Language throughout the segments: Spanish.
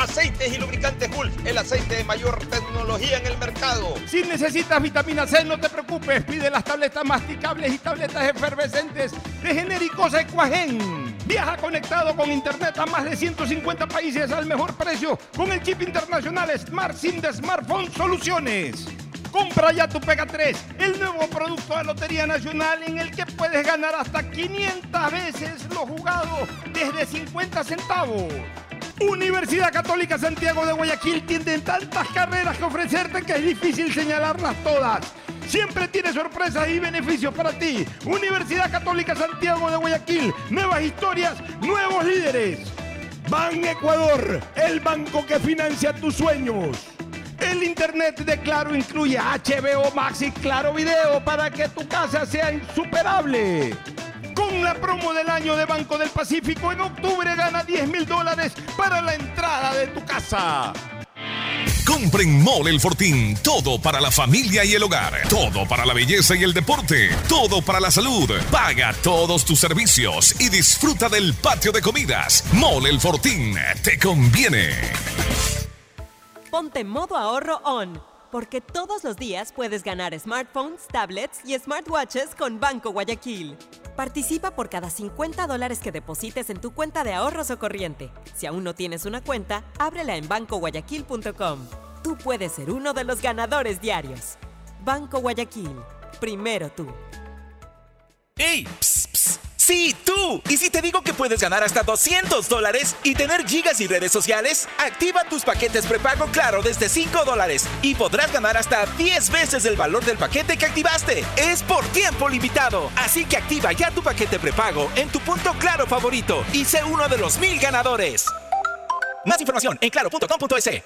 Aceites y lubricantes Gulf, el aceite de mayor tecnología en el mercado. Si necesitas vitamina C, no te preocupes, pide las tabletas masticables y tabletas efervescentes de genéricos Equagen. Viaja conectado con internet a más de 150 países al mejor precio con el chip internacional Smart SIM de Smartphone Soluciones. Compra ya tu Pega 3, el nuevo producto de Lotería Nacional en el que puedes ganar hasta 500 veces lo jugado desde 50 centavos. Universidad Católica Santiago de Guayaquil tiene tantas carreras que ofrecerte que es difícil señalarlas todas. Siempre tiene sorpresas y beneficios para ti. Universidad Católica Santiago de Guayaquil, nuevas historias, nuevos líderes. Ban Ecuador, el banco que financia tus sueños. El internet de Claro incluye HBO Max y Claro Video para que tu casa sea insuperable. Con la promo del año de Banco del Pacífico, en octubre gana 10 mil dólares para la entrada de tu casa. Compren Mole el Fortín. Todo para la familia y el hogar. Todo para la belleza y el deporte. Todo para la salud. Paga todos tus servicios y disfruta del patio de comidas. Mole el Fortín. Te conviene. Ponte modo ahorro on, porque todos los días puedes ganar smartphones, tablets y smartwatches con Banco Guayaquil. Participa por cada 50 dólares que deposites en tu cuenta de ahorros o corriente. Si aún no tienes una cuenta, ábrela en bancoguayaquil.com. Tú puedes ser uno de los ganadores diarios. Banco Guayaquil. Primero tú. Sí, tú. ¿Y si te digo que puedes ganar hasta 200 dólares y tener gigas y redes sociales? Activa tus paquetes prepago Claro desde 5 dólares y podrás ganar hasta 10 veces el valor del paquete que activaste. Es por tiempo limitado. Así que activa ya tu paquete prepago en tu punto Claro favorito y sé uno de los mil ganadores. Más información en claro.com.es.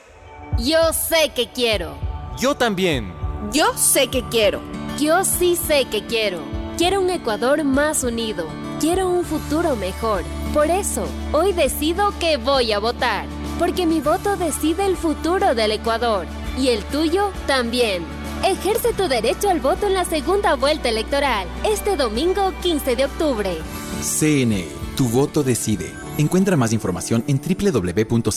Yo sé que quiero. Yo también. Yo sé que quiero. Yo sí sé que quiero. Quiero un Ecuador más unido. Quiero un futuro mejor. Por eso, hoy decido que voy a votar. Porque mi voto decide el futuro del Ecuador. Y el tuyo también. Ejerce tu derecho al voto en la segunda vuelta electoral, este domingo 15 de octubre. CNE, tu voto decide. Encuentra más información en www.cne.gov.es.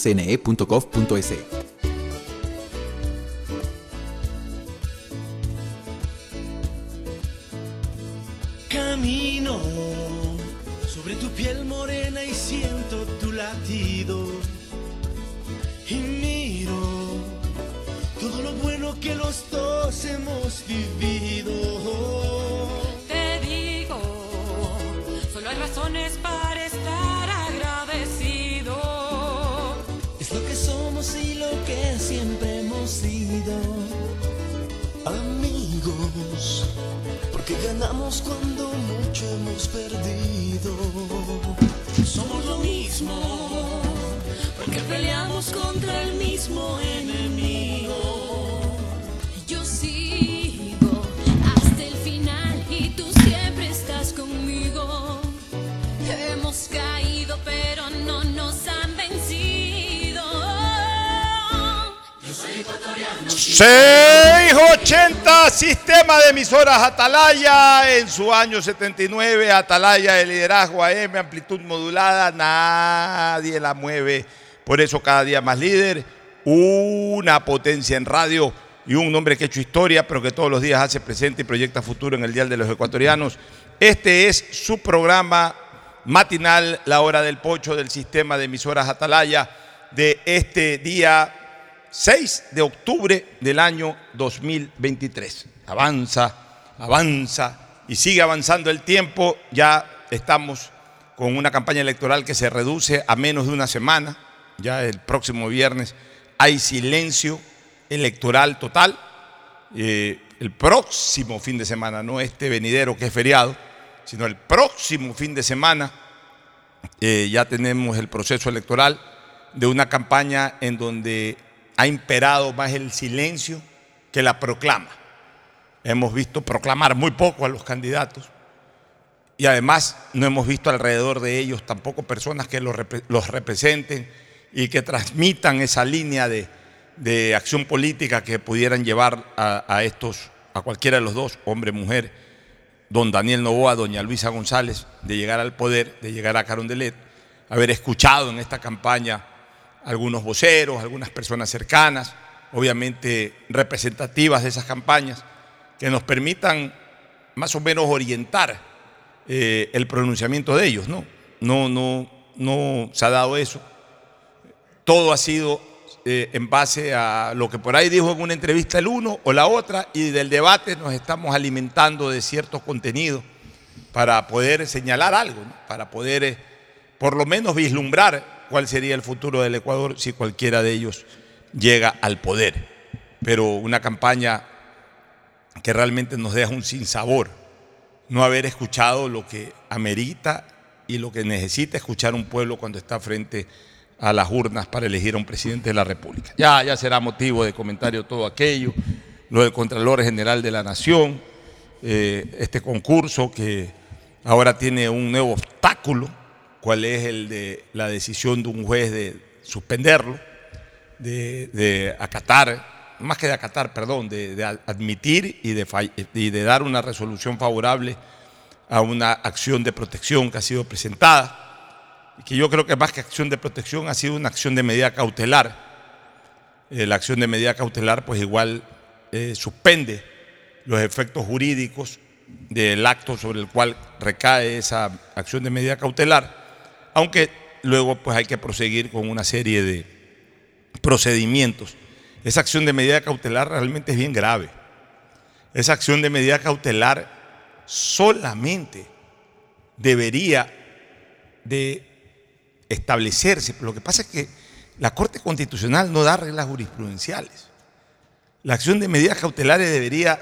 que siempre hemos sido. Amigos, porque ganamos cuando mucho hemos perdido. Somos lo mismo, porque peleamos contra el mismo enemigo. Yo sigo hasta el final y tú siempre estás conmigo. Hemos caído, 680 Sistema de emisoras Atalaya en su año 79. Atalaya el liderazgo AM, amplitud modulada. Nadie la mueve. Por eso cada día más líder. Una potencia en radio y un hombre que ha hecho historia, pero que todos los días hace presente y proyecta futuro en el Dial de los Ecuatorianos. Este es su programa matinal, La Hora del Pocho del sistema de emisoras Atalaya de este día 6 de octubre del año 2023. Avanza, avanza y sigue avanzando el tiempo. Ya estamos con una campaña electoral que se reduce a menos de una semana. Ya el próximo viernes hay silencio electoral total. Eh, el próximo fin de semana, no este venidero que es feriado, sino el próximo fin de semana, eh, ya tenemos el proceso electoral de una campaña en donde ha imperado más el silencio que la proclama. Hemos visto proclamar muy poco a los candidatos y además no hemos visto alrededor de ellos tampoco personas que los, representen y que transmitan esa línea de, de acción política que pudieran llevar a, a, estos, a cualquiera de los dos, hombre, mujer, don Daniel Novoa, doña Luisa González, de llegar al poder, de llegar a Carondelet, haber escuchado en esta campaña algunos voceros, algunas personas cercanas, obviamente representativas de esas campañas, que nos permitan más o menos orientar eh, el pronunciamiento de ellos, ¿no? No, no, no se ha dado eso. Todo ha sido eh, en base a lo que por ahí dijo en una entrevista el uno o la otra, y del debate nos estamos alimentando de ciertos contenidos para poder señalar algo, para poder eh, por lo menos vislumbrar cuál sería el futuro del Ecuador si cualquiera de ellos llega al poder. Pero una campaña que realmente nos deja un sinsabor, no haber escuchado lo que amerita y lo que necesita escuchar un pueblo cuando está frente a las urnas para elegir a un presidente de la República. Ya, ya será motivo de comentario todo aquello, lo del Contralor General de la Nación, eh, este concurso que ahora tiene un nuevo obstáculo cuál es el de la decisión de un juez de suspenderlo, de, acatar, más que de acatar, perdón, de, admitir y de, dar una resolución favorable a una acción de protección que ha sido presentada, y que yo creo que más que acción de protección ha sido una acción de medida cautelar. Eh, la acción de medida cautelar pues igual eh, suspende los efectos jurídicos del acto sobre el cual recae esa acción de medida cautelar aunque luego pues hay que proseguir con una serie de procedimientos. Esa acción de medida cautelar realmente es bien grave. Esa acción de medida cautelar solamente debería de establecerse. Lo que pasa es que la Corte Constitucional no da reglas jurisprudenciales. La acción de medidas cautelares debería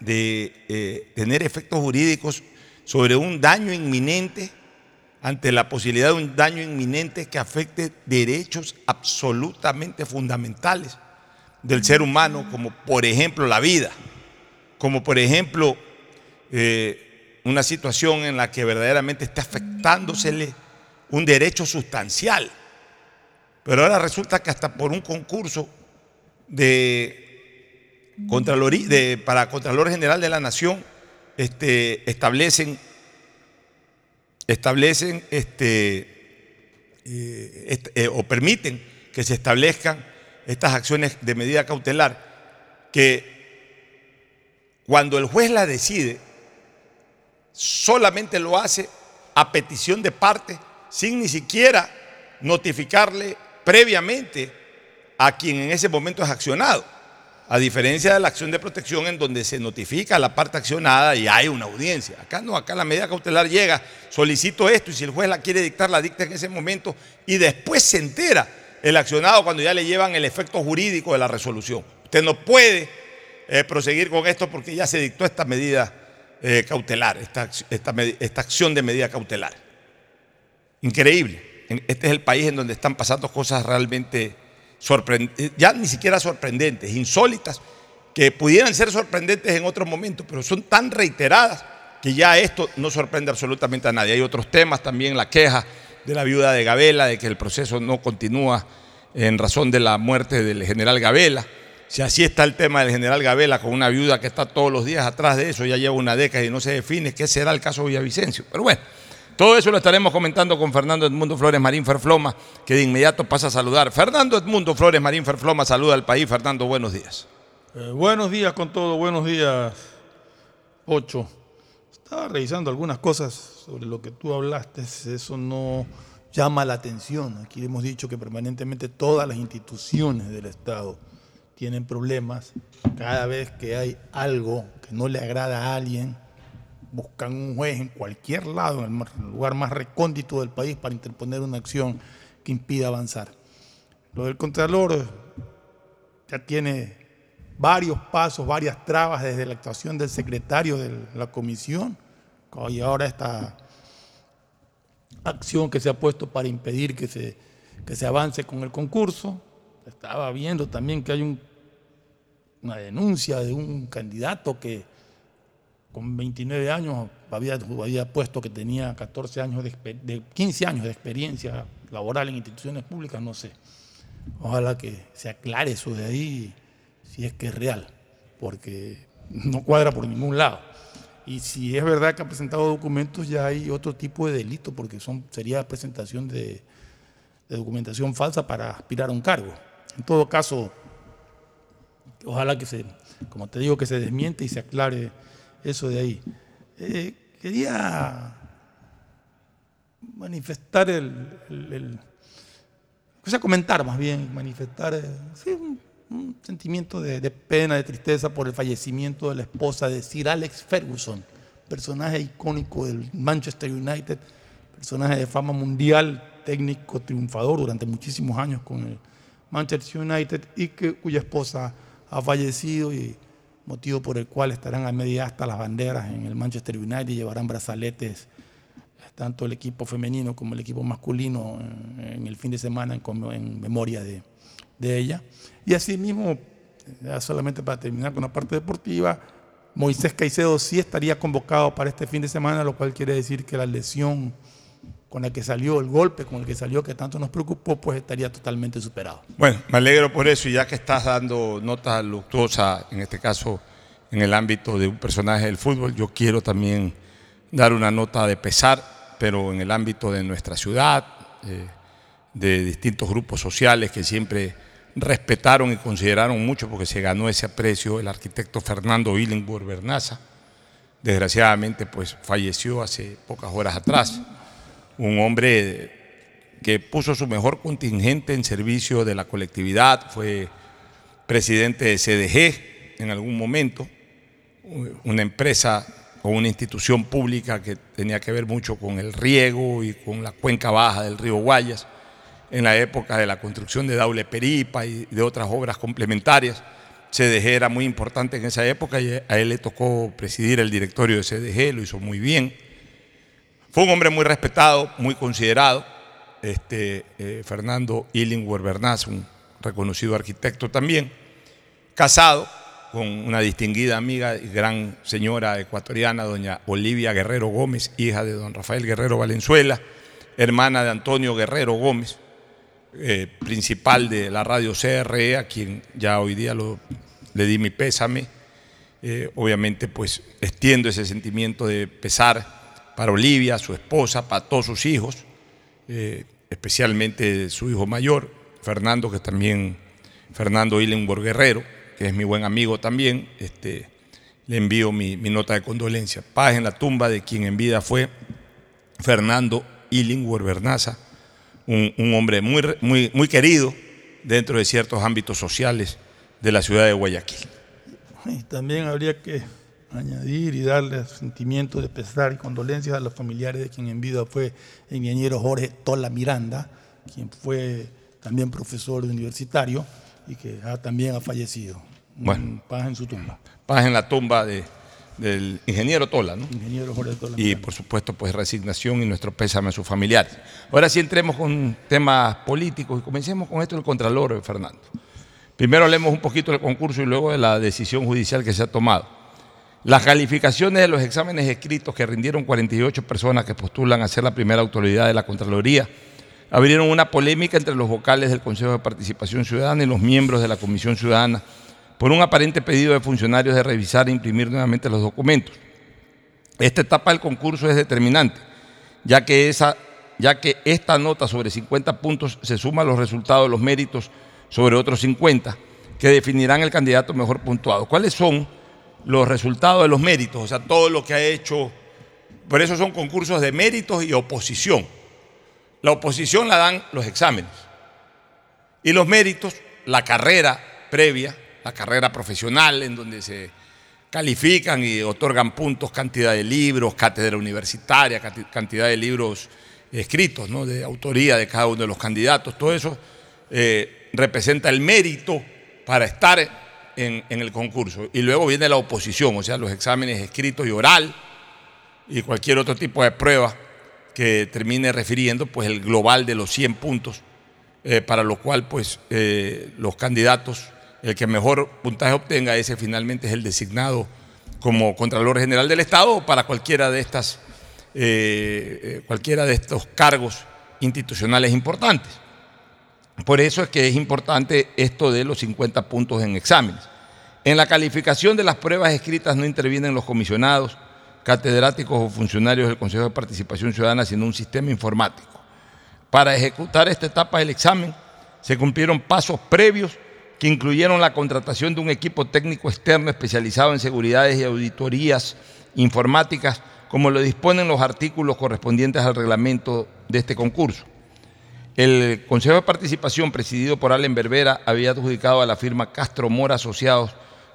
de eh, tener efectos jurídicos sobre un daño inminente ante la posibilidad de un daño inminente que afecte derechos absolutamente fundamentales del ser humano, como por ejemplo la vida, como por ejemplo eh, una situación en la que verdaderamente está afectándosele un derecho sustancial. Pero ahora resulta que hasta por un concurso de, de para Contralor General de la Nación este, establecen establecen este, eh, eh, o permiten que se establezcan estas acciones de medida cautelar que cuando el juez la decide, solamente lo hace a petición de parte, sin ni siquiera notificarle previamente a quien en ese momento es accionado. A diferencia de la acción de protección en donde se notifica a la parte accionada y hay una audiencia. Acá no, acá la medida cautelar llega, solicito esto y si el juez la quiere dictar, la dicta en ese momento y después se entera el accionado cuando ya le llevan el efecto jurídico de la resolución. Usted no puede eh, proseguir con esto porque ya se dictó esta medida eh, cautelar, esta, esta acción de medida cautelar. Increíble. Este es el país en donde están pasando cosas realmente ya ni siquiera sorprendentes, insólitas, que pudieran ser sorprendentes en otros momentos, pero son tan reiteradas que ya esto no sorprende absolutamente a nadie. Hay otros temas también, la queja de la viuda de Gabela, de que el proceso no continúa en razón de la muerte del general Gabela. Si así está el tema del general Gabela con una viuda que está todos los días atrás de eso, ya lleva una década y no se define qué será el caso Villavicencio. Pero bueno, todo eso lo estaremos comentando con Fernando Edmundo Flores Marín Ferfloma, que de inmediato pasa a saludar. Fernando Edmundo Flores Marín Ferfloma saluda al país. Fernando, buenos días. Eh, buenos días con todo, buenos días, Ocho. Estaba revisando algunas cosas sobre lo que tú hablaste, eso no llama la atención. Aquí hemos dicho que permanentemente todas las instituciones del Estado tienen problemas. Cada vez que hay algo que no le agrada a alguien, buscan un juez en cualquier lado, en el lugar más recóndito del país, para interponer una acción que impida avanzar. Lo del Contralor ya tiene varios pasos, varias trabas desde la actuación del secretario de la comisión y ahora esta acción que se ha puesto para impedir que se, que se avance con el concurso. Estaba viendo también que hay un, una denuncia de un candidato que con 29 años había, había puesto que tenía 14 años de, de 15 años de experiencia laboral en instituciones públicas, no sé. Ojalá que se aclare eso de ahí, si es que es real, porque no cuadra por ningún lado. Y si es verdad que ha presentado documentos, ya hay otro tipo de delito, porque son, sería presentación de, de documentación falsa para aspirar a un cargo. En todo caso, ojalá que se, como te digo, que se desmiente y se aclare eso de ahí. Eh, quería manifestar el, el, o sea, comentar más bien, manifestar eh, un, sentimiento de, de, pena, de tristeza por el fallecimiento de la esposa de Sir Alex Ferguson, personaje icónico del Manchester United, personaje de fama mundial, técnico triunfador durante muchísimos años con el Manchester United y que, cuya esposa ha fallecido y motivo por el cual estarán a media hasta las banderas en el Manchester United y llevarán brazaletes tanto el equipo femenino como el equipo masculino en, el fin de semana en, memoria de, de, ella. Y asimismo, solamente para terminar con la parte deportiva, Moisés Caicedo sí estaría convocado para este fin de semana, lo cual quiere decir que la lesión con la que salió, el golpe con el que salió, que tanto nos preocupó, pues estaría totalmente superado. Bueno, me alegro por eso, y ya que estás dando notas luctuosas, en este caso en el ámbito de un personaje del fútbol, yo quiero también dar una nota de pesar, pero en el ámbito de nuestra ciudad, eh, de distintos grupos sociales que siempre respetaron y consideraron mucho porque se ganó ese aprecio el arquitecto Fernando Illingworth Bernaza. Desgraciadamente, pues falleció hace pocas horas atrás un hombre que puso su mejor contingente en servicio de la colectividad, fue presidente de CDG en algún momento, una empresa o una institución pública que tenía que ver mucho con el riego y con la cuenca baja del río Guayas, en la época de la construcción de Daule Peripa y de otras obras complementarias. CDG era muy importante en esa época y a él le tocó presidir el directorio de CDG, lo hizo muy bien. Fue un hombre muy respetado, muy considerado, este, eh, Fernando Illingworth Bernaz, un reconocido arquitecto también, casado con una distinguida amiga y gran señora ecuatoriana, doña Olivia Guerrero Gómez, hija de don Rafael Guerrero Valenzuela, hermana de Antonio Guerrero Gómez, eh, principal de la radio CRE, a quien ya hoy día le di mi pésame. Eh, obviamente, pues extiendo ese sentimiento de pesar para Olivia, su esposa, para todos sus hijos, eh, especialmente su hijo mayor, Fernando, que también, Fernando Illingworth Guerrero, que es mi buen amigo también, este, le envío mi, nota de condolencia. Paz en la tumba de quien en vida fue Fernando Illingworth Bernaza, un, un hombre muy, muy, muy querido dentro de ciertos ámbitos sociales de la ciudad de Guayaquil. Y también habría que añadir y darle sentimientos de pesar y condolencias a los familiares de quien en vida fue el ingeniero Jorge Tola Miranda, quien fue también profesor universitario y que ha, también ha fallecido. Bueno, paz en su tumba. Paz en la tumba de, del ingeniero Tola, ¿no? Ingeniero Jorge Tola. Y por supuesto, pues resignación y nuestro pésame a sus familiares. Ahora sí entremos con temas políticos y comencemos con esto del Contralor, Fernando. Primero hablemos un poquito del concurso y luego de la decisión judicial que se ha tomado. Las calificaciones de los exámenes escritos que rindieron 48 personas que postulan a ser la primera autoridad de la Contraloría abrieron una polémica entre los vocales del Consejo de Participación Ciudadana y los miembros de la Comisión Ciudadana por un aparente pedido de funcionarios de revisar e imprimir nuevamente los documentos. Esta etapa del concurso es determinante, ya que, esa, ya que esta nota sobre 50 puntos se suma a los resultados de los méritos sobre otros 50 que definirán el candidato mejor puntuado. ¿Cuáles son los resultados de los méritos? O sea, todo lo que ha hecho. Por eso son concursos de méritos y oposición. La oposición la dan los exámenes. Y los méritos, la carrera previa, la carrera profesional, en donde se califican y otorgan puntos, cantidad de libros, cátedra universitaria, cantidad de libros escritos, ¿no? de autoría de cada uno de los candidatos. Todo eso eh, representa el mérito para estar en, el concurso. Y luego viene la oposición, o sea, los exámenes escritos y oral y cualquier otro tipo de prueba que termine refiriendo pues el global de los 100 puntos, eh, para lo cual pues eh, los candidatos, el que mejor puntaje obtenga, ese finalmente es el designado como Contralor General del Estado o para cualquiera de estas, eh, cualquiera de estos cargos institucionales importantes. Por eso es que es importante esto de los 50 puntos en exámenes. En la calificación de las pruebas escritas no intervienen los comisionados, catedráticos o funcionarios del Consejo de Participación Ciudadana, sino un sistema informático. Para ejecutar esta etapa del examen se cumplieron pasos previos que incluyeron la contratación de un equipo técnico externo especializado en seguridades y auditorías informáticas, como lo disponen los artículos correspondientes al reglamento de este concurso. El Consejo de Participación, presidido por Allen Berbera, había adjudicado a la firma Castro Mora Asociados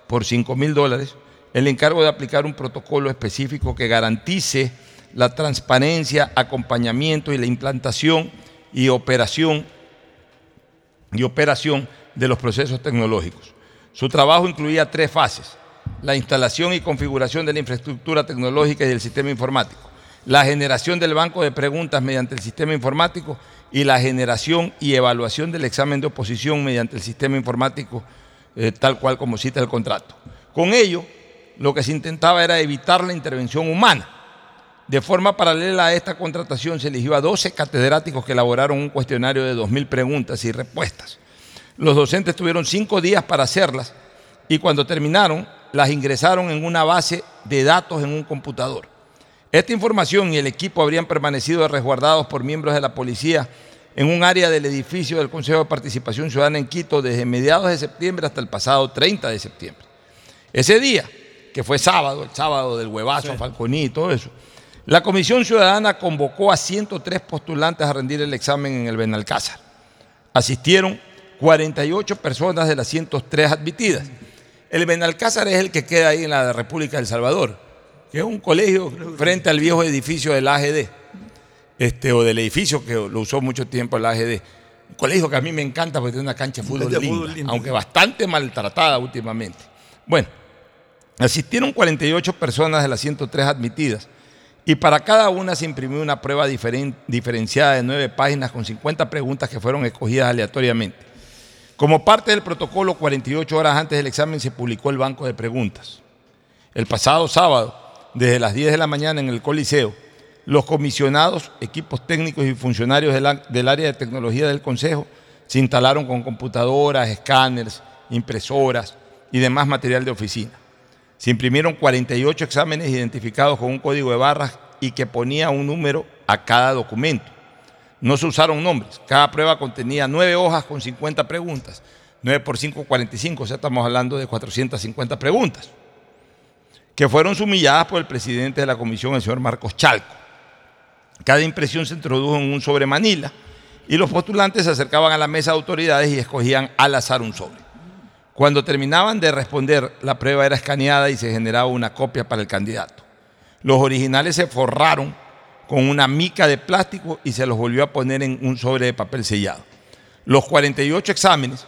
por 5 mil dólares el encargo de aplicar un protocolo específico que garantice la transparencia, acompañamiento y la implantación y operación, y operación de los procesos tecnológicos. Su trabajo incluía tres fases, la instalación y configuración de la infraestructura tecnológica y del sistema informático, la generación del banco de preguntas mediante el sistema informático y la generación y evaluación del examen de oposición mediante el sistema informático, eh, tal cual como cita el contrato. Con ello, lo que se intentaba era evitar la intervención humana. De forma paralela a esta contratación se eligió a 12 catedráticos que elaboraron un cuestionario de 2.000 preguntas y respuestas. Los docentes tuvieron cinco días para hacerlas y cuando terminaron las ingresaron en una base de datos en un computador. Esta información y el equipo habrían permanecido resguardados por miembros de la policía en un área del edificio del Consejo de Participación Ciudadana en Quito desde mediados de septiembre hasta el pasado 30 de septiembre. Ese día, que fue sábado, el sábado del huevazo, sí. Falconí y todo eso, la Comisión Ciudadana convocó a 103 postulantes a rendir el examen en el Benalcázar. Asistieron 48 personas de las 103 admitidas. El Benalcázar es el que queda ahí en la República del Salvador que es un colegio frente al viejo edificio del AGD, este, o del edificio que lo usó mucho tiempo el AGD. Un colegio que a mí me encanta porque tiene una cancha de fútbol, linda, linda, aunque bastante maltratada últimamente. Bueno, asistieron 48 personas de las 103 admitidas y para cada una se imprimió una prueba diferen, diferenciada de nueve páginas con 50 preguntas que fueron escogidas aleatoriamente. Como parte del protocolo, 48 horas antes del examen se publicó el banco de preguntas. El pasado sábado, desde las 10 de la mañana en el Coliseo, los comisionados, equipos técnicos y funcionarios del, área de tecnología del Consejo se instalaron con computadoras, escáneres, impresoras y demás material de oficina. Se imprimieron 48 exámenes identificados con un código de barras y que ponía un número a cada documento. No se usaron nombres. Cada prueba contenía nueve hojas con 50 preguntas. 9 por 5, 45, o sea, estamos hablando de 450 preguntas que fueron sumilladas por el presidente de la comisión, el señor Marcos Chalco. Cada impresión se introdujo en un sobre Manila y los postulantes se acercaban a la mesa de autoridades y escogían al azar un sobre. Cuando terminaban de responder, la prueba era escaneada y se generaba una copia para el candidato. Los originales se forraron con una mica de plástico y se los volvió a poner en un sobre de papel sellado. Los 48 exámenes,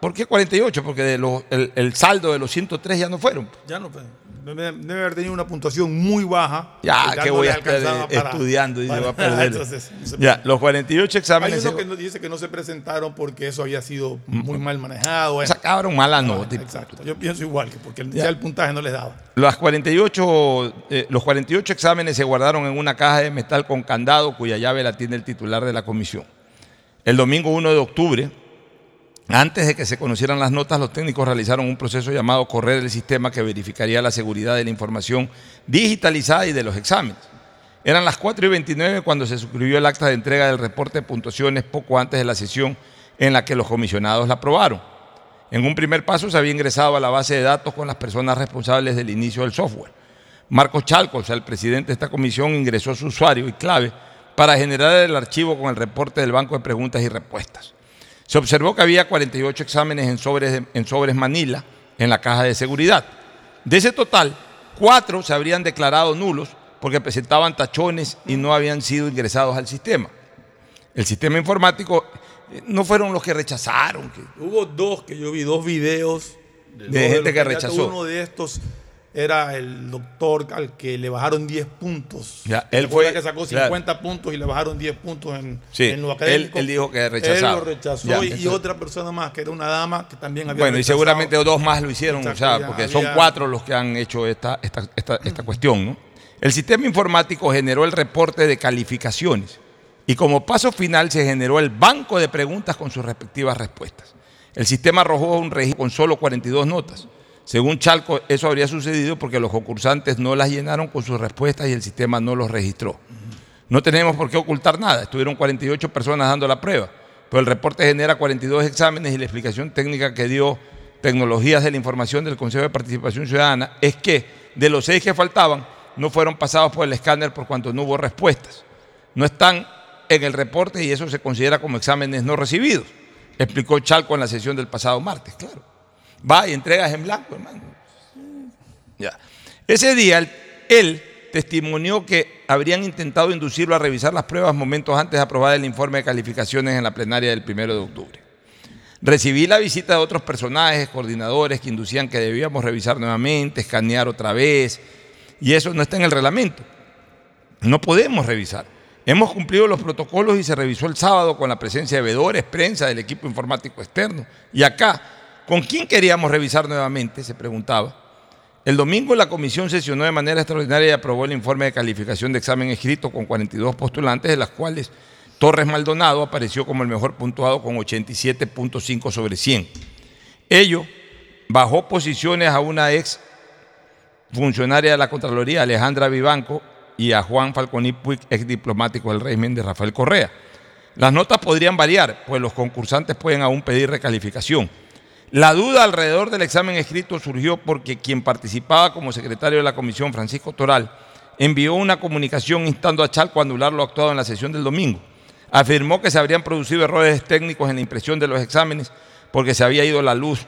¿por qué 48? Porque de el, el, saldo de los 103 ya no fueron. Ya no debe, haber tenido una puntuación muy baja. Ya, que voy a estar para, estudiando se va a perder. Entonces, ya, los 48 exámenes. Hay uno que dice que no se presentaron porque eso había sido muy mal manejado. Sacaron mala nota. Exacto. Yo pienso igual, que porque ya. ya el puntaje no les daba. Las 48, eh, los 48 exámenes se guardaron en una caja de metal con candado cuya llave la tiene el titular de la comisión. El domingo 1 de octubre, Antes de que se conocieran las notas, los técnicos realizaron un proceso llamado correr el sistema que verificaría la seguridad de la información digitalizada y de los exámenes. Eran las 4 y 29 cuando se suscribió el acta de entrega del reporte de puntuaciones poco antes de la sesión en la que los comisionados la aprobaron. En un primer paso se había ingresado a la base de datos con las personas responsables del inicio del software. Marcos Chalco, o sea, el presidente de esta comisión, ingresó su usuario y clave para generar el archivo con el reporte del banco de preguntas y respuestas. Se observó que había 48 exámenes en sobres, de- en sobres Manila en la caja de seguridad. De ese total, cuatro se habrían declarado nulos porque presentaban tachones y no habían sido ingresados al sistema. El sistema informático eh, no fueron los que rechazaron. que- Hubo dos que yo vi, dos videos De dos gente que rechazó. Uno de estos era el doctor al que le bajaron 10 puntos. Ya, ¿Te él fue- que sacó claro. 50 puntos y le bajaron 10 puntos en, Sí, en lo él- académico. él dijo que Él rechazaba. lo rechazó Ya, y, otra persona más, que era una dama que también había Bueno, y seguramente dos más lo hicieron, o sea, porque son cuatro los que han hecho esta, esta, esta, esta cuestión. ¿no? El sistema informático generó el reporte de calificaciones y como paso final se generó el banco de preguntas con sus respectivas respuestas. El sistema arrojó un registro con solo 42 notas. Según Chalco, eso habría sucedido porque los concursantes no las llenaron con sus respuestas y el sistema no los registró. No tenemos por qué ocultar nada. Estuvieron 48 personas dando la prueba, pero el reporte genera 42 exámenes y la explicación técnica que dio Tecnologías de la Información del Consejo de Participación Ciudadana es que de los seis que faltaban no fueron pasados por el escáner por cuanto no hubo respuestas. No están en el reporte y eso se considera como exámenes no recibidos, explicó Chalco en la sesión del pasado martes, claro. Va y entregas en blanco, hermano. Ya. Ese día él, testimonió que habrían intentado inducirlo a revisar las pruebas momentos antes de aprobar el informe de calificaciones en la plenaria del 1 de octubre. Recibí la visita de otros personajes, coordinadores, que inducían que debíamos revisar nuevamente, escanear otra vez, y eso no está en el reglamento. No podemos revisar. Hemos cumplido los protocolos y se revisó el sábado con la presencia de veedores, prensa, del equipo informático externo. Y acá, ¿con quién queríamos revisar nuevamente? Se preguntaba. El domingo la comisión sesionó de manera extraordinaria y aprobó el informe de calificación de examen escrito con 42 postulantes, de las cuales Torres Maldonado apareció como el mejor puntuado con 87.5 sobre 100. Ello bajó posiciones a una ex funcionaria de la Contraloría, Alejandra Vivanco, y a Juan Falconi Puig, ex diplomático del régimen de Rafael Correa. Las notas podrían variar, pues los concursantes pueden aún pedir recalificación. La duda alrededor del examen escrito surgió porque quien participaba como secretario de la comisión, Francisco Toral, envió una comunicación instando a Chalco a anular lo actuado en la sesión del domingo. Afirmó que se habrían producido errores técnicos en la impresión de los exámenes porque se había ido la luz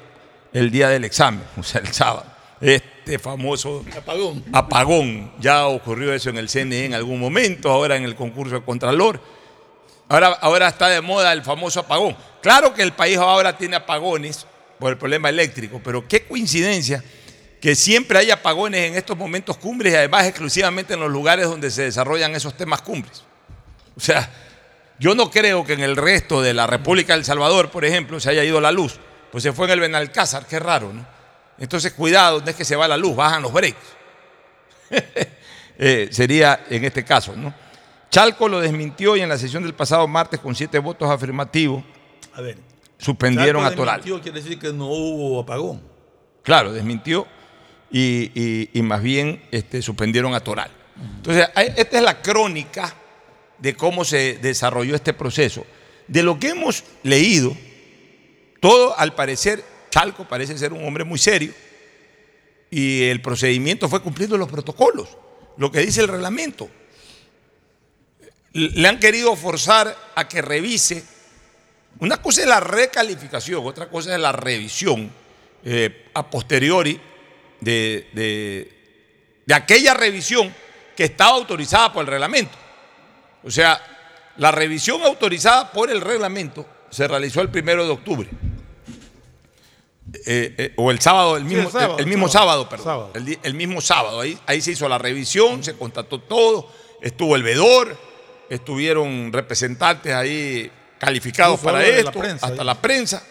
el día del examen, o sea, el sábado. Este famoso Apagón. apagón. Ya ocurrió eso en el CNE en algún momento, ahora en el concurso de Contralor. Ahora, ahora está de moda el famoso apagón. Claro que el país ahora tiene apagones por el problema eléctrico, pero qué coincidencia que siempre hay apagones en estos momentos cumbres y además exclusivamente en los lugares donde se desarrollan esos temas cumbres. O sea, yo no creo que en el resto de la República del Salvador, por ejemplo, se haya ido la luz. Pues se fue en el Benalcázar, qué raro, ¿no? Entonces, cuidado, no es que se va la luz, bajan los breaks. Eh, sería en este caso, ¿no? Chalco lo desmintió y en la sesión del pasado martes, con siete votos afirmativos, A ver. Suspendieron a Toral. desmintió, quiere decir que no hubo apagón. Claro, desmintió y, y- y más bien este, suspendieron a Toral. Entonces, esta es la crónica de cómo se desarrolló este proceso. De lo que hemos leído, todo al parecer, Chalco parece ser un hombre muy serio y el procedimiento fue cumpliendo los protocolos, lo que dice el reglamento. Le han querido forzar a que revise. Una cosa es la recalificación, otra cosa es la revisión eh, a posteriori de, de- de aquella revisión que estaba autorizada por el reglamento. O sea, la revisión autorizada por el reglamento se realizó el primero de octubre. Eh, eh, o el sábado, el Sí, mismo, el sábado, el mismo sábado, sábado, perdón. sábado. El, mismo sábado. Ahí, ahí se hizo la revisión, se constató todo, estuvo el vedor, estuvieron representantes ahí calificados para la esto, prensa, hasta la prensa.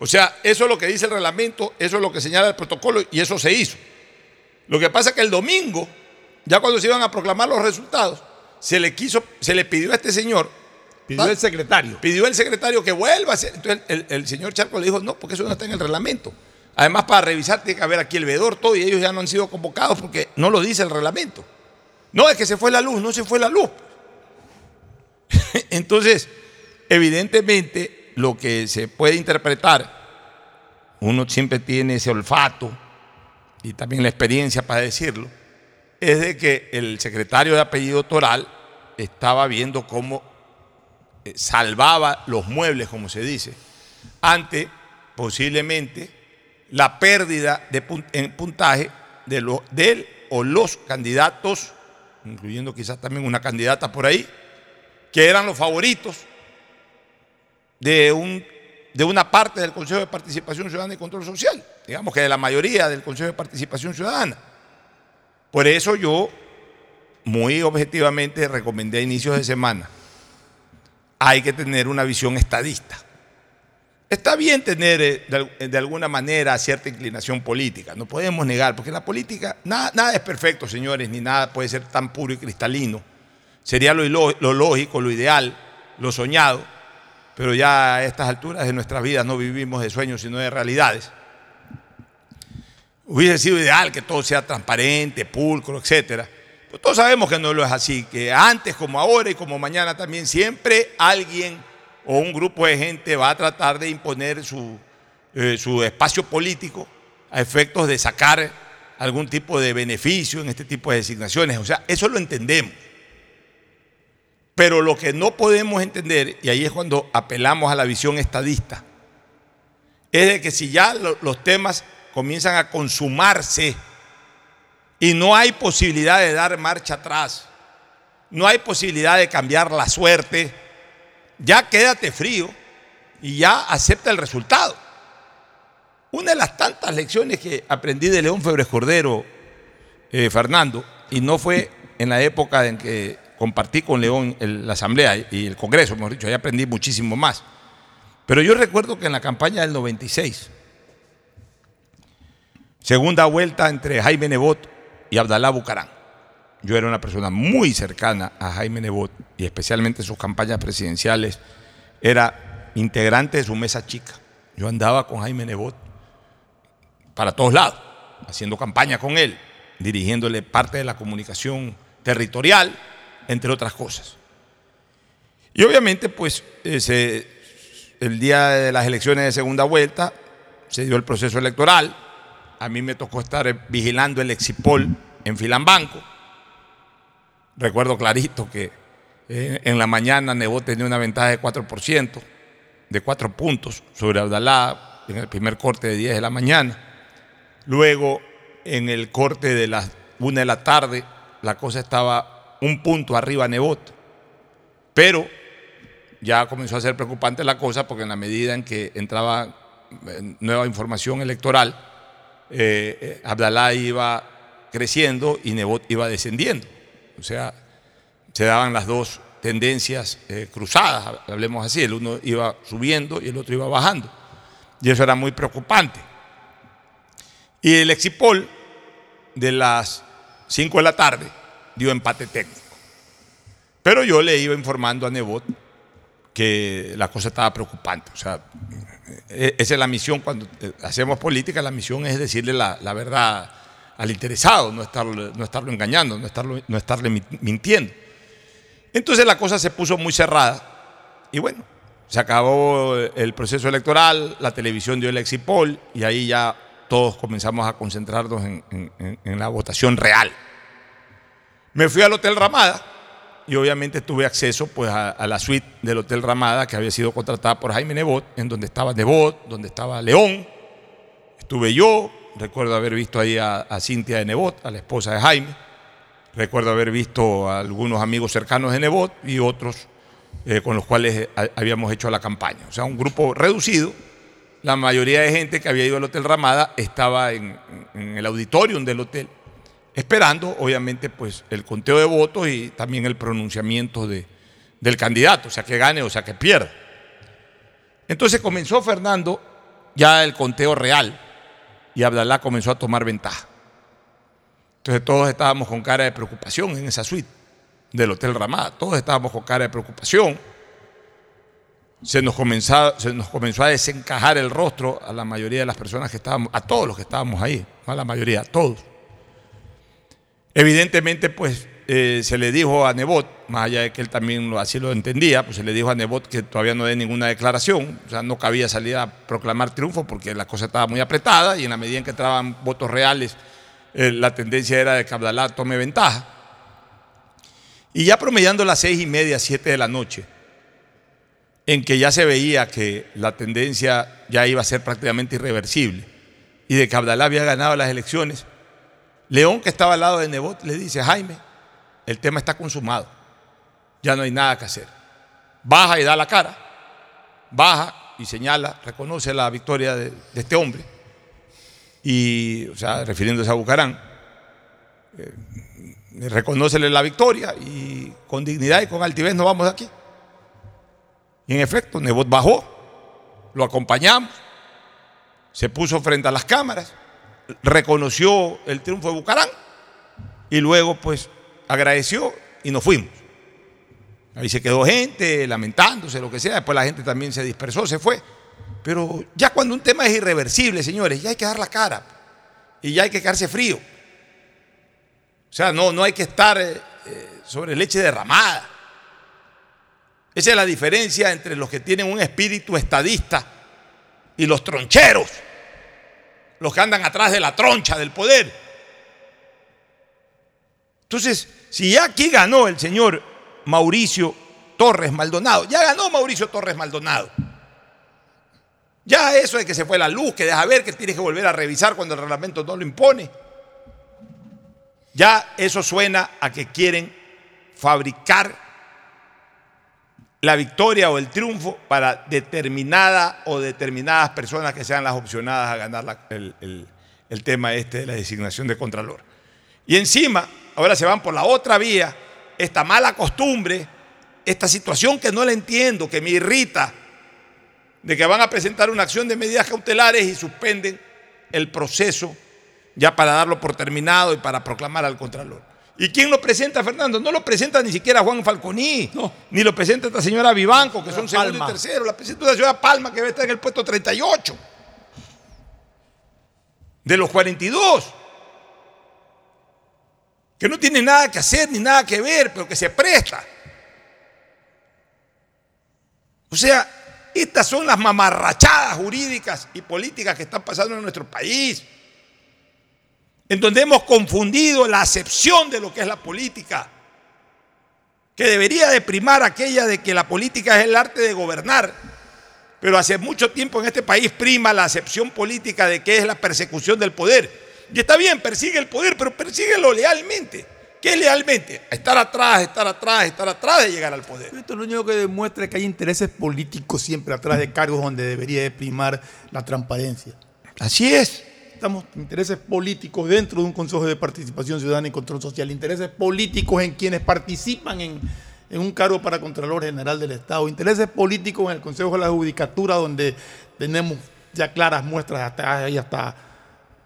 O sea, eso es lo que dice el reglamento, eso es lo que señala el protocolo y eso se hizo. Lo que pasa es que el domingo, ya cuando se iban a proclamar los resultados, se le quiso, se le pidió a este señor Pidió el secretario. Pidió el secretario que vuelva a hacer. Entonces el, el señor Charco le dijo, no, porque eso no está en el reglamento. Además, para revisar tiene que haber aquí el vedor, todo, y ellos ya no han sido convocados porque no lo dice el reglamento. No, es que se fue la luz, no se fue la luz. Entonces, evidentemente, lo que se puede interpretar, uno siempre tiene ese olfato y también la experiencia para decirlo, es de que el secretario de apellido Toral estaba viendo cómo eh, salvaba los muebles, como se dice, ante posiblemente la pérdida de en puntaje de, lo- de él o los candidatos, incluyendo quizás también una candidata por ahí, que eran los favoritos de, un, de una parte del Consejo de Participación Ciudadana y Control Social, digamos que de la mayoría del Consejo de Participación Ciudadana. Por eso yo, muy objetivamente, recomendé a inicios de semana, hay que tener una visión estadista. Está bien tener eh, de, al- de alguna manera cierta inclinación política, no podemos negar, porque la política, nada, nada es perfecto, señores, ni nada puede ser tan puro y cristalino. Sería lo, lo lógico, lo ideal, lo soñado, pero ya a estas alturas de nuestra vida no vivimos de sueños, sino de realidades. Hubiese sido ideal que todo sea transparente, pulcro, etcétera. Pero todos sabemos que no lo es así, que antes como ahora y como mañana también siempre alguien o un grupo de gente va a tratar de imponer su, eh, su espacio político a efectos de sacar algún tipo de beneficio en este tipo de designaciones. O sea, eso lo entendemos. Pero lo que no podemos entender, y ahí es cuando apelamos a la visión estadista, es de que si ya lo- los temas comienzan a consumarse y no hay posibilidad de dar marcha atrás, no hay posibilidad de cambiar la suerte, ya quédate frío y ya acepta el resultado. Una de las tantas lecciones que aprendí de León Febres Cordero, eh, Fernando, y no fue en la época en que compartí con León la Asamblea y el Congreso, mejor dicho, ahí aprendí muchísimo más. Pero yo recuerdo que en la campaña del 96, segunda vuelta entre Jaime Nebot y Abdalá Bucarán, yo era una persona muy cercana a Jaime Nebot y especialmente en sus campañas presidenciales, era integrante de su mesa chica. Yo andaba con Jaime Nebot para todos lados, haciendo campaña con él, dirigiéndole parte de la comunicación territorial, entre otras cosas. Y obviamente, pues, el día de las elecciones de segunda vuelta se dio el proceso electoral. A mí me tocó estar vigilando el Exipol en Filambanco. Recuerdo clarito que eh, en la mañana Nebot tenía una ventaja de 4%, de 4 puntos sobre Abdalá en el primer corte de 10 de la mañana. Luego, en el corte de las 1 de la tarde, la cosa estaba un punto arriba Nebot. Pero ya comenzó a ser preocupante la cosa porque en la medida en que entraba eh, nueva información electoral, eh, eh, Abdalá iba creciendo y Nebot iba descendiendo. O sea, se daban las dos tendencias cruzadas, hablemos así, el uno iba subiendo y el otro iba bajando. Y eso era muy preocupante. Y el Exipol de las 5 de la tarde dio empate técnico. Pero yo le iba informando a Nebot que la cosa estaba preocupante. O sea, e- esa es la misión cuando eh, hacemos política, la misión es decirle la, la verdad al interesado, no estarlo, no estarlo engañando, no, estarlo, no estarle mi- mintiendo. Entonces la cosa se puso muy cerrada y bueno, se acabó el proceso electoral, la televisión dio el exipol y ahí ya todos comenzamos a concentrarnos en, en- en- en la votación real. Me fui al Hotel Ramada y obviamente tuve acceso pues, a, la suite del Hotel Ramada que había sido contratada por Jaime Nebot, en donde estaba Nebot, donde estaba León, estuve yo, recuerdo haber visto ahí a, Cintia de Nebot, a la esposa de Jaime, recuerdo haber visto a algunos amigos cercanos de Nebot y otros eh, con los cuales eh, ha- habíamos hecho la campaña. O sea, un grupo reducido. La mayoría de gente que había ido al Hotel Ramada estaba en, en el auditorium del hotel, esperando, obviamente, pues el conteo de votos y también el pronunciamiento de- del candidato, o sea, que gane o sea, que pierda. Entonces comenzó Fernando ya el conteo real y Abdalá comenzó a tomar ventaja. Entonces todos estábamos con cara de preocupación en esa suite del Hotel Ramada, todos estábamos con cara de preocupación. se nos, comenzó, se nos comenzó a desencajar el rostro a la mayoría de las personas que estábamos, a todos los que estábamos ahí, no a la mayoría, a todos. Evidentemente, pues eh, se le dijo a Nebot, más allá de que él también así lo entendía, pues se le dijo a Nebot que todavía no dé ninguna declaración, o sea, no cabía salir a proclamar triunfo porque la cosa estaba muy apretada y en la medida en que entraban votos reales, eh, la tendencia era de que Abdalá tome ventaja. Y ya promediando las seis y media, siete de la noche, en que ya se veía que la tendencia ya iba a ser prácticamente irreversible y de que Abdalá había ganado las elecciones, León, que estaba al lado de Nebot, le dice, Jaime, el tema está consumado, ya no hay nada que hacer. Baja y da la cara, baja y señala, reconoce la victoria de, este hombre, y, o sea, refiriéndose a Bucarán, eh, la victoria y con dignidad y con altivez nos vamos de aquí. Y en efecto, Nebot bajó, lo acompañamos, se puso frente a las cámaras, reconoció el triunfo de Bucarán y luego pues agradeció y nos fuimos. Ahí se quedó gente lamentándose, lo que sea, después la gente también se dispersó, se fue. Pero ya cuando un tema es irreversible, señores, ya hay que dar la cara y ya hay que quedarse frío. O sea, no, no hay que estar eh, eh, sobre leche derramada. Esa es la diferencia entre los que tienen un espíritu estadista y los troncheros, los que andan atrás de la troncha del poder. Entonces, si ya aquí ganó el señor Mauricio Torres Maldonado, ya ganó Mauricio Torres Maldonado. Ya eso de que se fue la luz, que deja ver, que tienes que volver a revisar cuando el reglamento no lo impone. Ya eso suena a que quieren fabricar la victoria o el triunfo para determinada o determinadas personas que sean las opcionadas a ganar el- el tema este de la designación de Contralor. Y encima, ahora se van por la otra vía, esta mala costumbre, esta situación que no la entiendo, que me irrita, de que van a presentar una acción de medidas cautelares y suspenden el proceso ya para darlo por terminado y para proclamar al Contralor. ¿Y quién lo presenta, Fernando? No lo presenta ni siquiera Juan Falconi, ni lo presenta esta señora Vivanco, que son segundo Palma. y tercero, la presenta la señora Palma, que va a estar en el puesto 38 de los 42, que no tiene nada que hacer ni nada que ver, pero que se presta. O sea, estas son las mamarrachadas jurídicas y políticas que están pasando en nuestro país, en donde hemos confundido la acepción de lo que es la política, que debería de primar aquella de que la política es el arte de gobernar, pero hace mucho tiempo en este país prima la acepción política de que es la persecución del poder. Y está bien, persigue el poder, pero persíguelo lealmente. ¿Qué es lealmente? Estar atrás, estar atrás, estar atrás de llegar al poder. Esto lo único que demuestra es que hay intereses políticos siempre atrás de cargos donde debería de primar la transparencia. Así es. Estamos intereses políticos dentro de un Consejo de Participación Ciudadana y Control Social, intereses políticos en quienes participan en, en un cargo para Contralor General del Estado, intereses políticos en el Consejo de la Judicatura, donde tenemos ya claras muestras, hasta, hay hasta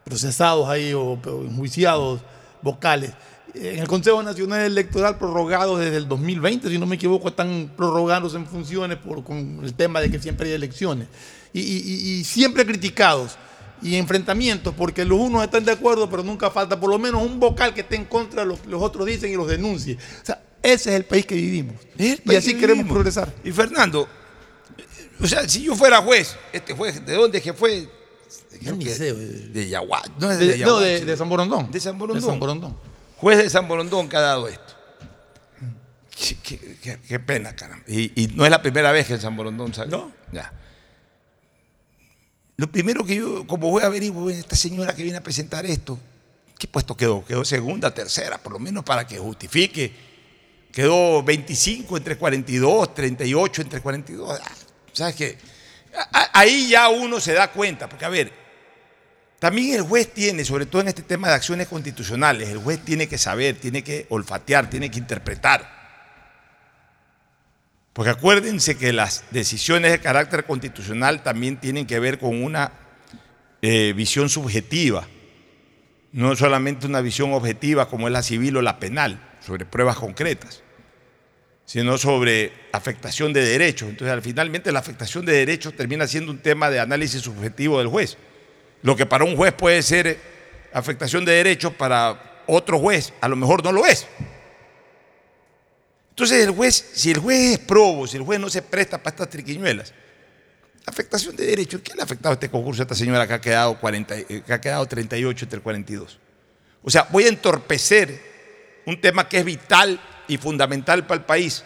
procesados ahí o, o enjuiciados vocales. En el Consejo Nacional Electoral prorrogado desde el 2020, si no me equivoco, están prorrogándose en funciones por, con el tema de que siempre hay elecciones. Y siempre criticados y enfrentamientos, porque los unos están de acuerdo, pero nunca falta por lo menos un vocal que esté en contra de lo que los otros dicen y los denuncie. O sea, ese es el país que vivimos. y así que queremos vivimos. progresar. Y Fernando, o sea, si yo fuera juez, este juez, ¿de dónde es que fue? Creo que de Yaguá. No, es de, De- no, de- San Borondón. De San Borondón. De San Borondón. Juez de San Borondón que ha dado esto. Qué, qué- qué- qué pena, caramba. Y, y no es la primera vez que en San Borondón sale. No. Ya. Lo primero que yo, como voy a averiguar, esta señora que viene a presentar esto, ¿qué puesto quedó? Quedó segunda, tercera, por lo menos para que justifique. Quedó 25 entre 42, 38 entre 42. Ah, ¿Sabes qué? Ahí ya uno se da cuenta, porque a ver, también el juez tiene, sobre todo en este tema de acciones constitucionales, el juez tiene que saber, tiene que olfatear, tiene que interpretar. Porque acuérdense que las decisiones de carácter constitucional también tienen que ver con una eh, visión subjetiva, no solamente una visión objetiva como es la civil o la penal, sobre pruebas concretas, sino sobre afectación de derechos. Entonces, al finalmente la afectación de derechos termina siendo un tema de análisis subjetivo del juez. Lo que para un juez puede ser afectación de derechos, para otro juez a lo mejor no lo es. Entonces, el juez, si el juez es probo, si el juez no se presta para estas triquiñuelas, afectación de derechos, ¿qué le ha afectado a este concurso a esta señora que ha quedado, 40, eh, que ha quedado 38 entre 42? O sea, voy a entorpecer un tema que es vital y fundamental para el país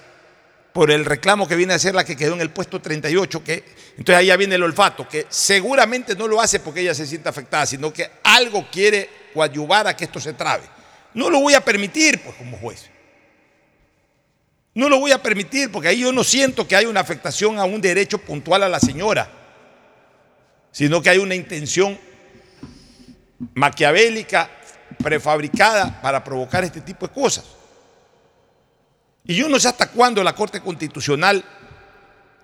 por el reclamo que viene a ser la que quedó en el puesto 38, que entonces ahí ya viene el olfato, que seguramente no lo hace porque ella se sienta afectada, sino que algo quiere coadyuvar a que esto se trabe. No lo voy a permitir, pues, como juez. No lo voy a permitir porque ahí yo no siento que hay una afectación a un derecho puntual a la señora, sino que hay una intención maquiavélica, prefabricada para provocar este tipo de cosas. Y yo no sé hasta cuándo la Corte Constitucional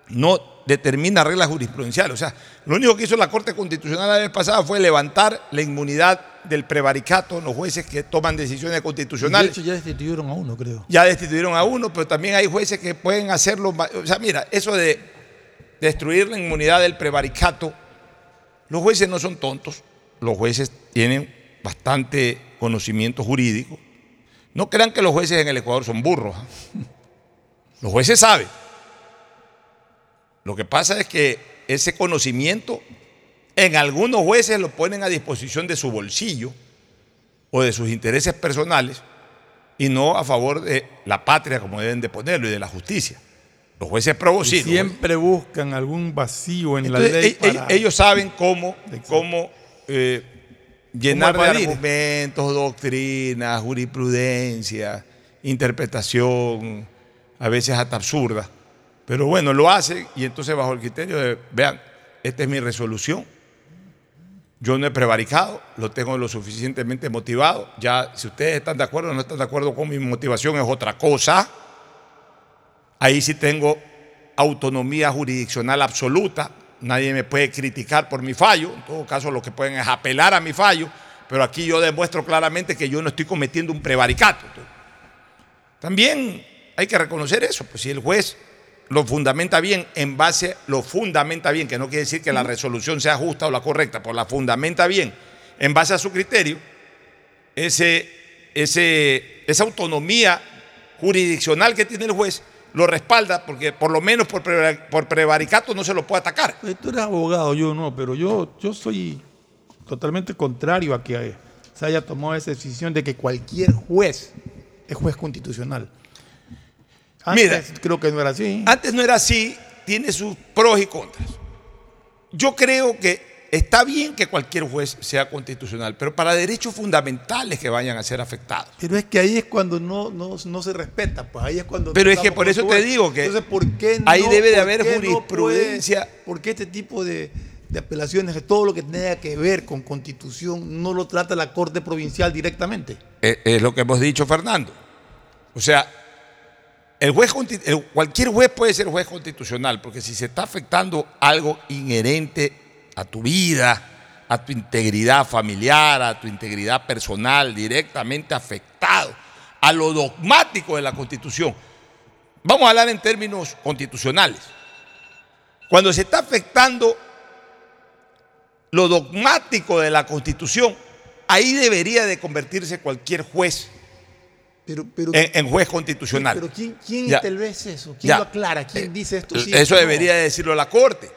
no determina reglas jurisprudenciales. O sea, lo único que hizo la Corte Constitucional la vez pasada fue levantar la inmunidad del prevaricato en los jueces que toman decisiones constitucionales. De hecho, ya destituyeron a uno, creo. Ya destituyeron a uno, pero también hay jueces que pueden hacerlo. O sea, mira, eso de destruir la inmunidad del prevaricato, los jueces no son tontos, los jueces tienen bastante conocimiento jurídico. No crean que los jueces en el Ecuador son burros. ¿eh? Los jueces saben. Lo que pasa es que ese conocimiento en algunos jueces lo ponen a disposición de su bolsillo o de sus intereses personales y no a favor de la patria como deben de ponerlo y de la justicia. Los jueces sí. Siempre buscan algún vacío en Entonces, la ley. e- e- para- Ellos saben cómo, cómo eh, llenar de evadir? argumentos, doctrinas, jurisprudencia, interpretación, a veces hasta absurda. Pero bueno, lo hacen y entonces bajo el criterio de, vean, esta es mi resolución. Yo no he prevaricado, lo tengo lo suficientemente motivado. Ya, si ustedes están de acuerdo o no están de acuerdo con mi motivación es otra cosa. Ahí sí tengo autonomía jurisdiccional absoluta. Nadie me puede criticar por mi fallo. En todo caso, lo que pueden es apelar a mi fallo. Pero aquí yo demuestro claramente que yo no estoy cometiendo un prevaricato. También hay que reconocer eso. Pues si el juez lo fundamenta bien en base, lo fundamenta bien, que no quiere decir que la resolución sea justa o la correcta, pero la fundamenta bien en base a su criterio, ese, ese, esa autonomía jurisdiccional que tiene el juez lo respalda porque por lo menos por, por prevaricato no se lo puede atacar. Pues Tú eres abogado, yo no, pero yo, yo soy totalmente contrario a que se haya tomado esa decisión de que cualquier juez es juez constitucional. Antes Mira, creo que no era así. Antes no era así, tiene sus pros y contras. Yo creo que está bien que cualquier juez sea constitucional, pero para derechos fundamentales que vayan a ser afectados. Pero es que ahí es cuando no, no, no se respeta, pues ahí es cuando... Pero es que por eso te digo que Entonces, ¿por qué ahí no- debe de haber qué no jurisprudencia. puede- ¿Por qué este tipo de, de apelaciones, de todo lo que tenga que ver con constitución, no lo trata la Corte Provincial directamente? Es, es lo que hemos dicho, Fernando. O sea, el juez, cualquier juez puede ser juez constitucional, porque si se está afectando algo inherente a tu vida, a tu integridad familiar, a tu integridad personal, directamente afectado, a lo dogmático de la Constitución. Vamos a hablar en términos constitucionales. Cuando se está afectando lo dogmático de la Constitución, ahí debería de convertirse cualquier juez Pero, pero, en, en juez constitucional. pero ¿quién, quién Ya. establece eso? ¿Quién Ya. lo aclara? ¿Quién dice esto? sí, Eso no? debería de decirlo la Corte.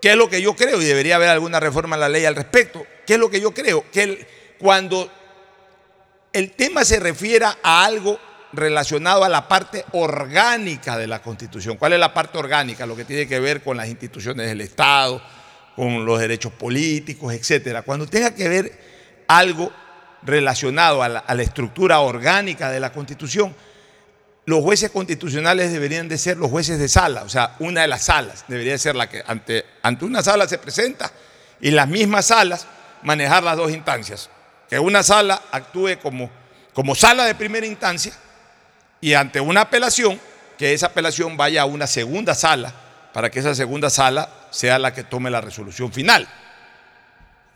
¿Qué es lo que yo creo? Y debería haber alguna reforma a la ley al respecto. ¿Qué es lo que yo creo? Que el- cuando el tema se refiera a algo relacionado a la parte orgánica de la Constitución. ¿Cuál es la parte orgánica? Lo que tiene que ver con las instituciones del Estado, con los derechos políticos, etcétera. Cuando tenga que ver algo relacionado a la, estructura orgánica de la Constitución, los jueces constitucionales deberían de ser los jueces de sala, o sea, una de las salas debería ser la que ante, ante una sala se presenta y las mismas salas manejar las dos instancias. Que una sala actúe como, como sala de primera instancia y ante una apelación, que esa apelación vaya a una segunda sala para que esa segunda sala sea la que tome la resolución final.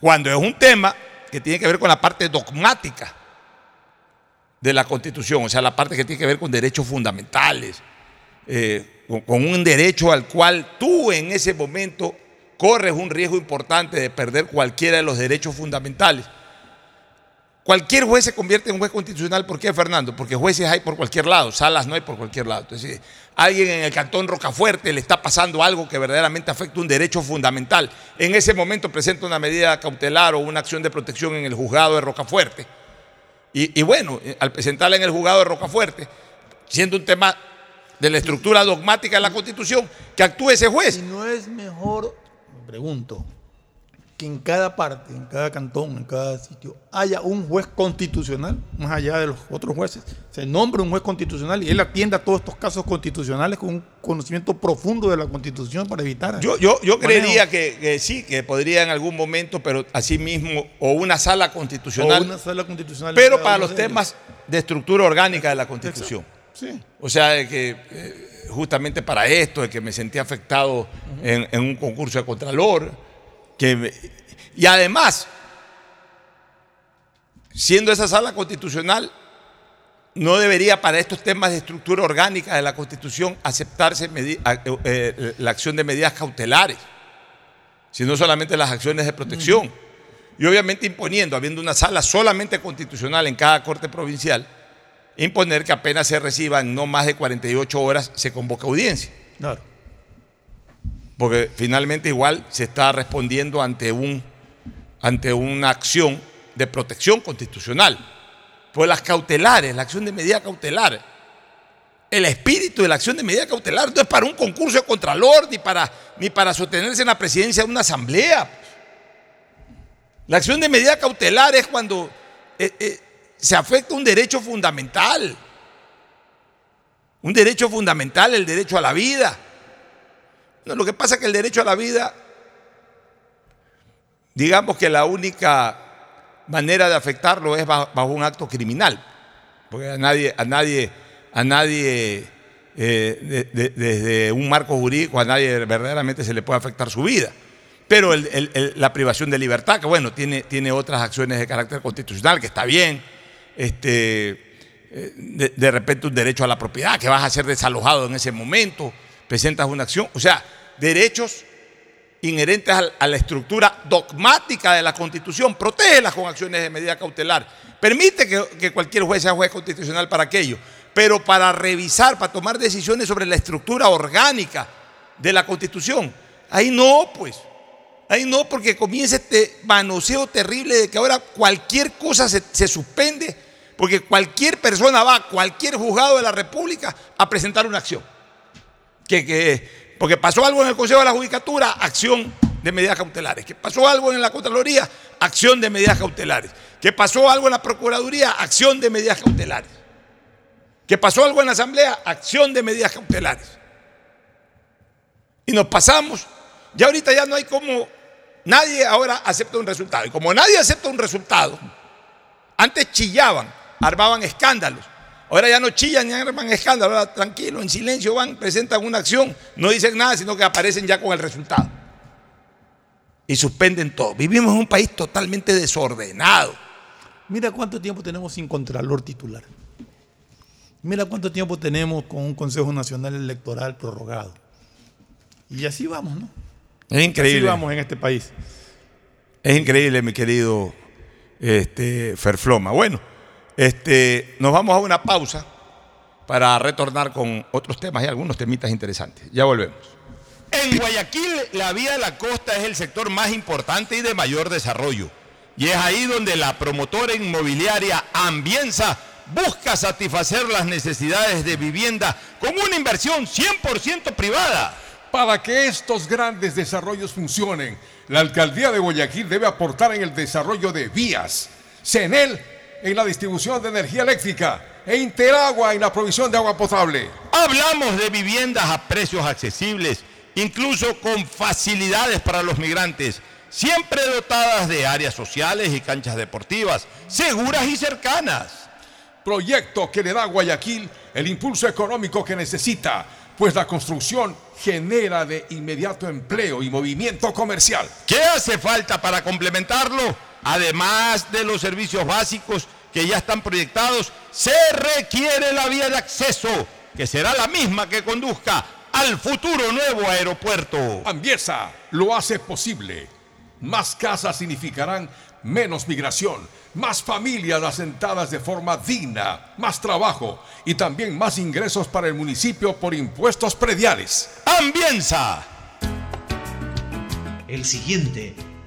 Cuando es un tema que tiene que ver con la parte dogmática de la Constitución, o sea, la parte que tiene que ver con derechos fundamentales, eh, con, con un derecho al cual tú en ese momento corres un riesgo importante de perder cualquiera de los derechos fundamentales. Cualquier juez se convierte en juez constitucional. ¿Por qué, Fernando? Porque jueces hay por cualquier lado, salas no hay por cualquier lado. Entonces, alguien en el cantón Rocafuerte le está pasando algo que verdaderamente afecta un derecho fundamental. En ese momento presenta una medida cautelar o una acción de protección en el juzgado de Rocafuerte. Y, bueno, eh, al presentarla en el juzgado de Rocafuerte, siendo un tema de la estructura dogmática de la Constitución, que actúe ese juez. ¿Y no es mejor, me pregunto, que en cada parte, en cada cantón, en cada sitio, haya un juez constitucional, más allá de los otros jueces? Se nombra un juez constitucional y él atienda todos estos casos constitucionales con un conocimiento profundo de la Constitución para evitar. Yo, yo, yo creería que, que sí, que podría en algún momento, pero así mismo, o una sala constitucional. O una sala constitucional. pero para los de temas de estructura orgánica de la Constitución. Sí. O sea, de que eh, justamente para esto, de que me sentí afectado en, en un concurso de Contralor, que me- y además, siendo esa sala constitucional, no debería para estos temas de estructura orgánica de la Constitución aceptarse eh, eh, la acción de medidas cautelares, sino solamente las acciones de protección. Y obviamente imponiendo, habiendo una sala solamente constitucional en cada corte provincial, imponer que apenas se reciban no más de 48 horas se convoca audiencia. Claro. Porque finalmente igual se está respondiendo ante, un, ante una acción de protección constitucional. Pues las cautelares, la acción de medida cautelar, el espíritu de la acción de medida cautelar no es para un concurso de contralor ni para, ni para sostenerse en la presidencia de una asamblea. La acción de medida cautelar es cuando eh, eh, se afecta un derecho fundamental. Un derecho fundamental, el derecho a la vida. Lo que pasa es que el derecho a la vida, digamos que la única manera de afectarlo es bajo, un acto criminal. Porque a nadie, a nadie, a nadie, eh, de- de- desde un marco jurídico, a nadie verdaderamente se le puede afectar su vida. Pero la privación de libertad, que bueno, tiene, tiene otras acciones de carácter constitucional, que está bien. Este, eh, de, de repente un derecho a la propiedad, que vas a ser desalojado en ese momento, presentas una acción. O sea, derechos inherentes a la estructura dogmática de la Constitución, protégelas con acciones de medida cautelar. Permite que, que cualquier juez sea juez constitucional para aquello, pero para revisar, para tomar decisiones sobre la estructura orgánica de la Constitución, ahí no, pues. Ahí no, porque comienza este manoseo terrible de que ahora cualquier cosa se, se suspende, porque cualquier persona va a cualquier juzgado de la República a presentar una acción. Que, que- porque pasó algo en el Consejo de la Judicatura, acción de medidas cautelares. Que pasó algo en la Contraloría, acción de medidas cautelares. Que pasó algo en la Procuraduría, acción de medidas cautelares. Que pasó algo en la Asamblea, acción de medidas cautelares. Y nos pasamos. Ya ahorita ya no hay como, nadie ahora acepta un resultado. Y como nadie acepta un resultado, antes chillaban, armaban escándalos. Ahora ya no chillan ni arman escándalos, ahora tranquilo, en silencio van, presentan una acción, no dicen nada, sino que aparecen ya con el resultado. Y suspenden todo. Vivimos en un país totalmente desordenado. Mira cuánto tiempo tenemos sin contralor titular. Mira cuánto tiempo tenemos con un Consejo Nacional Electoral prorrogado. Y así vamos, ¿no? Es increíble. Así vamos en este país. Es increíble, mi querido este, Ferfloma. Bueno, este, nos vamos a una pausa para retornar con otros temas y algunos temitas interesantes. Ya volvemos. En Guayaquil, la vía de la costa es el sector más importante y de mayor desarrollo. Y es ahí donde la promotora inmobiliaria Ambienza busca satisfacer las necesidades de vivienda con una inversión 100% privada. Para que estos grandes desarrollos funcionen, la alcaldía de Guayaquil debe aportar en el desarrollo de vías, CENEL en la distribución de energía eléctrica e Interagua en la provisión de agua potable. Hablamos de viviendas a precios accesibles, incluso con facilidades para los migrantes, siempre dotadas de áreas sociales y canchas deportivas, seguras y cercanas. Proyecto que le da a Guayaquil el impulso económico que necesita, pues la construcción genera de inmediato empleo y movimiento comercial. ¿Qué hace falta para complementarlo? Además de los servicios básicos que ya están proyectados, se requiere la vía de acceso que será la misma que conduzca al futuro nuevo aeropuerto. Ambiesa lo hace posible. Más casas significarán menos migración, más familias asentadas de forma digna, más trabajo y también más ingresos para el municipio por impuestos prediales. ¡Ambienza! El siguiente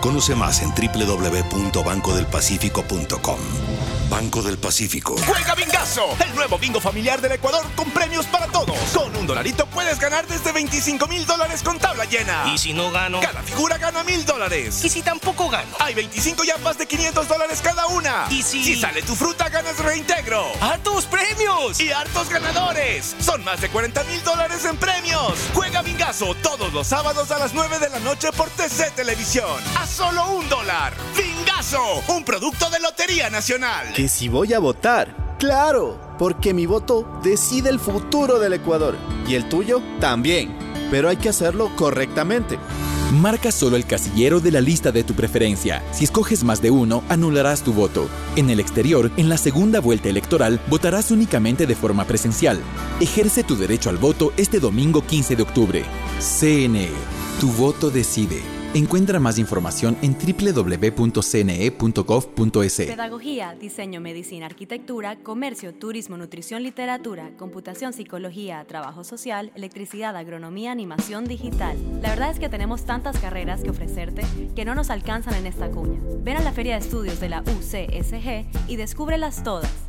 Conoce más en www.bancodelpacifico.com. Banco del Pacífico. Juega Bingazo, el nuevo bingo familiar del Ecuador con premios para todos. Con un dolarito puedes ganar desde 25 mil dólares con tabla llena. ¿Y si no gano? Cada figura gana mil dólares. ¿Y si tampoco gano? Hay 25 yapas de 500 dólares cada una. ¿Y si... Si sale tu fruta, ganas reintegro. ¡Hartos premios! Y hartos ganadores. Son más de 40 mil dólares en premios. Juega Bingazo todos los sábados a las 9 de la noche por TC Televisión. Solo un dólar. Bingazo, un producto de Lotería Nacional. Que si voy a votar. Claro, porque mi voto decide el futuro del Ecuador. Y el tuyo también. Pero hay que hacerlo correctamente. Marca solo el casillero de la lista de tu preferencia. Si escoges más de uno, anularás tu voto. En el exterior, en la segunda vuelta electoral, votarás únicamente de forma presencial. Ejerce tu derecho al voto este domingo 15 de octubre. CNE. Tu voto decide. Encuentra más información en www.cne.gov.es. Pedagogía, diseño, medicina, arquitectura, comercio, turismo, nutrición, literatura, computación, psicología, trabajo social, electricidad, agronomía, animación digital. La verdad es que tenemos tantas carreras que ofrecerte que no nos alcanzan en esta cuña. Ven a la Feria de Estudios de la UCSG y descúbrelas todas.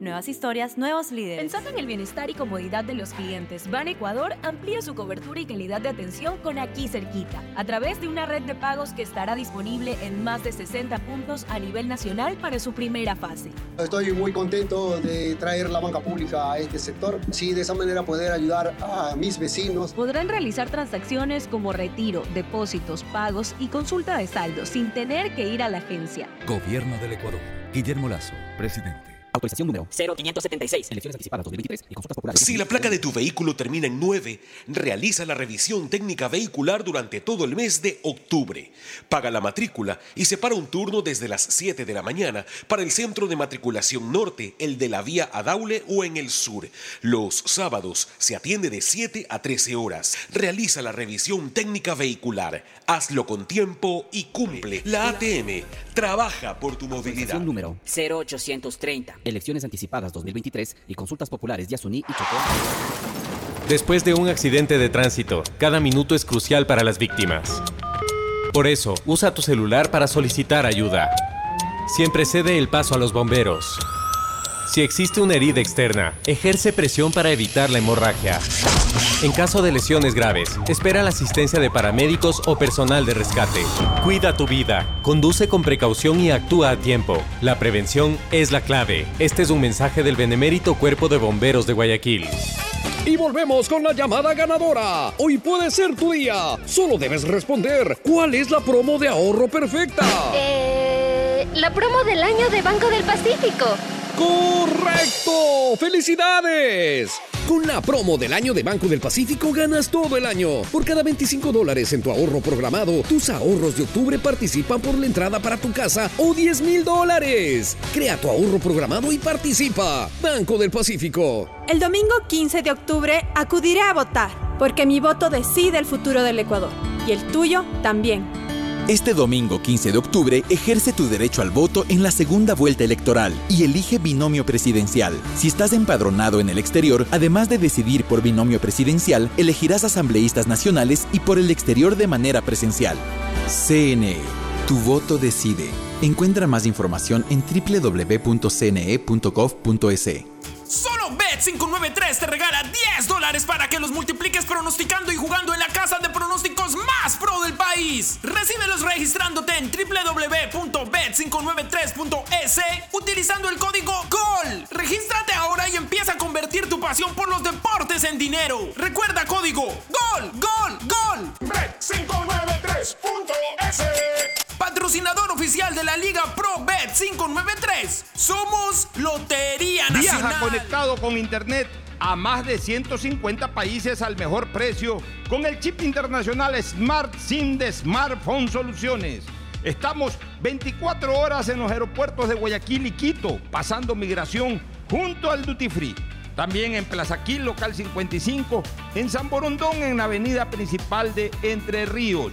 Nuevas historias, nuevos líderes. Pensando en el bienestar y comodidad de los clientes, Ban Ecuador amplía su cobertura y calidad de atención con aquí cerquita, a través de una red de pagos que estará disponible en más de 60 puntos a nivel nacional para su primera fase. Estoy muy contento de traer la banca pública a este sector, sí, de esa manera poder ayudar a mis vecinos. Podrán realizar transacciones como retiro, depósitos, pagos y consulta de saldo sin tener que ir a la agencia. Gobierno del Ecuador. Guillermo Lazo, presidente. Autorización número 0576. Elecciones anticipadas 2023 y consultas populares. Si la placa de tu vehículo termina en 9, realiza la revisión técnica vehicular durante todo el mes de octubre. Paga la matrícula y separa un turno desde las 7 de la mañana para el centro de matriculación norte, el de la vía Adaule o en el sur. Los sábados se atiende de 7 a 13 horas. Realiza la revisión técnica vehicular. Hazlo con tiempo y cumple. La ATM trabaja por tu movilidad. número 0830. Elecciones anticipadas 2023 y consultas populares de Asuní y Chocó. Después de un accidente de tránsito, cada minuto es crucial para las víctimas. Por eso, usa tu celular para solicitar ayuda. Siempre cede el paso a los bomberos. Si existe una herida externa, ejerce presión para evitar la hemorragia. En caso de lesiones graves, espera la asistencia de paramédicos o personal de rescate. Cuida tu vida, conduce con precaución y actúa a tiempo. La prevención es la clave. Este es un mensaje del Benemérito Cuerpo de Bomberos de Guayaquil. Y volvemos con la llamada ganadora. Hoy puede ser tu día. Solo debes responder. ¿Cuál es la promo de ahorro perfecta? Eh, la promo del año de Banco del Pacífico. ¡Correcto! ¡Felicidades! Con la promo del año de Banco del Pacífico ganas todo el año. Por cada 25 dólares en tu ahorro programado, tus ahorros de octubre participan por la entrada para tu casa o 10 mil dólares. Crea tu ahorro programado y participa. Banco del Pacífico. El domingo 15 de octubre acudiré a votar, porque mi voto decide el futuro del Ecuador. Y el tuyo también. Este domingo 15 de octubre ejerce tu derecho al voto en la segunda vuelta electoral y elige binomio presidencial. Si estás empadronado en el exterior, además de decidir por binomio presidencial, elegirás asambleístas nacionales y por el exterior de manera presencial. CNE. Tu voto decide. Encuentra más información en www.cne.gov.es. Solo ve Bet593 te regala 10 dólares para que los multipliques pronosticando y jugando en la casa de pronósticos más pro del país. Recíbelos registrándote en www.bet593.es utilizando el código GOL. Regístrate ahora y empieza a convertir tu pasión por los deportes en dinero. Recuerda código GOL, GOL, GOL. Bet593.es Patrocinador oficial de la Liga Pro Bet 593. Somos Lotería Nacional. Viaja conectado con internet a más de 150 países al mejor precio con el chip internacional Smart SIM de Smartphone Soluciones. Estamos 24 horas en los aeropuertos de Guayaquil y Quito, pasando migración junto al Duty Free. También en Plaza Quil, local 55, en San Borondón, en la avenida principal de Entre Ríos.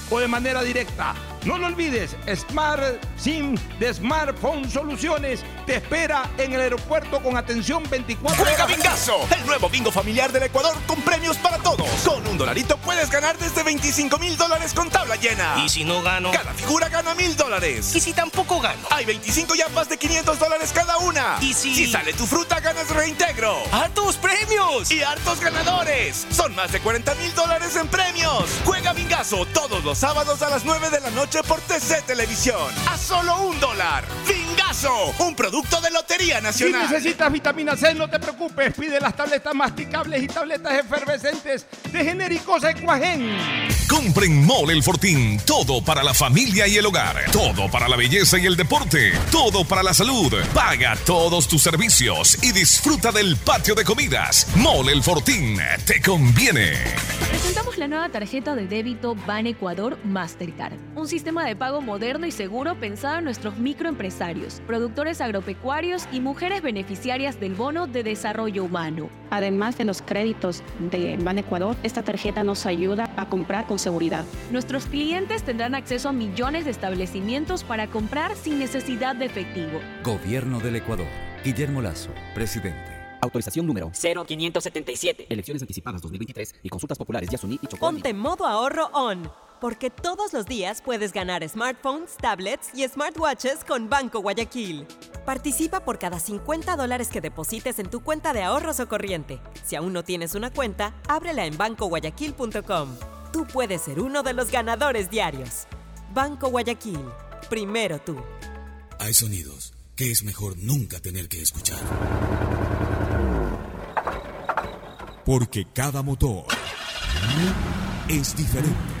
o de manera directa. No lo olvides, Smart SIM de Smartphone Soluciones te espera en el aeropuerto con atención 24 Juega horas. Bingazo, el nuevo bingo familiar del Ecuador con premios para todos. Con un dolarito puedes ganar desde 25 mil dólares con tabla llena. ¿Y si no gano? Cada figura gana mil dólares. ¿Y si tampoco gano? Hay 25 yapas de 500 dólares cada una. ¿Y si- Si sale tu fruta, ganas reintegro. ¡Hartos premios! Y hartos ganadores. Son más de 40 mil dólares en premios. Juega Bingazo todos los sábados a las 9 de la noche por TC Televisión. A solo un dólar. Bingazo, un producto de Lotería Si Nacional. necesitas vitamina C, no te preocupes. Pide las tabletas masticables y tabletas efervescentes de genéricos Equagen. Compre en Mole el Fortín. Todo para la familia y el hogar. Todo para la belleza y el deporte. Todo para la salud. Paga todos tus servicios y disfruta del patio de comidas. Mole el Fortín. Te conviene. Presentamos la nueva tarjeta de débito Ban Ecuador Mastercard, un sistema de pago moderno y seguro pensado en nuestros microempresarios, productores agropecuarios y mujeres beneficiarias del bono de desarrollo humano. Además de los créditos de Ban Ecuador, esta tarjeta nos ayuda a comprar con seguridad. Nuestros clientes tendrán acceso a millones de establecimientos para comprar sin necesidad de efectivo. Gobierno del Ecuador. Guillermo Lazo, presidente. Autorización número 0577. Elecciones anticipadas 2023 y consultas populares Yasuní y Chocó. Ponte modo ahorro on, porque todos los días puedes ganar smartphones, tablets y smartwatches con Banco Guayaquil. Participa por cada 50 dólares que deposites en tu cuenta de ahorros o corriente. Si aún no tienes una cuenta, ábrela en bancoguayaquil.com. Tú puedes ser uno de los ganadores diarios. Banco Guayaquil. Primero tú. Hay sonidos que es mejor nunca tener que escuchar. Porque cada motor es diferente.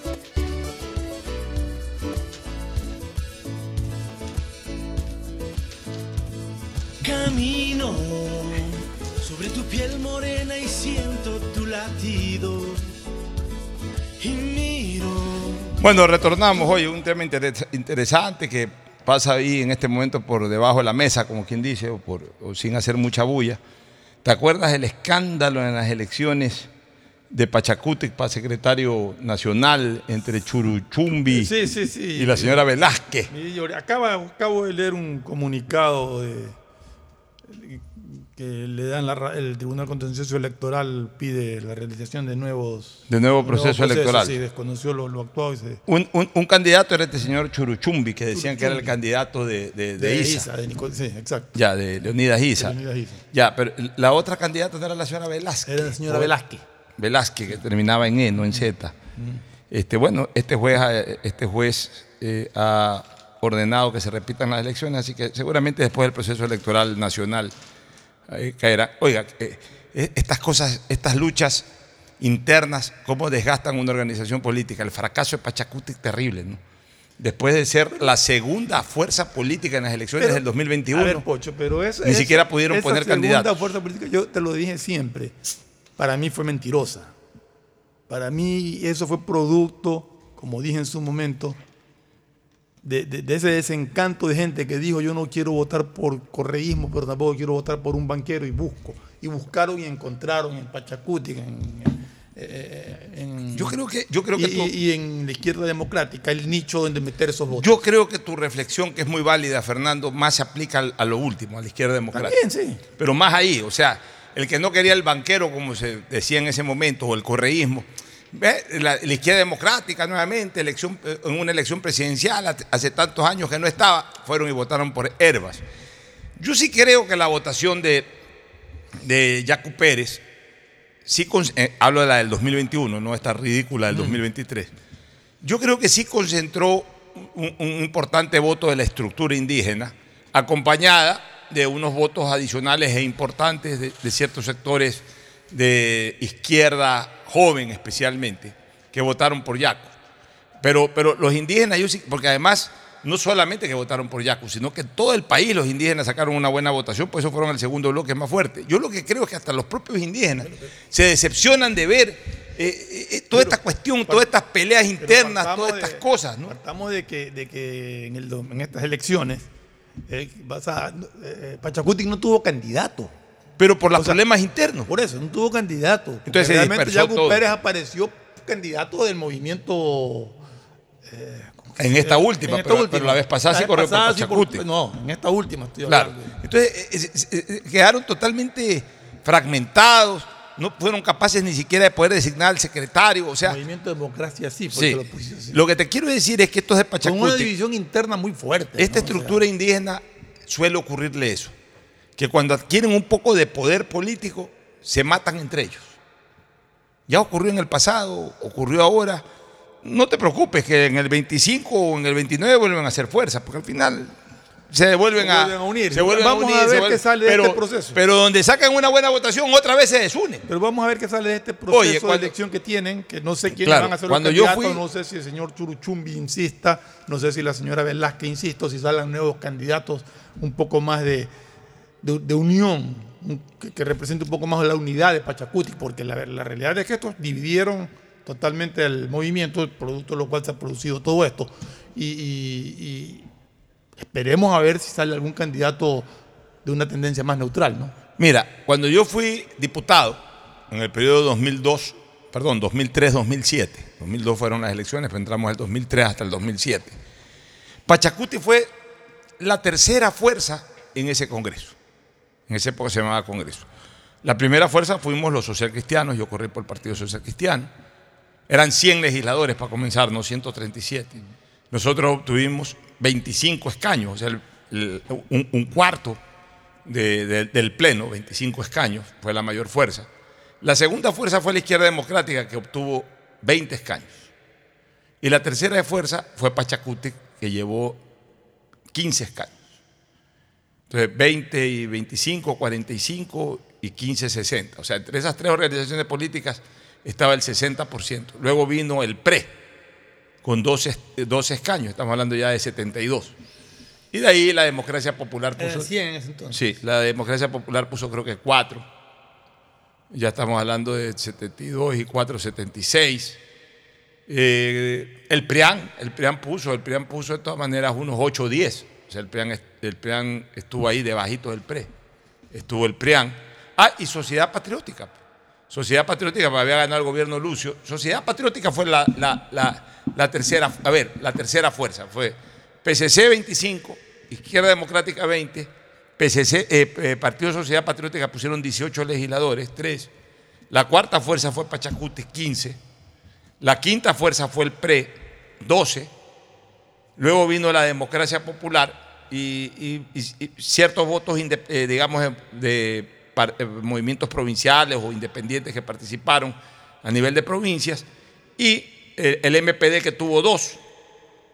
Camino sobre tu piel morena y siento tu latido. Y miro. Bueno, retornamos hoy un tema interes- interesante que pasa ahí en este momento por debajo de la mesa, como quien dice, o, por, o sin hacer mucha bulla. ¿Te acuerdas del escándalo en las elecciones de Pachacutic para secretario nacional entre Churuchumbi Sí, sí, sí. y la señora Velázquez? Acaba- acabo de leer un comunicado de- que le dan la el Tribunal Contencioso Electoral pide la realización de nuevos De nuevo proceso electoral. Sí, desconoció lo, lo actuado y se- Un, un- un candidato era este señor Churuchumbi, que decían que era el candidato de, de, de de ISA. Isa, de Nico- sí, exacto. Ya, de Leonidas Isa. Leonidas Isa. Ya, pero la otra candidata no era la señora Velázquez. Era la señora Velázquez. Velázquez, que terminaba en E, no en Z. Este, bueno, este juez, este juez eh, ha ordenado que se repitan las elecciones, así que seguramente después del proceso electoral nacional caerá. Oiga, eh, eh, estas cosas, estas luchas internas, cómo desgastan una organización política. El fracaso de Pachacuti es terrible, ¿no? Después de ser la segunda fuerza política en las elecciones Pero, del 2021, A ver, Pocho, pero esa- ni siquiera pudieron esa poner segunda candidatos. fuerza política, yo te lo dije siempre, para mí fue mentirosa. Para mí eso fue producto, como dije en su momento, de, de- de ese desencanto de gente que dijo yo no quiero votar por correísmo, pero tampoco quiero votar por un banquero y busco. Y buscaron y encontraron en Pachacuti, en, eh, en- Yo creo que- yo creo que y, tú- y- en la izquierda democrática el nicho donde meter esos votos. Yo creo que tu reflexión, que es muy válida, Fernando, más se aplica a lo último, a la izquierda democrática. También, sí. Pero más ahí, o sea, el que no quería el banquero, como se decía en ese momento, o el correísmo, ¿ve? La, la izquierda democrática nuevamente, elección, eh, en una elección presidencial hace- tantos años que no estaba, fueron y votaron por Herbas. Yo sí creo que la votación de, de Pérez, sí eh, hablo de la del 2021, no esta ridícula del 2023. Yo creo que sí concentró un, un importante voto de la estructura indígena, acompañada de unos votos adicionales e importantes de, de ciertos sectores de izquierda joven especialmente, que votaron por Yacu. Pero, pero los indígenas, porque además no solamente que votaron por Yacu, sino que en todo el país los indígenas sacaron una buena votación, por eso fueron el segundo bloque más fuerte. Yo lo que creo es que hasta los propios indígenas se decepcionan de ver eh, eh, toda esta cuestión, todas estas peleas internas, todas estas de- cosas, ¿no? Partamos de que, de que en, el en estas elecciones eh, vas a- eh, Pachacuti no tuvo candidato. Pero por los O sea, problemas internos. Por eso, no tuvo candidato. Entonces se realmente Yacu todo. Pérez apareció candidato del movimiento. En esta última, en esta pero, última. pero la vez pasada sí vez corrió por sí Pachacuti. no, en esta última estoy Claro. hablando. Entonces, eh, eh, eh, quedaron totalmente fragmentados, no fueron capaces ni siquiera de poder designar al secretario, o sea, Movimiento de Democracia sí, porque sí. lo así. Lo que te quiero decir es que estos de Con una división interna muy fuerte. esta ¿no? O sea, estructura indígena suele ocurrirle eso, que cuando adquieren un poco de poder político, se matan entre ellos. Ya ocurrió en el pasado, ocurrió ahora. No te preocupes que en el 25 o en el 29 vuelven a hacer fuerza, porque al final se devuelven, Se a, vuelven a unir. se vuelven Vamos unir, a ver vuelven- qué sale de este proceso. Pero donde sacan una buena votación, otra vez se desunen. Pero vamos a ver qué sale de este proceso Oye, cuando- de elección que tienen, que no sé quiénes Claro, van a ser cuando los yo candidatos, fui- no sé si el señor Churuchumbi insista, no sé si la señora Velázquez insisto, si salen nuevos candidatos un poco más de, de- unión, un- que, que represente un poco más la unidad de Pachacuti, porque la, realidad es que estos dividieron totalmente el movimiento, producto de lo cual se ha producido todo esto. Y esperemos a ver si sale algún candidato de una tendencia más neutral, ¿no? Mira, cuando yo fui diputado en el periodo 2002, perdón, 2003-2007, 2002 fueron las elecciones, pero entramos del 2003 hasta el 2007. Pachacuti fue la tercera fuerza en ese Congreso. En esa época se llamaba Congreso. La primera fuerza fuimos los socialcristianos, yo corrí por el Partido Social Cristiano. Eran 100 legisladores para comenzar, no 137. Nosotros obtuvimos 25 escaños, o sea, un, cuarto de- de- del Pleno, 25 escaños, fue la mayor fuerza. La segunda fuerza fue la izquierda democrática, que obtuvo 20 escaños. Y la tercera fuerza fue Pachacuti, que llevó 15 escaños. Entonces, 20 y 25, 45 y 15, 60. O sea, entre esas tres organizaciones políticas estaba el 60%. Luego vino el PRE, con 12, 12 escaños, estamos hablando ya de 72. Y de ahí la democracia popular puso... Eran 100 en ese entonces. Sí, la democracia popular puso creo que 4. Ya estamos hablando de 72 y 4, 76. Eh, el PRIAN, el PRIAN puso, el PRIAN puso de todas maneras unos 8 o 10. O sea, el PRIAN, el PRIAN estuvo ahí debajito del PRE. Estuvo el PRIAN. Ah, y Sociedad Patriótica. Sociedad Patriótica, había ganado el gobierno Lucio. Sociedad Patriótica fue la, la- la- la tercera, a ver, la tercera fuerza. Fue PCC 25, Izquierda Democrática 20, PCC, eh, eh, Partido Sociedad Patriótica pusieron 18 legisladores, 3. La cuarta fuerza fue Pachacuti, 15. La quinta fuerza fue el PRE, 12. Luego vino la democracia popular y, ciertos votos, eh, digamos, de, eh, movimientos provinciales o independientes que participaron, a nivel de provincias, y el, el MPD que tuvo dos,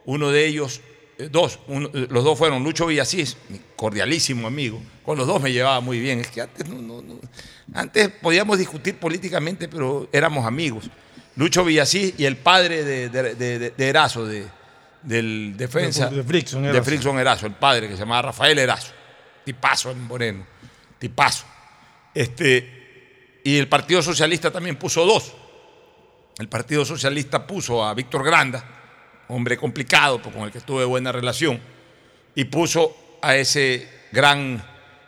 uno de ellos, eh, dos, eh, los dos fueron Lucho Villasís, mi cordialísimo amigo, con los dos me llevaba muy bien, es que antes, no, no- no- antes podíamos discutir políticamente, pero éramos amigos. Lucho Villasís y el padre de, de, de- de Erazo, de, del defensa. De- de Frickson de Erazo. Frickson Erazo, el padre que se llamaba Rafael Erazo. Tipazo en Moreno. Tipazo. Este, y el Partido Socialista también puso dos. El Partido Socialista puso a Víctor Granda, hombre complicado, con el que tuve buena relación, y puso a ese gran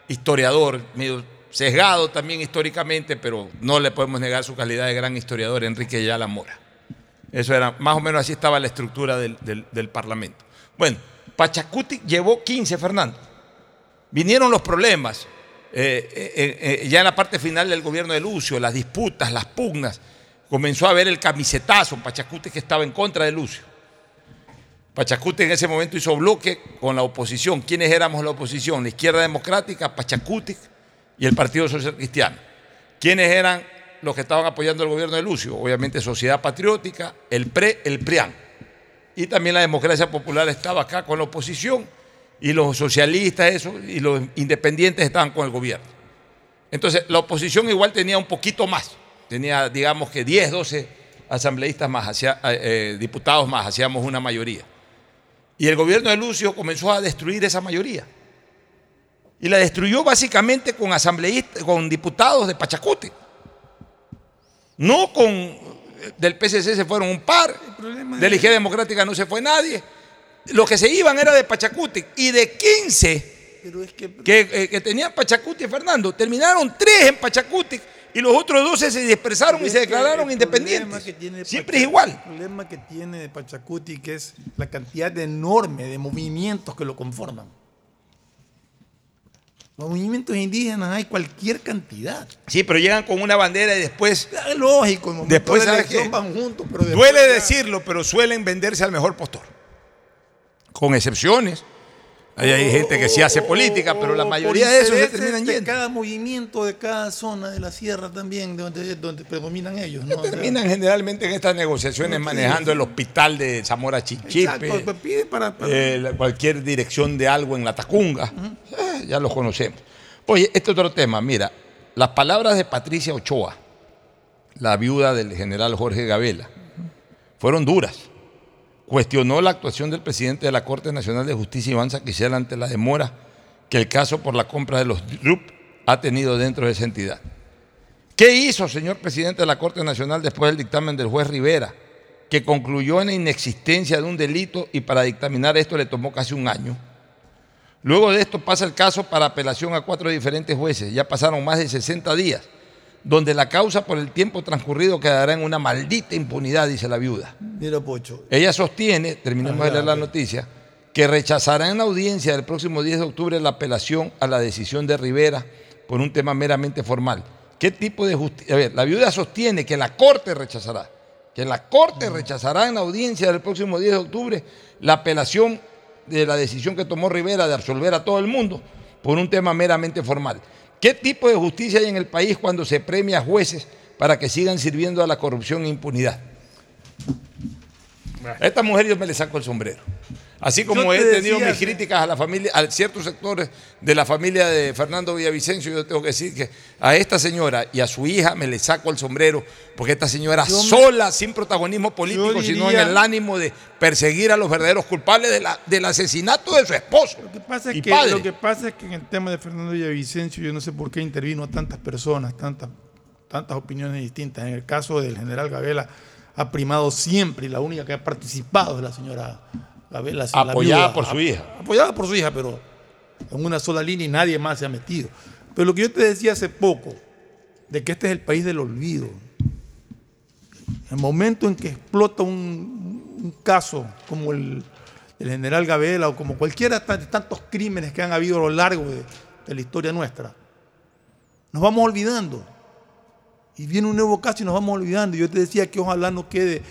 historiador, medio sesgado también históricamente, pero no le podemos negar su calidad de gran historiador, Enrique Ayala Mora. Eso era, más o menos así estaba la estructura del, del- Parlamento. Bueno, Pachacuti llevó 15, Fernando. Vinieron los problemas. eh, eh, eh, ya en la parte final del gobierno de Lucio, las disputas, las pugnas, comenzó a haber el camisetazo. Pachacuti que estaba en contra de Lucio. Pachacuti en ese momento hizo bloque con la oposición. ¿Quiénes éramos la oposición? La izquierda democrática, Pachacuti y el Partido Social Cristiano. ¿Quiénes eran los que estaban apoyando el gobierno de Lucio? Obviamente Sociedad Patriótica, el PRE, el PRIAN. Y también la democracia popular estaba acá con la oposición y los socialistas eso, y los independientes estaban con el gobierno. Entonces, la oposición igual tenía un poquito más. Tenía, digamos que 10, 12 asambleístas más, hacía- eh, diputados más, hacíamos una mayoría. Y el gobierno de Lucio comenzó a destruir esa mayoría. Y la destruyó básicamente con asambleístas, con diputados de Pachacuti. No con del PCC se fueron un par, de la Izquierda Democrática no se fue nadie. Los que se iban era de Pachacuti y de 15 que, eh, que tenían Pachacuti, Fernando, terminaron tres en Pachacuti y los otros 12 se dispersaron y se declararon independientes. Siempre es igual. El problema que tiene de Pachacuti que es la cantidad enorme de movimientos que lo conforman. Los movimientos indígenas hay cualquier cantidad. Sí, pero llegan con una bandera y después. Es lógico, en Después, de ¿sabes elección van juntos, pero después Duele decirlo, pero suelen venderse al mejor postor. Con excepciones. Ahí hay gente que sí hace política, pero la mayoría de esos se terminan de yendo. cada movimiento de cada zona de la sierra también, donde, donde predominan ellos. ¿no? Terminan generalmente en estas negociaciones manejando el hospital de Zamora Chinchipe, Exacto, pues pide para, para- eh, cualquier dirección de algo en la Tacunga. Eh, ya los conocemos. Oye, este otro tema, mira, las palabras de Patricia Ochoa, la viuda del general Jorge Gabela, fueron duras. Cuestionó la actuación del presidente de la Corte Nacional de Justicia, Iván Saquicela, ante la demora que el caso por la compra de los RUP ha tenido dentro de esa entidad. ¿Qué hizo, señor presidente de la Corte Nacional, después del dictamen del juez Rivera, que concluyó en la inexistencia de un delito y para dictaminar esto le tomó casi un año? Luego de esto pasa el caso para apelación a cuatro diferentes jueces. Ya pasaron más de 60 días, donde la causa por el tiempo transcurrido quedará en una maldita impunidad, dice la viuda. Mira, Pocho. Ella sostiene, terminemos de leer la noticia, que rechazará en la audiencia del próximo 10 de octubre la apelación a la decisión de Rivera por un tema meramente formal. ¿Qué tipo de justicia? A ver, la viuda sostiene que la Corte rechazará, que la Corte rechazará en la audiencia del próximo 10 de octubre la apelación de la decisión que tomó Rivera de absolver a todo el mundo por un tema meramente formal. ¿Qué tipo de justicia hay en el país cuando se premia a jueces para que sigan sirviendo a la corrupción e impunidad? A esta mujer yo me le saco el sombrero. Así como he te tenido decía mis críticas a la familia, a ciertos sectores de la familia de Fernando Villavicencio, yo tengo que decir que a esta señora y a su hija me le saco el sombrero, porque esta señora me- sola, sin protagonismo político, Yo sino en diría- el ánimo de perseguir a los verdaderos culpables de la- del asesinato de su esposo. Lo que pasa es y que, padre. lo que pasa es que en el tema de Fernando Villavicencio yo no sé por qué intervino tantas personas, tantas, tantas opiniones distintas. En el caso del general Gabela ha primado siempre y la única que ha participado es la señora La Apoyada viuda. por su hija. Apoyada por su hija, pero en una sola línea y nadie más se ha metido. Pero lo que yo te decía hace poco, de que este es el país del olvido. El momento en que explota un, un caso como el, el general Gabela o como cualquiera de tantos crímenes que han habido a lo largo de, de la historia nuestra, nos vamos olvidando. Y viene un nuevo caso y nos vamos olvidando. Yo te decía que ojalá no quede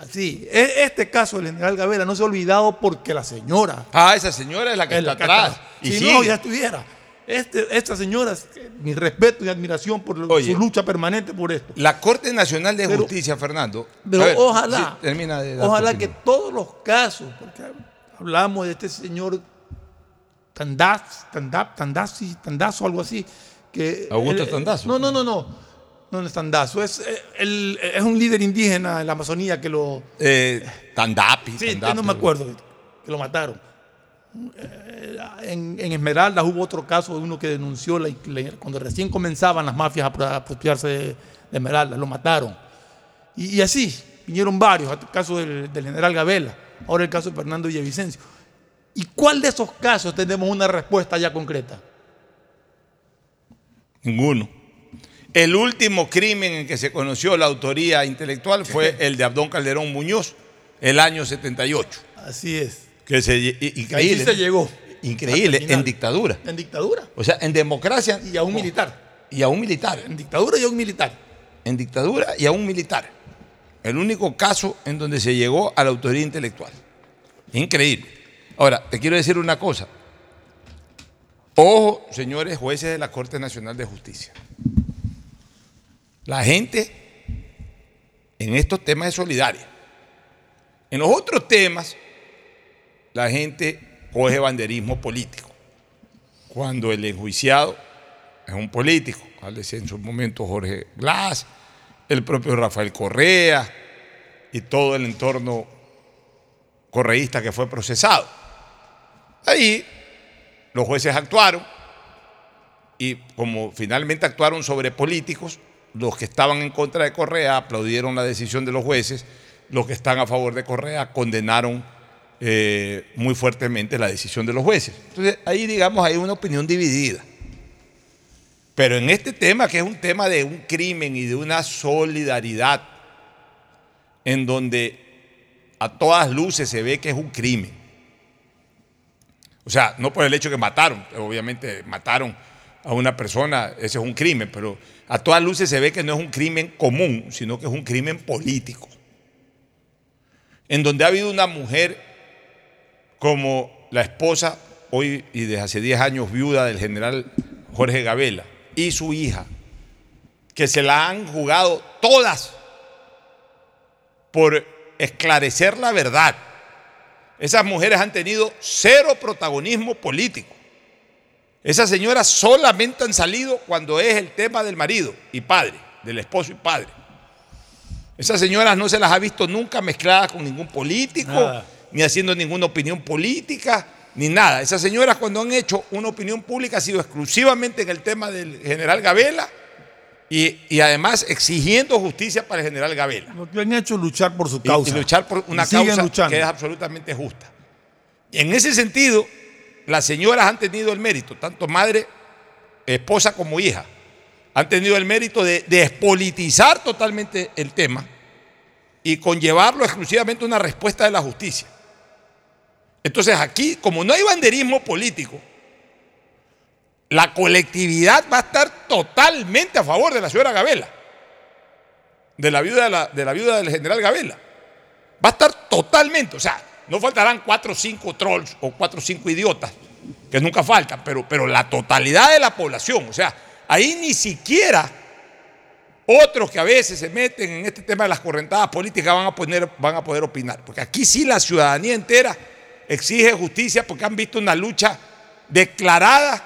así. E- Este caso del general Gabela no se ha olvidado porque la señora Ah, esa señora es la que es está la que atrás. está- Y si sigue. no, ya estuviera. Este, esta señora, mi respeto y admiración por Oye. su lucha permanente por esto. La Corte Nacional de Pero- Justicia, Fernando. Pero ver, ojalá, sí, termina de ojalá que todos los casos, porque hablamos de este señor Tandaz, Tandap, Tandazi, Tandazo, algo así, que Augusto él- Tandazo. No, no, no, no, no, no es Tandazo, es, eh, es un líder indígena en la Amazonía que lo, Eh, Tandapi. sí, Tandapi, no me acuerdo, que lo mataron. Eh, En, en Esmeraldas hubo otro caso de uno que denunció la- la- cuando recién comenzaban las mafias a apro- a apropiarse de, de Esmeraldas, lo mataron. Y, y así, vinieron varios, el caso del, del general Gabela, ahora el caso de Fernando Villavicencio. ¿Y cuál de esos casos tenemos una respuesta ya concreta? Ninguno. El último crimen en que se conoció la autoría intelectual fue el de Abdón Calderón Muñoz, el año 78. Así es. Que se, se llegó. Increíble, en dictadura. En dictadura. O sea, en democracia. Y a un militar. Y a un militar. En dictadura y a un militar. En dictadura y a un militar. El único caso en donde se llegó a la autoría intelectual. Increíble. Ahora, te quiero decir una cosa. Ojo, señores jueces de la Corte Nacional de Justicia. La gente en estos temas es solidaria. En los otros temas, la gente coge banderismo político. Cuando el enjuiciado es un político, háblese en su momento Jorge Glass, el propio Rafael Correa y todo el entorno correísta que fue procesado. Ahí los jueces actuaron y como finalmente actuaron sobre políticos, los que estaban en contra de Correa aplaudieron la decisión de los jueces, los que están a favor de Correa condenaron eh, muy fuertemente la decisión de los jueces. Entonces ahí digamos hay una opinión dividida. Pero en este tema, que es un tema de un crimen y de una solidaridad, en donde a todas luces se ve que es un crimen. O sea, no por el hecho que mataron, obviamente mataron a una persona, ese es un crimen, pero a todas luces se ve que no es un crimen común, sino que es un crimen político. En donde ha habido una mujer como la esposa, hoy y desde hace 10 años viuda del general Jorge Gabela, y su hija, que se la han jugado todas por esclarecer la verdad. Esas mujeres han tenido cero protagonismo político. Esas señoras solamente han salido cuando es el tema del marido y padre, del esposo y padre. Esas señoras no se las ha visto nunca mezcladas con ningún político, Nada. ni haciendo ninguna opinión política, ni nada. Esas señoras cuando han hecho una opinión pública ha sido exclusivamente en el tema del general Gabela y, y además exigiendo justicia para el general Gabela. Lo que han hecho es luchar por su causa. Y, luchar por una causa luchando. que es absolutamente justa. Y en ese sentido, las señoras han tenido el mérito, tanto madre, esposa como hija, han tenido el mérito de despolitizar totalmente el tema y conllevarlo exclusivamente a una respuesta de la justicia. Entonces aquí, como no hay banderismo político, la colectividad va a estar totalmente a favor de la señora Gabela, de la viuda, de la, de la viuda del general Gabela. Va a estar totalmente, o sea, no faltarán cuatro o cinco trolls o cuatro o cinco idiotas, que nunca faltan, pero, pero la totalidad de la población, o sea, ahí ni siquiera otros que a veces se meten en este tema de las correntadas políticas van a, poner, van a poder opinar, porque aquí sí la ciudadanía entera exige justicia porque han visto una lucha declarada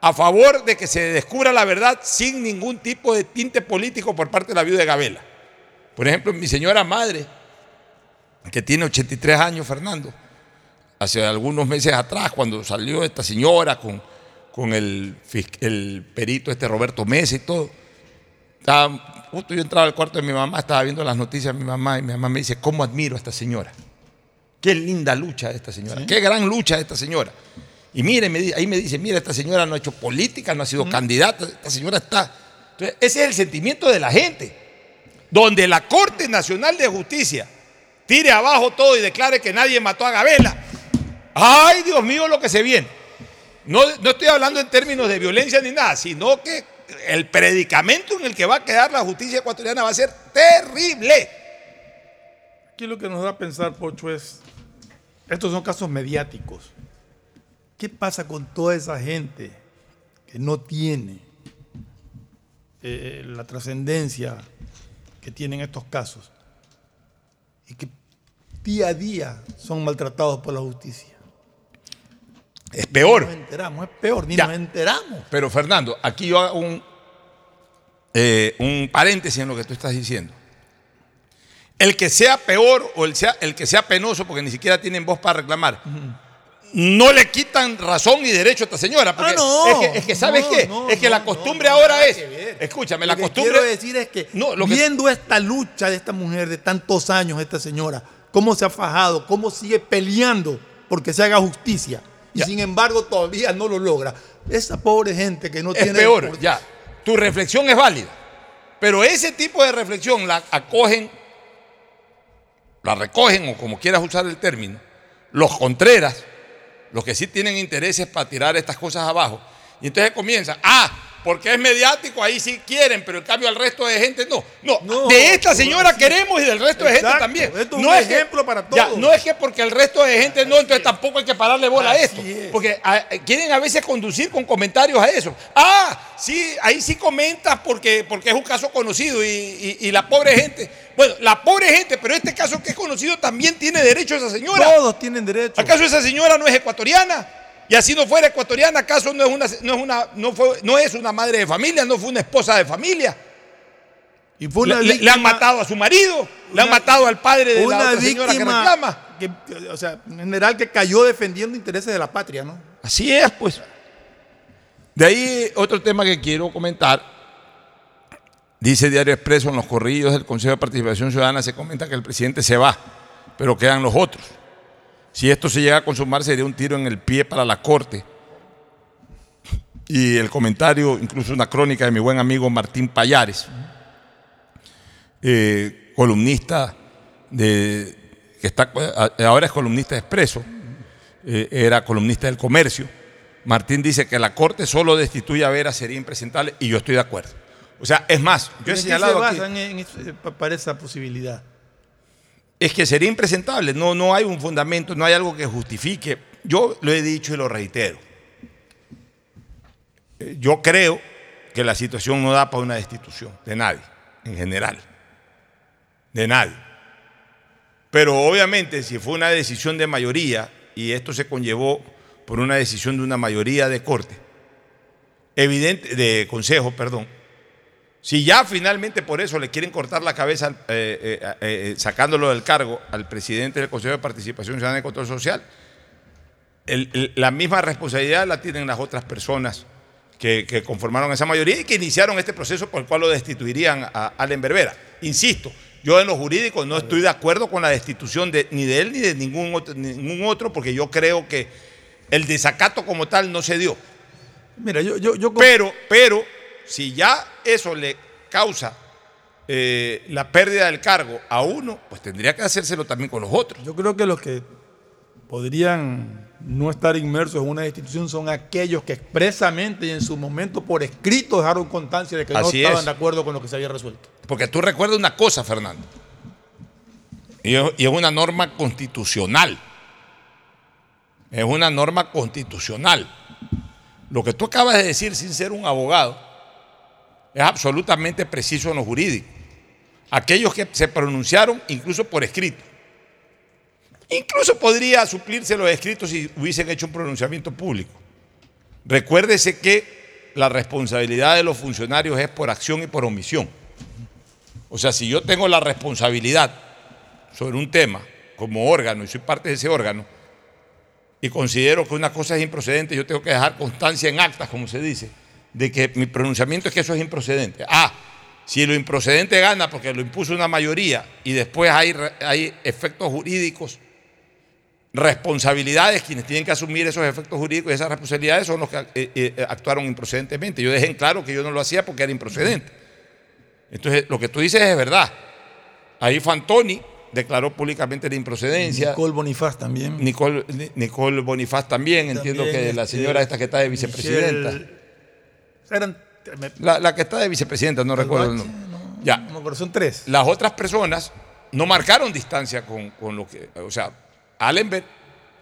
a favor de que se descubra la verdad sin ningún tipo de tinte político por parte de la viuda de Gabela. Por ejemplo, mi señora madre, que tiene 83 años, Fernando, hace algunos meses atrás, cuando salió esta señora con, con el, el perito este Roberto Mesa y todo, estaba- justo yo entraba al cuarto de mi mamá, estaba viendo las noticias de mi mamá y mi mamá me dice, ¿cómo admiro a esta señora? Qué linda lucha de esta señora, qué gran lucha de esta señora. Y mire, me ahí me dice, mira, esta señora no ha hecho política, no ha sido candidata, esta señora está... Entonces, ese es el sentimiento de la gente. Donde la Corte Nacional de Justicia tire abajo todo y declare que nadie mató a Gabela. Ay, Dios mío, lo que se viene. No, no estoy hablando en términos de violencia ni nada, sino que el predicamento en el que va a quedar la justicia ecuatoriana va a ser terrible. Aquí lo que nos da a pensar, Pocho, es, estos son casos mediáticos. ¿Qué ¿qué pasa con toda esa gente que no tiene eh, la trascendencia que tienen estos casos y que día a día son maltratados por la justicia? Es peor. Ni nos enteramos, es peor, ni Ya. nos enteramos. Pero Fernando, aquí yo hago un, eh, un paréntesis en lo que tú estás diciendo. El que sea peor o el, sea, el que sea penoso, porque ni siquiera tienen voz para reclamar, no le quitan razón y derecho a esta señora. Porque Ah, no. es, que, es que, ¿sabes No, qué? no, es que la costumbre ahora es. que ver. Escúchame, Lo la que costumbre. quiero decir es que, No, lo que- viendo esta lucha de esta mujer de tantos años, esta señora, cómo se ha fajado, cómo sigue peleando porque se haga justicia, y sin embargo todavía no lo logra. Esa pobre gente que no es tiene... peor, ya. Tu reflexión es válida. Pero ese tipo de reflexión la acogen, la recogen, o como quieras usar el término, los contreras, los que sí tienen intereses para tirar estas cosas abajo. Y entonces comienza, ah, porque es mediático, ahí sí quieren, pero en cambio al resto de gente no. No, de esta señora queremos y del resto de gente también. esto es no un es que- ejemplo para ya, todos. no es que porque el resto de gente no, entonces tampoco hay que pararle bola a esto. es. Porque ah, quieren a veces conducir con comentarios a eso. Ah, sí, ahí sí comentas porque, porque es un caso conocido y, y- y la pobre gente. Bueno, la pobre gente, pero este caso que es conocido también tiene derecho esa señora. Todos tienen derecho. ¿Acaso esa señora no es ecuatoriana? Y así no fuera ecuatoriana, ¿acaso no es una, no es una, no fue, no es una madre de familia, no fue una esposa de familia? Y fue una le, han víctima- matado a su marido, le han matado al padre de la una otra señora que víctima reclama. o sea, en general que cayó defendiendo intereses de la patria, ¿no? Así es, pues. De ahí otro tema que quiero comentar. Dice Diario Expreso, en los corrillos del Consejo de Participación Ciudadana se comenta que el presidente se va, pero quedan los otros. Si esto se llega a consumar, sería un tiro en el pie para la Corte. Y el comentario, incluso una crónica de mi buen amigo Martín Payares, eh, columnista de, que está, ahora es columnista de Expreso, eh, era columnista del comercio. Martín dice que la Corte solo destituye a Vera sería impresentable y yo estoy de acuerdo. O sea, es más, yo he ¿En qué se señalado aquí, basan en, eh, pa- para esa posibilidad? Es que sería impresentable, no, no hay un fundamento, no hay algo que justifique. Yo lo he dicho y lo reitero. Eh, Yo creo que la situación no da para una destitución de nadie, en general. De nadie. Pero obviamente si fue una decisión de mayoría y esto se conllevó por una decisión de una mayoría de corte, evidente, de consejo, perdón, si ya finalmente por eso le quieren cortar la cabeza, eh, eh, eh, sacándolo del cargo al presidente del Consejo de Participación Ciudadana y Control Social, el- el- la misma responsabilidad la tienen las otras personas que, que conformaron esa mayoría y que iniciaron este proceso por el cual lo destituirían a Allen Berbera. Insisto, yo en lo jurídico no estoy de acuerdo con la destitución de, ni de él ni de ningún otro, ningún otro, porque yo creo que el desacato como tal no se dio. Mira, yo, yo, yo Pero, pero, si ya eso le causa eh, la pérdida del cargo a uno, pues tendría que hacérselo también con los otros. Yo creo que los que podrían no estar inmersos en una destitución son aquellos que expresamente y en su momento por escrito dejaron constancia de que no estaban es. de acuerdo con lo que se había resuelto. Porque tú recuerdas una cosa, Fernando, y es una norma constitucional. Es una norma constitucional. Lo que tú acabas de decir sin ser un abogado es absolutamente preciso en lo jurídico. Aquellos que se pronunciaron incluso por escrito. Incluso podría suplirse los escritos si hubiesen hecho un pronunciamiento público. Recuérdese que la responsabilidad de los funcionarios es por acción y por omisión. O sea, si yo tengo la responsabilidad sobre un tema como órgano y soy parte de ese órgano y considero que una cosa es improcedente, yo tengo que dejar constancia en actas, como se dice, de que mi pronunciamiento es que eso es improcedente. Ah, si lo improcedente gana porque lo impuso una mayoría y después hay, hay efectos jurídicos, responsabilidades, quienes tienen que asumir esos efectos jurídicos y esas responsabilidades son los que eh, eh, actuaron improcedentemente. Yo dejé en claro que yo no lo hacía porque era improcedente. Entonces, lo que tú dices es verdad. Ahí Fantoni declaró públicamente la improcedencia. Nicole Bonifaz también. Nicole, Ni- Nicole Bonifaz también, entiendo que la este, señora esta que está de vicepresidenta. Michelle- Eran, me- La, la que está de vicepresidenta, no recuerdo el nombre. Ya. no me acuerdo, son tres. Las otras personas no marcaron distancia con, con lo que. O sea, Allenberg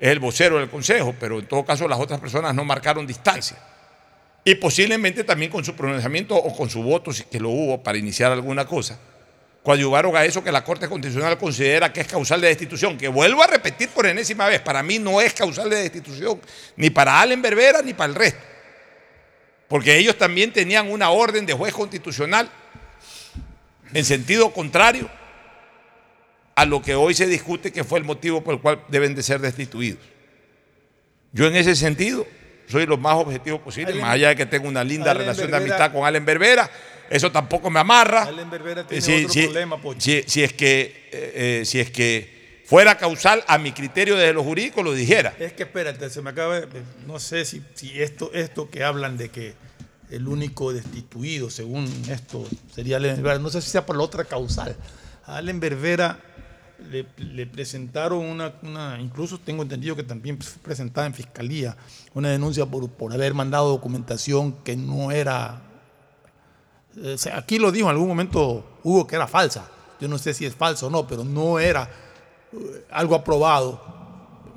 es el vocero del Consejo, pero en todo caso las otras personas no marcaron distancia. Y posiblemente también con su pronunciamiento o con su voto, si que lo hubo para iniciar alguna cosa, coadyuvaron a eso que la Corte Constitucional considera que es causal de destitución, que vuelvo a repetir por enésima vez, para mí no es causal de destitución, ni para Allen Berbera ni para el resto. Porque ellos también tenían una orden de juez constitucional en sentido contrario a lo que hoy se discute que fue el motivo por el cual deben de ser destituidos. Yo en ese sentido soy lo más objetivo posible, más allá de que tengo una linda Allen relación de amistad con Allen Berbera, eso tampoco me amarra. Allen Berbera tiene Si- otro si- problema, si es que, eh, eh, si es que fuera causal a mi criterio desde lo jurídico, lo dijera. Es que espérate, se me acaba no sé si, esto, esto que hablan de que el único destituido, según esto, sería Allen Berbera, no sé si sea por la otra causal. A Allen Berbera le, presentaron una, una- incluso tengo entendido que también fue presentada en fiscalía, una denuncia por, por haber mandado documentación que no era eh, aquí lo dijo en algún momento Hugo que era falsa. Yo no sé si es falso o no, pero no era algo aprobado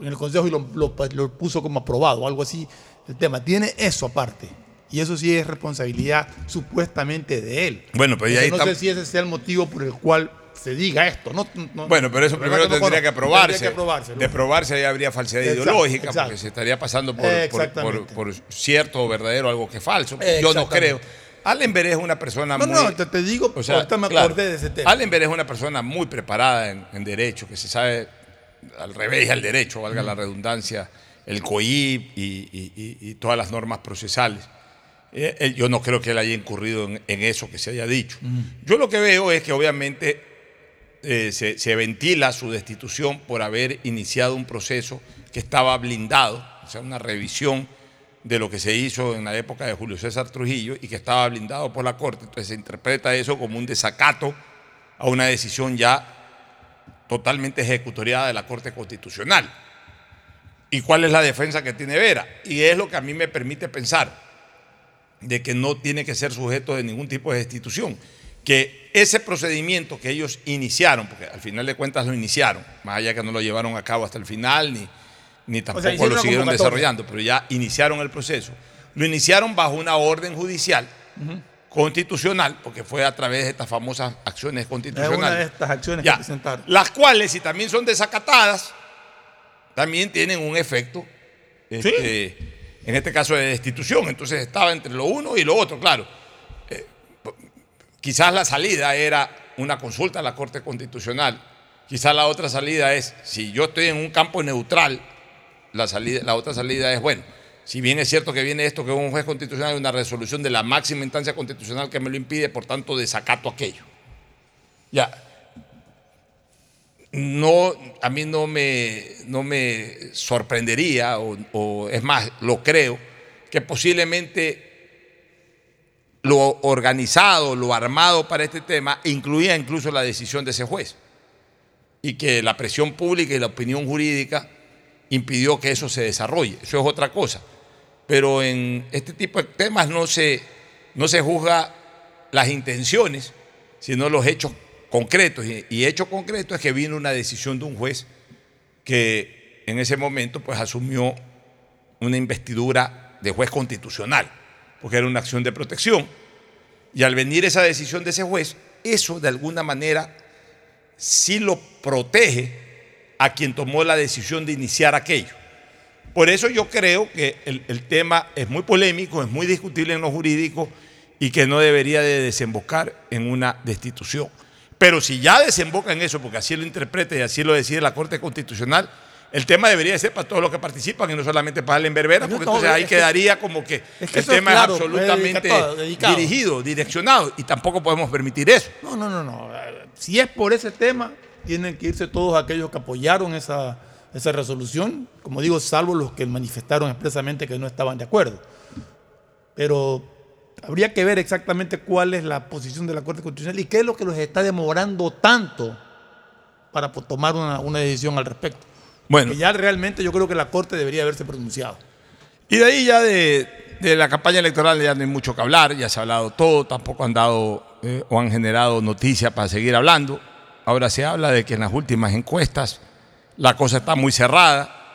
en el Consejo y lo, lo- lo puso como aprobado, algo así. El tema tiene eso aparte. Y eso sí es responsabilidad supuestamente de él. Bueno, pero ya ahí no sé si ese sea el motivo por el cual se diga esto. No, no- Bueno, pero eso primero no tendría que aprobarse. Tendría que aprobarse, De aprobarse ahí habría falsedad Exacto, ideológica, exacto. porque se estaría pasando por, por- por- Exactamente. por cierto o verdadero algo que es falso. Yo no creo. Allen Beré es una persona No, muy... no, te, te digo, O sea, ahorita me claro, acordé de ese tema. Allen Beré es una persona muy preparada en, en derecho, que se sabe al revés al derecho, valga la redundancia, el COIP y, y- y- y todas las normas procesales. Eh, él- yo no creo que él haya incurrido en, en eso que se haya dicho. Yo lo que veo es que obviamente eh, se, se ventila su destitución por haber iniciado un proceso que estaba blindado, o sea, una revisión de lo que se hizo en la época de Julio César Trujillo y que estaba blindado por la Corte. Entonces se interpreta eso como un desacato a una decisión ya totalmente ejecutoriada de la Corte Constitucional. ¿Y cuál es la defensa que tiene Vera? Y es lo que a mí me permite pensar de que no tiene que ser sujeto de ningún tipo de destitución. Que ese procedimiento que ellos iniciaron, porque al final de cuentas lo iniciaron, más allá que no lo llevaron a cabo hasta el final, ni, ni tampoco lo siguieron desarrollando, pero ya iniciaron el proceso. Lo iniciaron bajo una orden judicial constitucional, porque fue a través de estas famosas acciones Es constitucionales. una de estas acciones Ya. que presentaron. Las cuales, si también son desacatadas, también tienen un efecto, este, en este caso de destitución. Entonces estaba entre lo uno y lo otro, claro. Eh, quizás la salida era una consulta a la Corte Constitucional. Quizás la otra salida es, si yo estoy en un campo neutral, la, otra salida es, bueno, si bien es cierto que viene esto que un juez constitucional y una resolución de la máxima instancia constitucional que me lo impide, por tanto desacato aquello. Ya, no, a mí no me, no me sorprendería, o es más, lo creo, que posiblemente lo organizado, lo armado para este tema, incluía incluso la decisión de ese juez. Y que la presión pública y la opinión jurídica impidió que eso se desarrolle. Eso es otra cosa. Pero en este tipo de temas no se, no se juzga las intenciones, sino los hechos concretos. Y, y hecho concreto es que vino una decisión de un juez que en ese momento pues asumió una investidura de juez constitucional, porque era una acción de protección. Y al venir esa decisión de ese juez, eso de alguna manera sí lo protege a quien tomó la decisión de iniciar aquello. Por eso yo creo que el, el tema es muy polémico, es muy discutible en lo jurídico y que no debería de desembocar en una destitución. Pero si ya desemboca en eso, porque así lo interpreta y así lo decide la Corte Constitucional, el tema debería ser para todos los que participan y no solamente para el Enverbera, porque no, entonces ahí que- quedaría como que, es que el es tema claro, es es absolutamente dedicado, dedicado. dirigido, direccionado, y tampoco podemos permitir eso. No, no, no, no. Si es por ese tema, tienen que irse todos aquellos que apoyaron esa, esa resolución, como digo, salvo los que manifestaron expresamente que no estaban de acuerdo. Pero habría que ver exactamente cuál es la posición de la Corte Constitucional y qué es lo que los está demorando tanto para po- tomar una, una decisión al respecto. Bueno. Que ya realmente yo creo que la Corte debería haberse pronunciado. Y de ahí ya de, de la campaña electoral ya no hay mucho que hablar, ya se ha hablado todo, tampoco han dado eh, o han generado noticias para seguir hablando. Ahora se habla de que en las últimas encuestas la cosa está muy cerrada,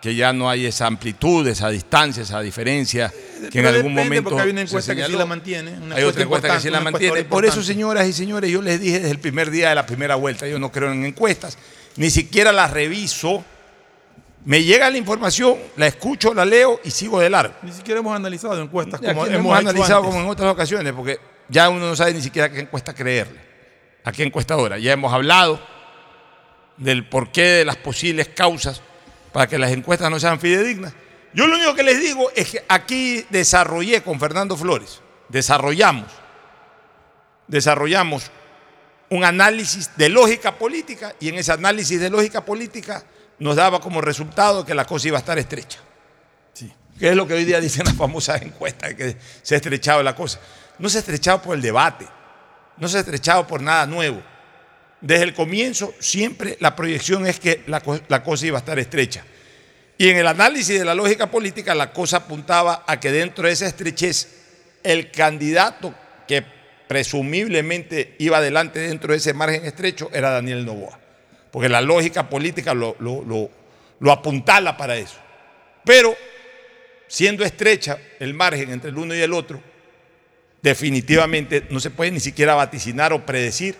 que ya no hay esa amplitud, esa distancia, esa diferencia que en Pero algún depende, momento Porque hay una se encuesta que sí la mantiene. una Hay otra encuesta que sí la mantiene. Por eso, señoras y señores, yo les dije desde el primer día de la primera vuelta, yo no creo en encuestas, ni siquiera las reviso. Me llega la información, la escucho, la leo y sigo de largo. Ni siquiera hemos analizado encuestas como hemos, hemos analizado antes. como en otras ocasiones, porque ya uno no sabe ni siquiera qué encuesta creerle, a qué encuestadora. Ya hemos hablado del porqué de las posibles causas para que las encuestas no sean fidedignas. Yo lo único que les digo es que aquí desarrollé con Fernando Flores, desarrollamos, desarrollamos un análisis de lógica política y en ese análisis de lógica política nos daba como resultado que la cosa iba a estar estrecha. Que es lo que hoy día dicen las famosas encuestas, que se ha estrechado la cosa. No se ha estrechado por el debate, no se ha estrechado por nada nuevo. Desde el comienzo siempre la proyección es que la, co- la cosa iba a estar estrecha. Y en el análisis de la lógica política la cosa apuntaba a que dentro de esa estrechez el candidato que presumiblemente iba adelante dentro de ese margen estrecho era Daniel Novoa. Porque la lógica política lo, lo- para eso. Pero siendo estrecha el margen entre el uno y el otro, definitivamente no se puede ni siquiera vaticinar o predecir,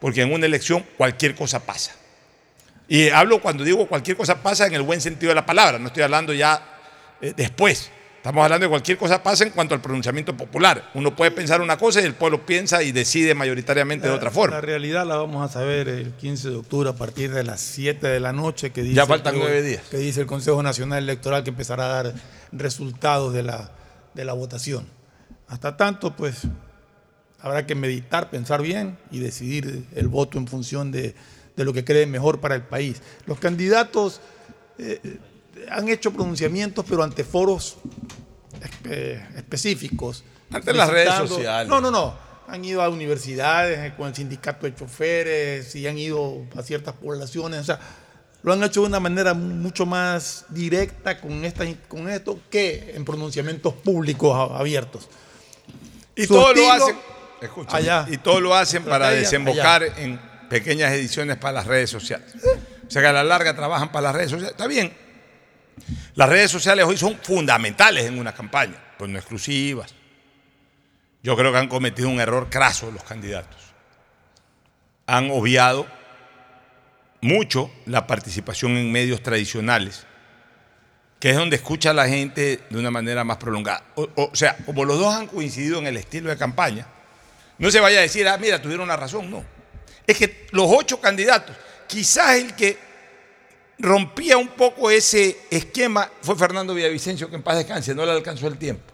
porque en una elección cualquier cosa pasa. Y hablo cuando digo cualquier cosa pasa en el buen sentido de la palabra, no estoy hablando ya eh, después. Estamos hablando de cualquier cosa pasa en cuanto al pronunciamiento popular. Uno puede pensar una cosa y el pueblo piensa y decide mayoritariamente de otra forma. La realidad la vamos a saber el 15 de octubre a partir de las 7 de la noche que dice, Ya faltan el- nueve días. que dice el Consejo Nacional Electoral que empezará a dar resultados de la, de la votación. Hasta tanto, pues habrá que meditar, pensar bien y decidir el voto en función de, de lo que cree mejor para el país. Los candidatos eh, han hecho pronunciamientos, pero ante foros espe- específicos. Ante las redes sociales. No, no, no. Han ido a universidades eh, con el sindicato de choferes y han ido a ciertas poblaciones. O sea, lo han hecho de una manera mucho más directa con, esta, con esto que en pronunciamientos públicos abiertos. Y todo lo hacen, Allá. y todo lo hacen para desembocar allá. en pequeñas ediciones para las redes sociales. O sea que a la larga trabajan para las redes sociales. Está bien. Las redes sociales hoy son fundamentales en una campaña, pues no exclusivas. Yo creo que han cometido un error craso los candidatos. Han obviado mucho la participación en medios tradicionales, que es donde escucha a la gente de una manera más prolongada. O, o sea, como los dos han coincidido en el estilo de campaña, no se vaya a decir, ah, mira, tuvieron la razón, no. Es que los ocho candidatos, quizás el que rompía un poco ese esquema fue Fernando Villavicencio, que en paz descanse, no le alcanzó el tiempo.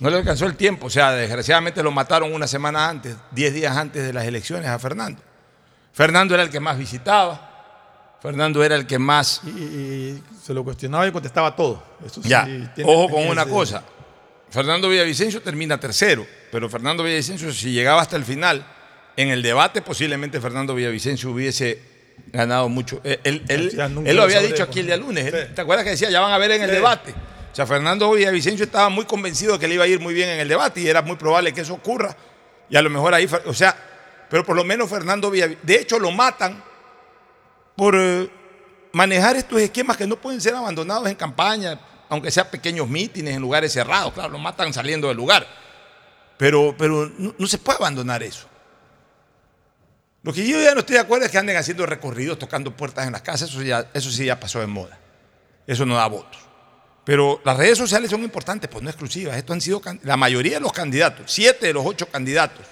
No le alcanzó el tiempo, o sea, desgraciadamente lo mataron una semana antes, diez días antes de las elecciones a Fernando. Fernando era el que más visitaba, Fernando era el que más... Y, y se lo cuestionaba y contestaba todo. Eso sí, Ya, tiene- ojo con una cosa. Fernando Villavicencio termina tercero, pero Fernando Villavicencio, si llegaba hasta el final, en el debate posiblemente Fernando Villavicencio hubiese ganado mucho. Él, él- él- él lo había dicho aquí el día lunes. Sí. ¿Te acuerdas que decía, ya van a ver en el Sí. debate? O sea, Fernando Villavicencio estaba muy convencido de que le iba a ir muy bien en el debate y era muy probable que eso ocurra. Y a lo mejor ahí, o sea, pero por lo menos Fernando Villavicencio, de hecho lo matan por eh, manejar estos esquemas que no pueden ser abandonados en campaña, aunque sean pequeños mítines en lugares cerrados. Claro, lo matan saliendo del lugar. Pero, pero no, se puede abandonar eso. Lo que yo ya no estoy de acuerdo es que anden haciendo recorridos, tocando puertas en las casas. Eso, eso sí ya pasó de moda. Eso no da votos. Pero las redes sociales son importantes, pues no exclusivas. Esto han sido la mayoría de los candidatos, siete de los ocho candidatos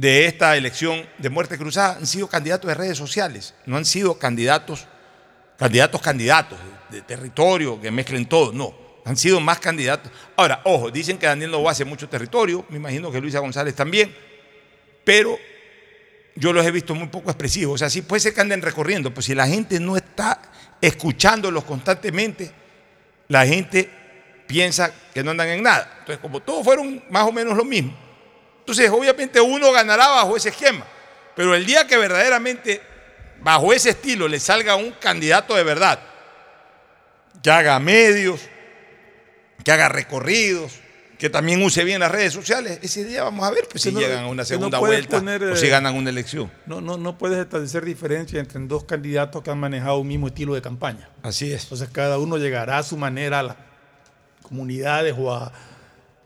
de esta elección de muerte cruzada han sido candidatos de redes sociales, no han sido candidatos, candidatos, candidatos de, territorio que mezclen todo, no, han sido más candidatos. Ahora, ojo, dicen que Daniel Novoa hace mucho territorio, me imagino que Luisa González también, pero yo los he visto muy poco expresivos. O sea, sí puede ser que anden recorriendo, pues si la gente no está escuchándolos constantemente, la gente piensa que no andan en nada. Entonces, como todos fueron más o menos lo mismo, entonces obviamente uno ganará bajo ese esquema. Pero el día que verdaderamente bajo ese estilo le salga un candidato de verdad, que haga medios, que haga recorridos, que también use bien las redes sociales. Ese día vamos a ver pues, si no- llegan a una no segunda vuelta poner, o eh, si ganan una elección. No, no, no puedes establecer diferencia entre dos candidatos que han manejado un mismo estilo de campaña. Así es. Entonces cada uno llegará a su manera a las comunidades o a,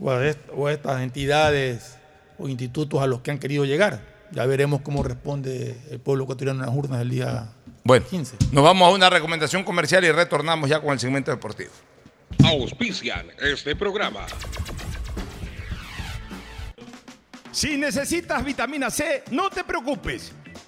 o a est- o a estas entidades o institutos a los que han querido llegar. Ya veremos cómo responde el pueblo ecuatoriano en las urnas el día Bueno, 15. nos vamos a una recomendación comercial y retornamos ya con el segmento deportivo. Auspician este programa. Si necesitas vitamina C, no te preocupes.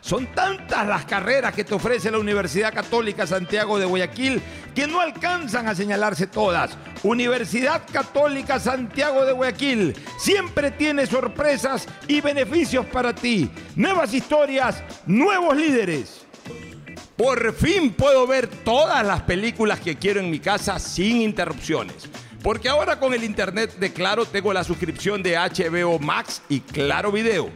Son tantas las carreras que te ofrece la Universidad Católica Santiago de Guayaquil que no alcanzan a señalarse todas. Universidad Católica Santiago de Guayaquil siempre tiene sorpresas y beneficios para ti. Nuevas historias, nuevos líderes. Por fin puedo ver todas las películas que quiero en mi casa sin interrupciones. Porque ahora con el internet de Claro tengo la suscripción de HBO Max y Claro Video.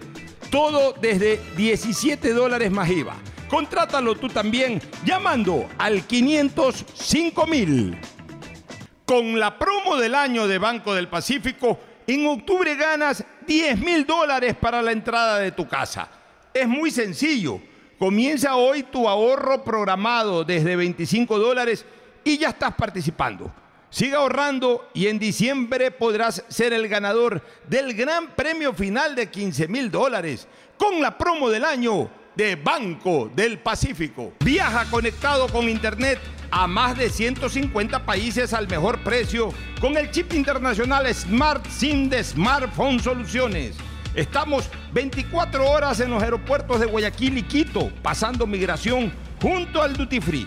Todo desde 17 dólares más IVA. Contrátalo tú también llamando al 505 mil. Con la promo del año de Banco del Pacífico, en octubre ganas 10 mil dólares para la entrada de tu casa. Es muy sencillo. Comienza hoy tu ahorro programado desde 25 dólares y ya estás participando. Siga ahorrando y en diciembre podrás ser el ganador del gran premio final de 15 mil dólares con la promo del año de Banco del Pacífico. Viaja conectado con Internet a más de 150 países al mejor precio con el chip internacional Smart SIM de Smartphone Soluciones. Estamos 24 horas en los aeropuertos de Guayaquil y Quito, pasando migración junto al Duty Free.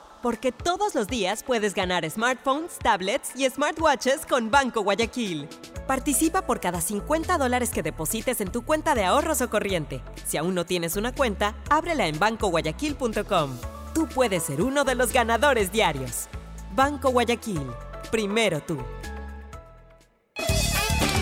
porque todos los días puedes ganar smartphones, tablets y smartwatches con Banco Guayaquil. Participa por cada 50 dólares que deposites en tu cuenta de ahorros o corriente. Si aún no tienes una cuenta, ábrela en bancoguayaquil.com. Tú puedes ser uno de los ganadores diarios. Banco Guayaquil. Primero tú.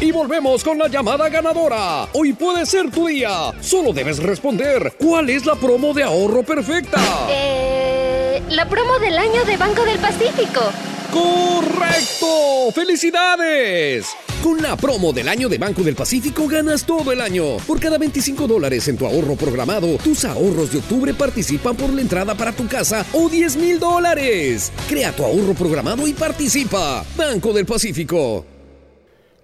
Y volvemos con la llamada ganadora. Hoy puede ser tu día. Solo debes responder cuál es la promo de ahorro perfecta. Eh, la promo del año de Banco del Pacífico. ¡Correcto! ¡Felicidades! Con la promo del año de Banco del Pacífico ganas todo el año. Por cada 25 dólares en tu ahorro programado, tus ahorros de octubre participan por la entrada para tu casa o 10 mil dólares. Crea tu ahorro programado y participa. Banco del Pacífico.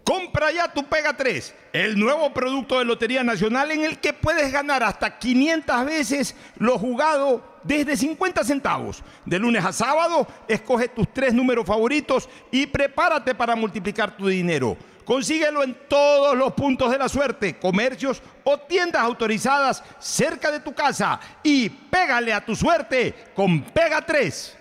Compra ya tu Pega 3, el nuevo producto de Lotería Nacional en el que puedes ganar hasta 500 veces lo jugado desde 50 centavos. De lunes a sábado, escoge tus tres números favoritos y prepárate para multiplicar tu dinero. Consíguelo en todos los puntos de la suerte, comercios o tiendas autorizadas cerca de tu casa y pégale a tu suerte con Pega 3.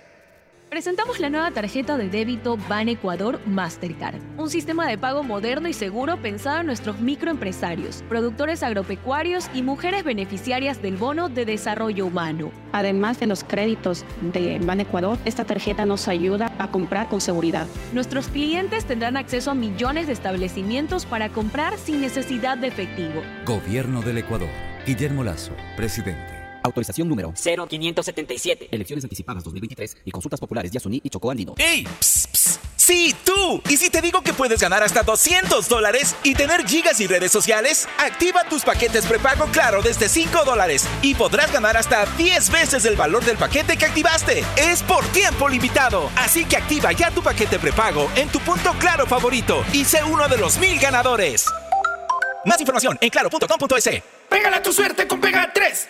Presentamos la nueva tarjeta de débito Ban Ecuador Mastercard, un sistema de pago moderno y seguro pensado en nuestros microempresarios, productores agropecuarios y mujeres beneficiarias del bono de desarrollo humano. Además de los créditos de Ban Ecuador, esta tarjeta nos ayuda a comprar con seguridad. Nuestros clientes tendrán acceso a millones de establecimientos para comprar sin necesidad de efectivo. Gobierno del Ecuador. Guillermo Lazo, presidente. Autorización número 0577. Elecciones anticipadas 2023 y consultas populares Yasuní y Chocó Andino. ¡Ey! Psst, psst. Sí, tú. ¿Y si te digo que puedes ganar hasta 200 dólares y tener gigas y redes sociales? Activa tus paquetes prepago Claro desde 5 dólares y podrás ganar hasta 10 veces el valor del paquete que activaste. Es por tiempo limitado. Así que activa ya tu paquete prepago en tu punto Claro favorito y sé uno de los mil ganadores. Más información en claro.com.es. Pégala tu suerte con Pega 3.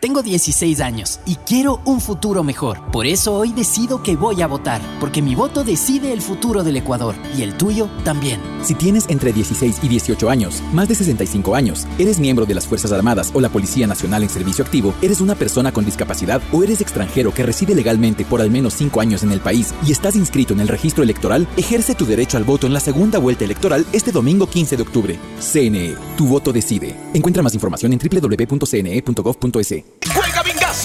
Tengo 16 años y quiero un futuro mejor. Por eso hoy decido que voy a votar, porque mi voto decide el futuro del Ecuador y el tuyo también. Si tienes entre 16 y 18 años, más de 65 años, eres miembro de las Fuerzas Armadas o la Policía Nacional en servicio activo, eres una persona con discapacidad o eres extranjero que reside legalmente por al menos 5 años en el país y estás inscrito en el registro electoral, ejerce tu derecho al voto en la segunda vuelta electoral este domingo 15 de octubre. CNE, tu voto decide. Encuentra más información en www.cne.gov.es.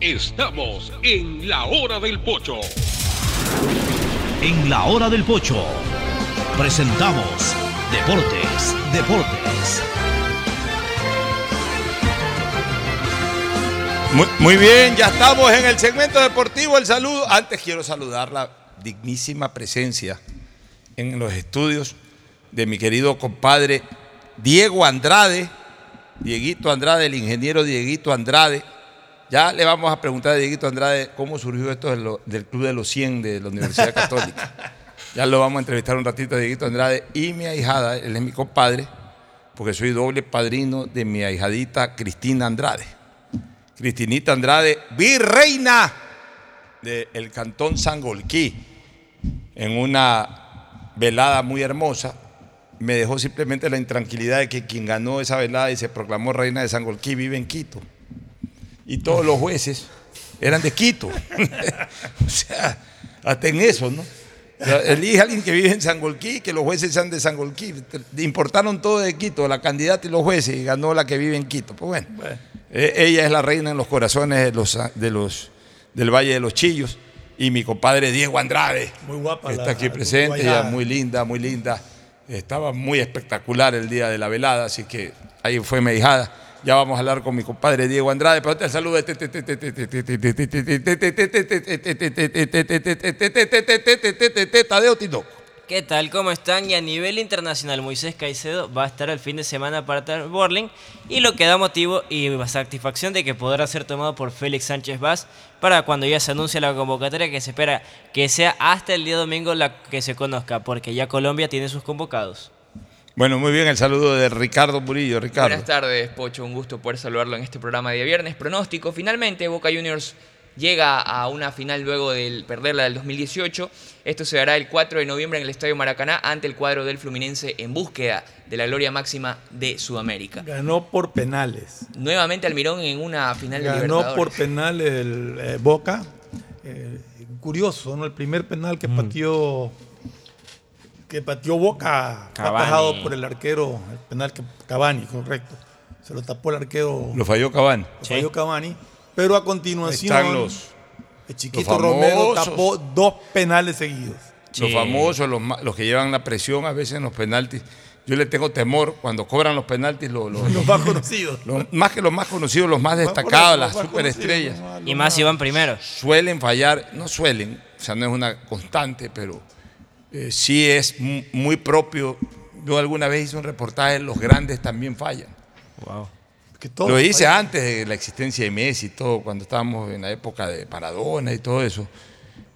Estamos en la hora del pocho. En la hora del pocho presentamos Deportes, Deportes. Muy, muy bien, ya estamos en el segmento deportivo. El saludo. Antes quiero saludar la dignísima presencia en los estudios de mi querido compadre Diego Andrade, Dieguito Andrade, el ingeniero Dieguito Andrade. Ya le vamos a preguntar a Dieguito Andrade cómo surgió esto de del Club de los 100 de la Universidad Católica. Ya lo vamos a entrevistar un ratito a Dieguito Andrade y mi ahijada, él es mi compadre, porque soy doble padrino de mi ahijadita Cristina Andrade. Cristinita Andrade, virreina del cantón Sangolquí, en una velada muy hermosa. Me dejó simplemente la intranquilidad de que quien ganó esa velada y se proclamó reina de Sangolquí vive en Quito. Y todos los jueces eran de Quito. o sea, hasta en eso, ¿no? O sea, Elige a alguien que vive en Sangolquí, que los jueces sean de Sangolquí. Importaron todo de Quito, la candidata y los jueces, y ganó la que vive en Quito. Pues bueno, eh, ella es la reina en los corazones de los, de los, del Valle de los Chillos. Y mi compadre Diego Andrade, Muy guapa que está la aquí presente, ella muy linda, muy linda. Estaba muy espectacular el día de la velada, así que ahí fue mi hijada. Ya vamos a hablar con mi compadre Diego Andrade, pero te saludo. ¿Qué tal? ¿Cómo están? Y a nivel internacional, Moisés Caicedo va a estar el fin de semana para Borling y lo que da motivo y satisfacción de que podrá ser tomado por Félix Sánchez Vaz para cuando ya se anuncie la convocatoria que se espera que sea hasta el día domingo la que se conozca, porque ya Colombia tiene sus convocados. Bueno, muy bien, el saludo de Ricardo Murillo. Ricardo. Buenas tardes, Pocho. Un gusto poder saludarlo en este programa de día viernes. Pronóstico. Finalmente, Boca Juniors llega a una final luego de perderla del 2018. Esto se dará el 4 de noviembre en el Estadio Maracaná ante el cuadro del Fluminense en búsqueda de la gloria máxima de Sudamérica. Ganó por penales. Nuevamente Almirón en una final de Ganó por penales el eh, Boca. Eh, curioso, ¿no? El primer penal que pateó, que pateó Boca, fue atajado por el arquero, el penal que Cavani, correcto. Se lo tapó el arquero. Lo falló Cavani. Lo falló Cavani. Pero a continuación, Ahí están los- el chiquito los Romero tapó dos penales seguidos. Los famosos, los, que llevan la presión a veces en los penaltis. Yo le tengo temor cuando cobran los penaltis, los, los- Los más conocidos. los- más que los más conocidos, los más destacados, las superestrellas. Y más si van primero. Suelen fallar, no suelen, o sea, no es una constante, pero eh, sí es mu- muy propio. Yo alguna vez hice un reportaje, los grandes también fallan. Wow. Lo hice antes de la existencia de Messi y todo, cuando estábamos en la época de Maradona y todo eso.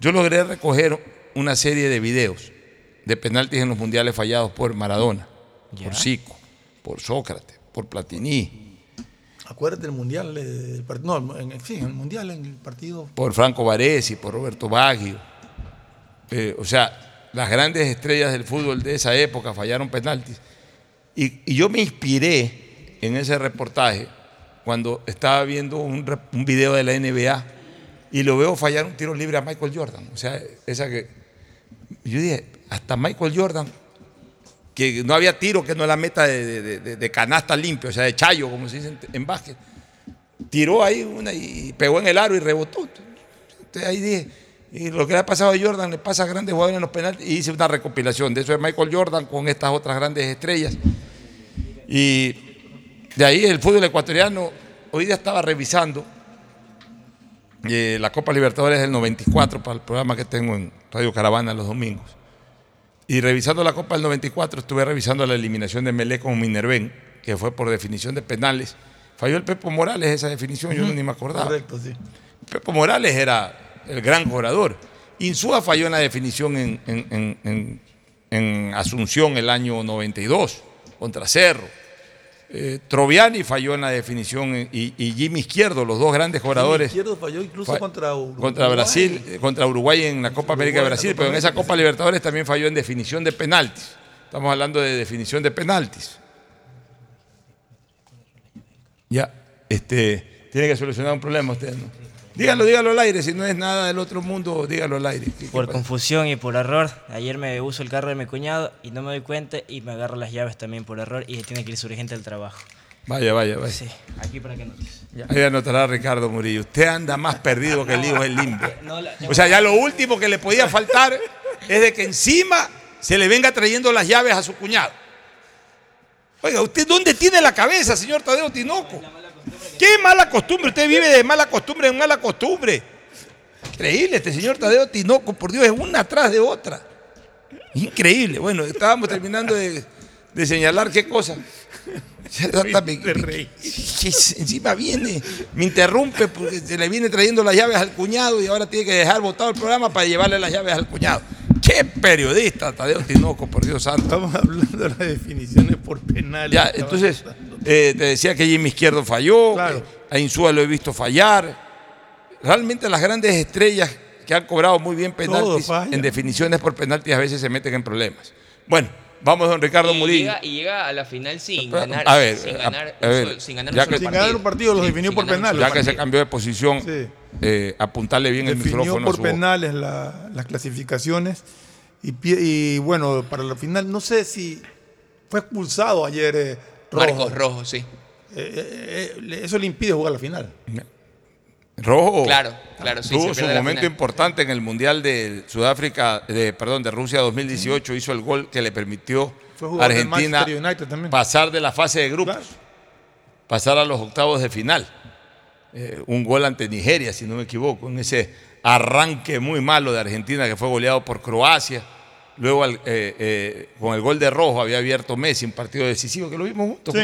Yo logré recoger una serie de videos de penaltis en los mundiales fallados por Maradona, por Zico, por Sócrates, por Platini, Acuérdate del mundial, eh, del part- no, en, en fin, el mundial en el partido. por Franco Baresi, por Roberto Baggio. Eh, o sea, las grandes estrellas del fútbol de esa época fallaron penaltis. Y, yo me inspiré en ese reportaje cuando estaba viendo un, video de la NBA y lo veo fallar un tiro libre a Michael Jordan. O sea, esa que. Yo dije, hasta Michael Jordan, que no había tiro que no la meta de canasta limpio, o sea, de chayo, como se dice en, en básquet. Tiró ahí una y pegó en el aro y rebotó. Entonces ahí dije, y lo que le ha pasado a Jordan le pasa a grandes jugadores en los penaltis. Y hice una recopilación de eso de Michael Jordan con estas otras grandes estrellas. Y de ahí el fútbol ecuatoriano, hoy día estaba revisando eh, la Copa Libertadores del 94 para el programa que tengo en Radio Caravana los domingos. Y revisando la Copa del 94, estuve revisando la eliminación de Melé con Minerven, que fue por definición de penales. Falló el Pepo Morales esa definición, yo no ni me acordaba. Correcto, sí. Pepo Morales era el gran jugador. Insúa falló en la definición en, en- en- en- en Asunción el año 92 contra Cerro. Eh, Troviani falló en la definición y, y Jimmy Izquierdo, los dos grandes jugadores. Izquierdo falló incluso Fa- contra Uruguay. Contra Brasil, eh, contra Uruguay en la Copa América de Brasil, pero en esa Copa Libertadores también falló en definición de penaltis. Estamos hablando de definición de penaltis. Ya, este, tiene que solucionar un problema usted, ¿no? Dígalo, dígalo al aire, si no es nada del otro mundo, dígalo al aire. ¿Qué- qué Por confusión y por error, ayer me uso el carro de mi cuñado y no me doy cuenta y me agarro las llaves también por error y tiene que ir urgente al trabajo. Vaya, vaya, vaya. Sí, aquí para que notes. Ya. Ahí anotará Ricardo Murillo. Usted anda más perdido que el hijo del limbo. No, la- O sea, ya lo último que le podía faltar es de que encima se le venga trayendo las llaves a su cuñado. Oiga, ¿usted dónde tiene la cabeza, señor Tadeo Tinoco? ¿Qué mala costumbre? Usted vive de mala costumbre en mala costumbre. Increíble, este señor Tadeo Tinoco, por Dios, es una atrás de otra. Increíble. Bueno, estábamos terminando de, de señalar qué cosa. Que encima viene, me interrumpe porque se le viene trayendo las llaves al cuñado y ahora tiene que dejar botado el programa para llevarle las llaves al cuñado. ¡Qué periodista, Tadeo Tinoco, por Dios santo! Estamos hablando de las definiciones por penales. Ya, entonces, eh, te decía que Jimmy Izquierdo falló, que a Insúa lo he visto fallar. Realmente las grandes estrellas que han cobrado muy bien penaltis, en definiciones por penaltis a veces se meten en problemas. Bueno, vamos, don Ricardo Y Murillo. llega, y llega a la final sin Pero, ganar, a ver, sin ganar, a un ver, sin ganar ya un solo que- Sin ganar un partido, los definió por penales. Ya que se cambió de posición, Sí. eh, apuntarle bien el Definió micrófono. a por su- penales la- las clasificaciones. Y, bueno, para la final, no sé si fue expulsado ayer eh, Rojo. Marcos Rojo, sí. Eh, eh, eh, eso le impide jugar la final. Rojo. Claro, claro, sí, Tuvo su momento final. importante en el Mundial de Sudáfrica, de, perdón, de Rusia 2018. Hizo el gol que le permitió a Argentina pasar de la fase de grupos, pasar a los octavos de final. Eh, un gol ante Nigeria, si no me equivoco, en ese arranque muy malo de Argentina que fue goleado por Croacia. Luego al- eh, eh, con el gol de Rojo había abierto Messi, un partido decisivo que lo vimos juntos. Sí.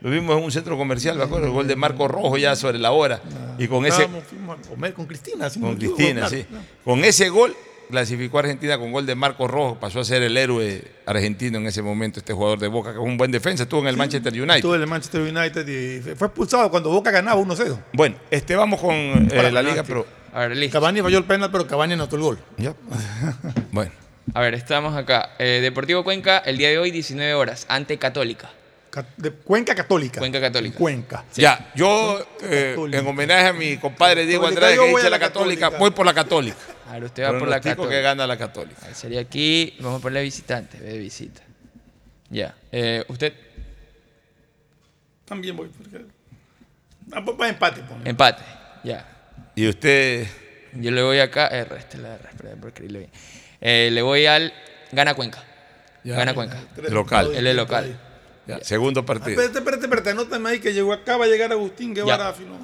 Lo vimos en un centro comercial, me acuerdo, el gol de Marco Rojo ya sobre la hora. y con ese, Estábamos, comer con Cristina. con Cristina, claro, sí. Con ese gol clasificó a Argentina con gol de Marco Rojo, pasó a ser el héroe argentino en ese momento, este jugador de Boca, que es un buen defensa, estuvo en el Manchester United. Estuvo en el Manchester United y fue expulsado cuando Boca ganaba 1-0. Bueno, este vamos con eh, la. Liga Pro. A ver, listo. Cavani falló el penal, pero Cavani anotó el gol. Ya. Bueno. A ver, estamos acá. Eh, Deportivo Cuenca, el día de hoy, 19 horas, ante Católica. Ca- de Cuenca Católica. Cuenca Católica. Cuenca. Ya, yo eh, en homenaje a mi compadre Diego Católica, Andrade que voy dice la la católica, Católica. voy por la católica. A ver, usted va por la Católica. que gana la Católica. A ver, sería aquí, vamos a ponerle visitante, ve de visita. Ya. Eh, ¿Usted? También voy. Porque... Ah, pues, va empate. ponle. Empate. Ya. Y usted. Yo le voy acá. R, esta es la R, espera, por escribirle bien. Eh, le voy al. Gana Cuenca. Ya. Gana Cuenca. Local. Él es local. Ya, Segundo Ah, partido. espérate, espérate, espérate. Anótame ahí que llegó, acaba de llegar Agustín Guevara. Filo.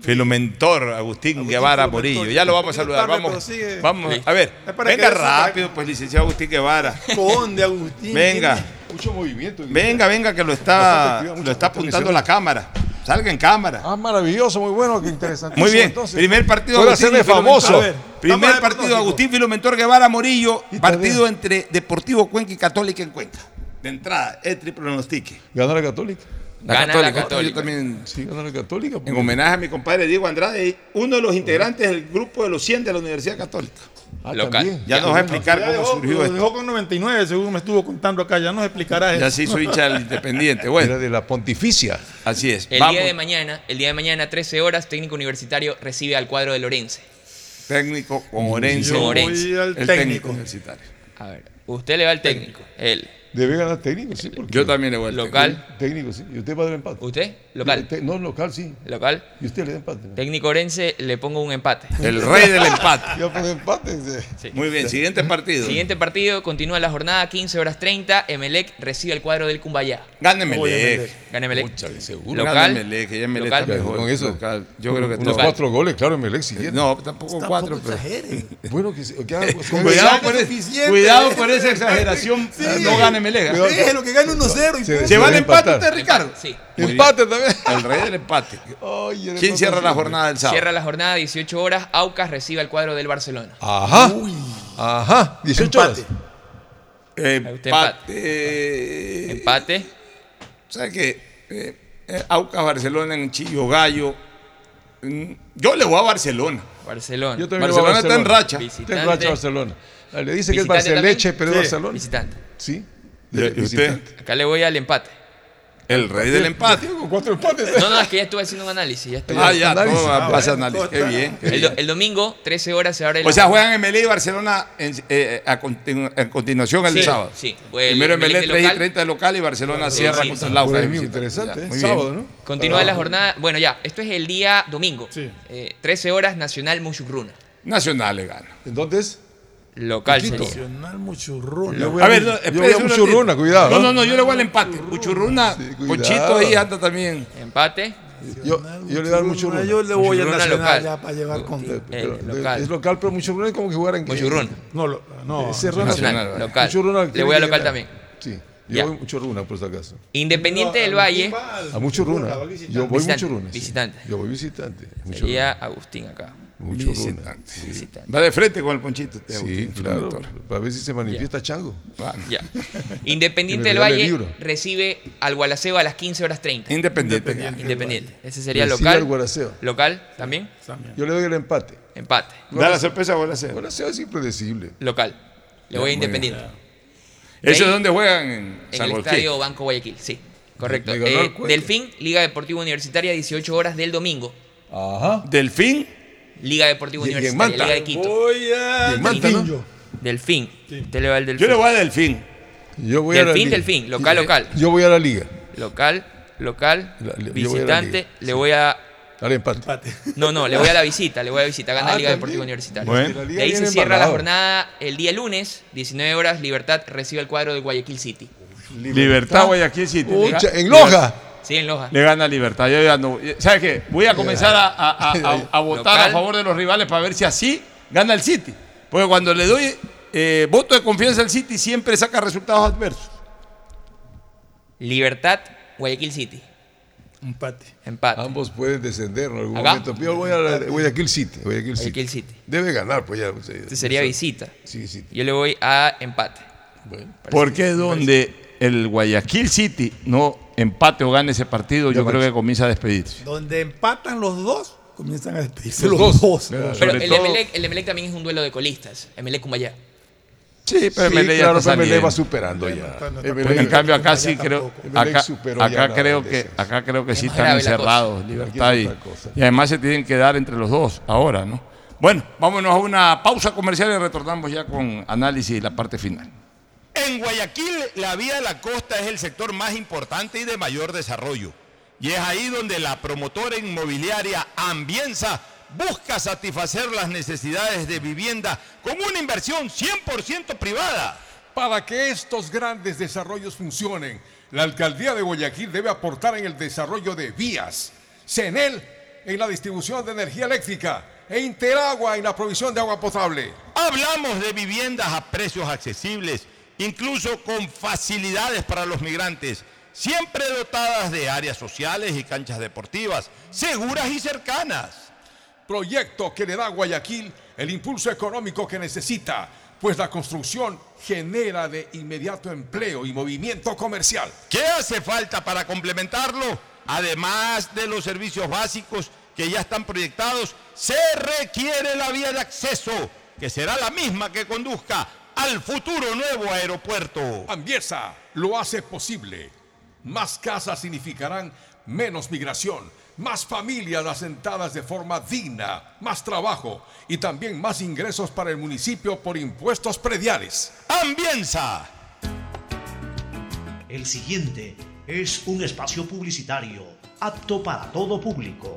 Filomentor Agustín Guevara. Morillo. Ya lo vamos a saludar. tarde, Vamos, sigue. vamos. Sí. A ver, venga para rápido, pues, licenciado Agustín Guevara. Conde Agustín. Venga. Mucho movimiento. Venga, venga, que lo está, lo está apuntando la cámara. Salga en cámara. Ah, maravilloso, muy bueno, qué interesante. Muy bien. Entonces, Primer partido Agustín hacerme famoso. A ver, Primer partido Agustín Filomentor Guevara Morillo. Partido entre Deportivo Cuenca y Católica en Cuenca. De entrada, el pronostique. Gana la Católica. La Gana la Católica. Católica. Yo también. Sí, gana la Católica. En homenaje a mi compadre Diego Andrade, uno de los integrantes del grupo de los 100 de la Universidad Católica. Ah, Local. Ya nos va a explicar cómo dejó, surgió esto. dejó con 99, según me estuvo contando acá. Ya nos explicará eso. Ya se hizo hincha del Independiente. Bueno, Era de la Pontificia. así es. El Vamos. día de mañana, el día de mañana, 13 horas, técnico universitario recibe al cuadro de Lorense. Técnico con Orense. Yo voy al el técnico. universitario. A ver, usted le va al técnico. Él. Debe ganar técnico, sí. Porque Yo también le voy al Local. Técnico, sí. Y usted va a dar empate. ¿Usted? Local. Te- No, local, sí. Local. Y usted le da empate. ¿no? Técnico Orense, le pongo un empate. El rey del empate. Ya pone empate. sí. Muy bien, siguiente partido. Siguiente partido, continúa la jornada, 15 horas 30. Emelec recibe el cuadro del Cumbayá. Gane Oye, Melec. Melec. Gana Emelec. Seguro. Local. Gane Melec, que ya Melec Local. está mejor. Con eso. Local. Yo creo que Unos local. cuatro goles, claro, en Melec siguiente. No, tampoco cuatro, pero. Bueno, que, que que Cuidado ese- cuidado por esa exageración. No gane Melec. Cuidado. Déjelo que gane 1-0. y Se- punto. ¿Se va el empate usted, Ricardo? Sí. Empate también. El rey del empate. ¿Quién cierra la jornada del sábado? Cierra la jornada, 18 horas. Aucas recibe al cuadro del Barcelona. Ajá. Ajá. 18 horas. Empate. Usted Empate. Empate. ¿Sabes qué? Eh, eh, Aucas Barcelona en Chillo Gallo. Mm, Yo le voy a Barcelona. Barcelona. Yo también le voy a Barcelona está en racha. Visitante. Está en racha Barcelona. Le dice que es Barceleche, pero es Sí. Barcelona. Visitante. Sí. ¿Y usted? Acá le voy al empate. El rey del empate. Con cuatro empates. No, no, es que ya estuve haciendo un análisis. Ya estoy Ah, ya, Análisis. todo va a Ah, pasar bueno, análisis. Qué bien. qué el, bien. el domingo, 13 horas, se abre O sea, juegan Emelec y Barcelona en- eh, a, continu- a continuación el Sí, sábado. sí. Pues, Primero Emelec Emelec de 3 y local. 30 de local y Barcelona cierra sí, contra sí. el mismo, visita. interesante. Ya, ¿eh? muy bien. Sábado, ¿no? Continúa la jornada. Bueno, ya, esto es el día domingo. Sí. Eh, 13 horas, Nacional Muchugruna. Nacional le gana. ¿En dónde es? Local Quito. sería. Yo voy A ver, no, yo espérese voy a un Muchurruna, cuidado. No, no, no, yo le voy al empate. Uchurruna, Sí. Pochito ahí anda también. Empate. Yo, yo le doy mucho runa. Yo le voy a Muchurruna Nacional local. ya para llevar con. Eh, Pero, local. Es local, pero mucho runa es como que jugar en Muchugruna. No, lo- no. Runa Nacional, Nacional, local. Mucho runa Le voy a que local también. Sí, yo Ya. voy mucho runa, por si acaso. Independiente del Valle. A mucho runa. Yo voy Visitante, mucho runa. sí. visitante. Yo voy visitante. Mucho Sería Agustín acá. Mucho. Visitante. Sí, Visitante. Va de frente con el Ponchito. este Sí, Agustín claro. Para ver si se manifiesta Chango. Ya. Independiente del Valle recibe al Gualaceo a las 15 horas 30. Independiente. Independiente. Ese sería Recibe al local. Local también. Yo le doy el empate. Empate. Da la sorpresa a Gualaceo. Guaraceo es impredecible. Local. Le voy a. Independiente. ¿Eso es donde juegan? En En San el estadio Banco Guayaquil, sí. Correcto. Eh. Delfín, Liga Deportiva Universitaria, 18 horas del domingo. Ajá. Delfín. Liga Deportiva Y- Universitaria, Manta. Liga de Quito. Voy a. Y Manta, ¿no? Delfín, Delfín. Usted le va al Delfín. Yo le voy a Delfín. Yo voy a la Delfín, liga. Delfín, local, local. Yo voy a la liga. Local, local, La- la visitante. Le voy a. Al empate. Empate. No, no, le voy a la visita, le voy a la visita. Gana Ah, Liga también. Deportiva Universitaria. Bueno. De ahí se cierra la jornada el día lunes, 19 horas. Libertad recibe el cuadro de Guayaquil City. Libertad Guayaquil City. Pucha, en Loja. Sí, en Loja. Le gana Libertad. Yo ya no. ¿Sabes qué? Voy a comenzar a, a- a- a- a votar Local. a favor de los rivales para ver si así gana el City. Porque cuando le doy eh, voto de confianza al City, siempre saca resultados adversos. Libertad, Guayaquil City. Empate. Empate. Ambos pueden descender en algún ¿Acá? momento. Yo voy a la- Guayaquil City. Guayaquil City. Guayaquil City. Debe ganar, pues ya. Este sería visita. Sí, sí. Yo le voy a empate. Bueno. Porque donde el Guayaquil City no empate o gane ese partido, yo Ya, creo que comienza a despedirse. Donde empatan los dos, comienzan a despedirse Los los, dos. Pero Sobre el todo- Emelec, el Emelec también es un duelo de colistas. Emelec Cumbayá. Sí, pero Sí, Melec ya claro, está pero Melec va superando ya. está- no está Emelec- Pues en cambio acá sí Ya creo. Emelec acá, ya acá creo que, acá creo que sí están encerrados, libertad y, y además se tienen que dar entre los dos ahora, ¿no? Bueno, vámonos a una pausa comercial y retornamos ya con análisis y la parte final. En Guayaquil, la vía de la costa es el sector más importante y de mayor desarrollo. Y es ahí donde la promotora inmobiliaria Ambienza busca satisfacer las necesidades de vivienda con una inversión 100% privada. Para que estos grandes desarrollos funcionen, la alcaldía de Guayaquil debe aportar en el desarrollo de vías, CENEL en la distribución de energía eléctrica e Interagua en la provisión de agua potable. Hablamos de viviendas a precios accesibles, incluso con facilidades para los migrantes, siempre dotadas de áreas sociales y canchas deportivas, seguras y cercanas. Proyecto que le da a Guayaquil el impulso económico que necesita, pues la construcción genera de inmediato empleo y movimiento comercial. ¿Qué hace falta para complementarlo? Además de los servicios básicos que ya están proyectados, se requiere la vía de acceso, que será la misma que conduzca al futuro nuevo aeropuerto. Ambiesa lo hace posible. Más casas significarán menos migración, más familias asentadas de forma digna, más trabajo y también más ingresos para el municipio por impuestos prediales. ¡Ambienza! El siguiente es un espacio publicitario apto para todo público.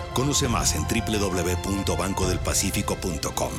Conoce más en www.bancodelpacifico.com.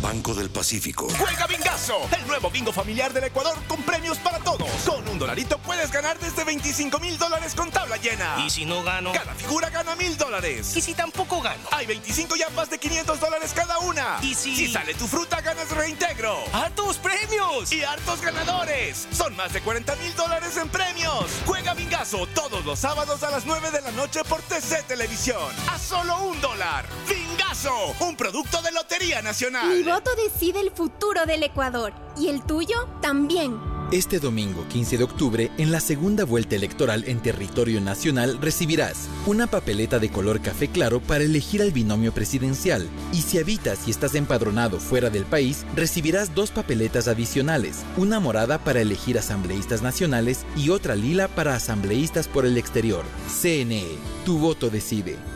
Banco del Pacífico. Juega Bingazo, el nuevo bingo familiar del Ecuador con premios para todos. Con un dolarito puedes ganar desde 25 mil dólares con tabla llena. ¿Y si no gano? Cada figura gana mil dólares. ¿Y si tampoco gano? Hay 25 yapas de 500 dólares cada una. ¿Y si... Si sale tu fruta, ganas reintegro. ¡Hartos premios! Y hartos ganadores. Son más de 40 mil dólares en premios. Juega Bingazo todos los sábados a las 9 de la noche por TC Televisión. Solo un dólar. Bingazo, un producto de Lotería Nacional. Mi voto decide el futuro del Ecuador. ¿Y el tuyo? También. Este domingo 15 de octubre, en la segunda vuelta electoral en territorio nacional, recibirás una papeleta de color café claro para elegir al binomio presidencial. Y si habitas y estás empadronado fuera del país, recibirás dos papeletas adicionales, una morada para elegir asambleístas nacionales y otra lila para asambleístas por el exterior. CNE, tu voto decide.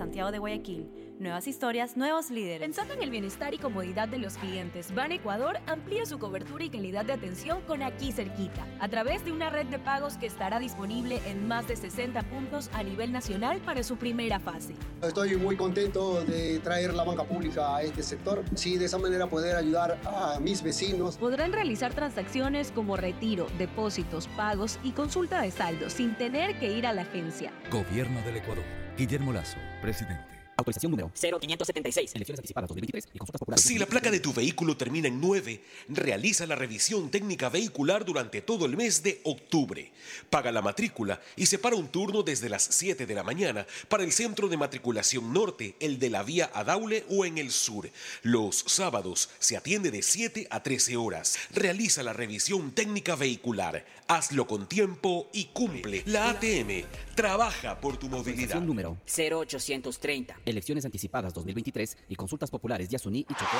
Santiago de Guayaquil. Nuevas historias, nuevos líderes. Pensando en el bienestar y comodidad de los clientes, Ban Ecuador amplía su cobertura y calidad de atención con aquí cerquita, a través de una red de pagos que estará disponible en más de 60 puntos a nivel nacional para su primera fase. Estoy muy contento de traer la banca pública a este sector, sí, de esa manera poder ayudar a mis vecinos. Podrán realizar transacciones como retiro, depósitos, pagos y consulta de saldo sin tener que ir a la agencia. Gobierno del Ecuador. Guillermo Lazo, presidente. Autorización número 0576. Elecciones anticipadas 2023 y consultas populares. Si la placa de tu vehículo termina en 9, realiza la revisión técnica vehicular durante todo el mes de octubre. Paga la matrícula y separa un turno desde las 7 de la mañana para el centro de matriculación norte, el de la vía Adaule o en el sur. Los sábados se atiende de 7 a 13 horas. Realiza la revisión técnica vehicular. Hazlo con tiempo y cumple. La ATM trabaja por tu movilidad. Autorización número 0830. Elecciones anticipadas 2023 y consultas populares de Asuní y Chocó.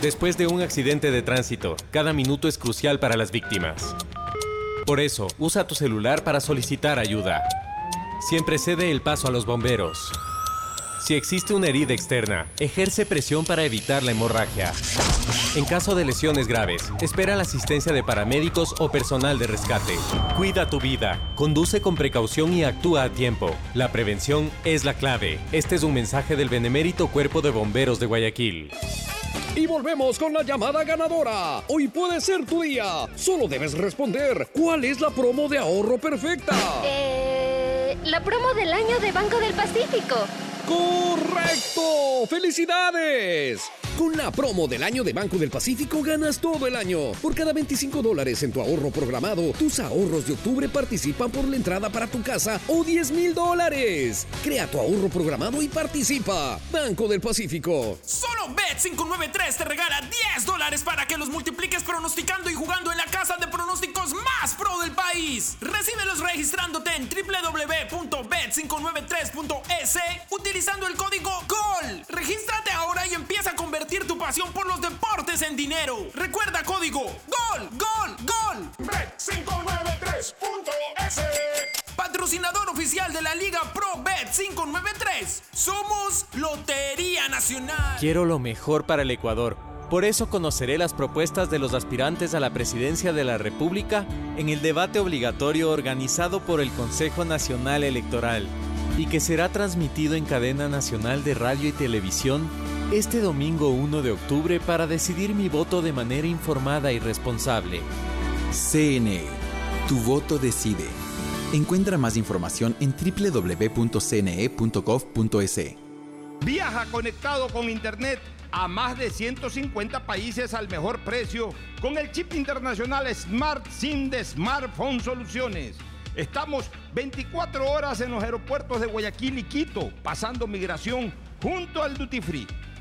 Después de un accidente de tránsito, cada minuto es crucial para las víctimas. Por eso, usa tu celular para solicitar ayuda. Siempre cede el paso a los bomberos. Si existe una herida externa, ejerce presión para evitar la hemorragia. En caso de lesiones graves, espera la asistencia de paramédicos o personal de rescate. Cuida tu vida, conduce con precaución y actúa a tiempo. La prevención es la clave. Este es un mensaje del Benemérito Cuerpo de Bomberos de Guayaquil. Y volvemos con la llamada ganadora. Hoy puede ser tu día. Solo debes responder. ¿Cuál es la promo de ahorro perfecta? Eh, la promo del año de Banco del Pacífico. ¡Correcto! ¡Felicidades! Con la promo del año de Banco del Pacífico ganas todo el año. Por cada 25 dólares en tu ahorro programado, tus ahorros de octubre participan por la entrada para tu casa o 10 mil dólares. Crea tu ahorro programado y participa. Banco del Pacífico. Solo Bet593 te regala 10 dólares para que los multipliques pronosticando y jugando en la casa de pronósticos más pro del país. Recíbelos registrándote en www.bet593.es utilizando el código GOL. Regístrate ahora y empieza a convertir tu pasión por los deportes en dinero. Recuerda código GOL, GOL, GOL. Bet593.es. Patrocinador oficial de la Liga Pro Bet 593. Somos Lotería Nacional. Quiero lo mejor para el Ecuador. Por eso conoceré las propuestas de los aspirantes a la presidencia de la República en el debate obligatorio organizado por el Consejo Nacional Electoral y que será transmitido en cadena nacional de radio y televisión este domingo 1 de octubre para decidir mi voto de manera informada y responsable. CNE. Tu voto decide. Encuentra más información en www.cne.gov.es. Viaja conectado con Internet a más de 150 países al mejor precio con el chip internacional Smart SIM de Smartphone Soluciones. Estamos 24 horas en los aeropuertos de Guayaquil y Quito, pasando migración junto al Duty Free.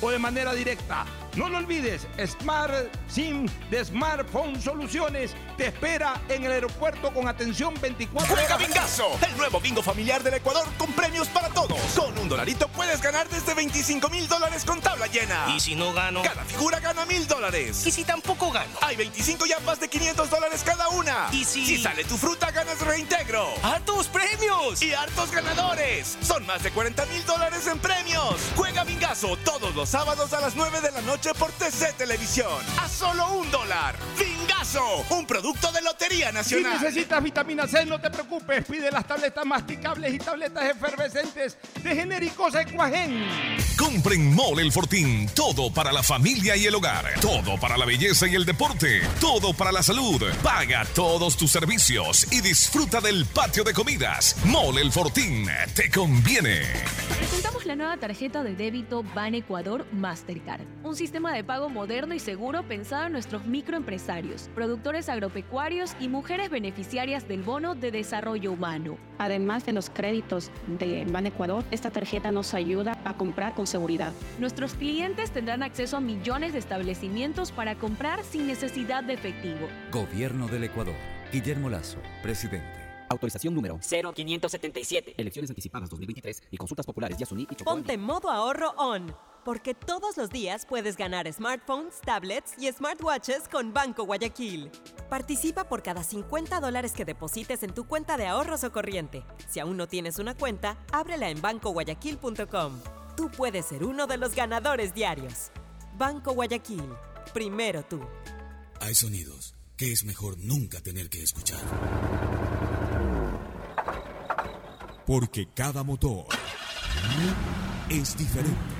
o de manera directa. No lo olvides, Smart SIM de Smartphone Soluciones te espera en el aeropuerto con atención 24 Juega horas. Bingazo, el nuevo bingo familiar del Ecuador con premios para todos. Con un dolarito puedes ganar desde 25 mil dólares con tabla llena. ¿Y si no gano? Cada figura gana mil dólares. ¿Y si tampoco gano? Hay 25 yapas de 500 dólares cada una. ¿Y si- Si sale tu fruta, ganas reintegro. ¡Hartos premios! Y hartos ganadores. Son más de 40 mil dólares en premios. Juega Bingazo todos los sábados a las 9 de la noche por TC Televisión. A solo un dólar. Bingazo, un producto de Lotería Si Nacional. necesitas vitamina C, no te preocupes. Pide las tabletas masticables y tabletas efervescentes de genéricos Equagen. Compren Mole el Fortín. Todo para la familia y el hogar. Todo para la belleza y el deporte. Todo para la salud. Paga todos tus servicios y disfruta del patio de comidas. Mole el Fortín. Te conviene. Presentamos la nueva tarjeta de débito Ban Ecuador Mastercard, un sistema de pago moderno y seguro pensado en nuestros microempresarios, productores agropecuarios y mujeres beneficiarias del bono de desarrollo humano. Además de los créditos de Ban Ecuador, esta tarjeta nos ayuda a comprar con seguridad. Nuestros clientes tendrán acceso a millones de establecimientos para comprar sin necesidad de efectivo. Gobierno del Ecuador. Guillermo Lazo, presidente. Autorización número 0577. Elecciones anticipadas 2023 y consultas populares Yasuní y Chocó. Ponte modo ahorro on, porque todos los días puedes ganar smartphones, tablets y smartwatches con Banco Guayaquil. Participa por cada 50 dólares que deposites en tu cuenta de ahorros o corriente. Si aún no tienes una cuenta, ábrela en bancoguayaquil.com. Tú puedes ser uno de los ganadores diarios. Banco Guayaquil. Primero tú. Hay sonidos que es mejor nunca tener que escuchar. Porque cada motor es diferente.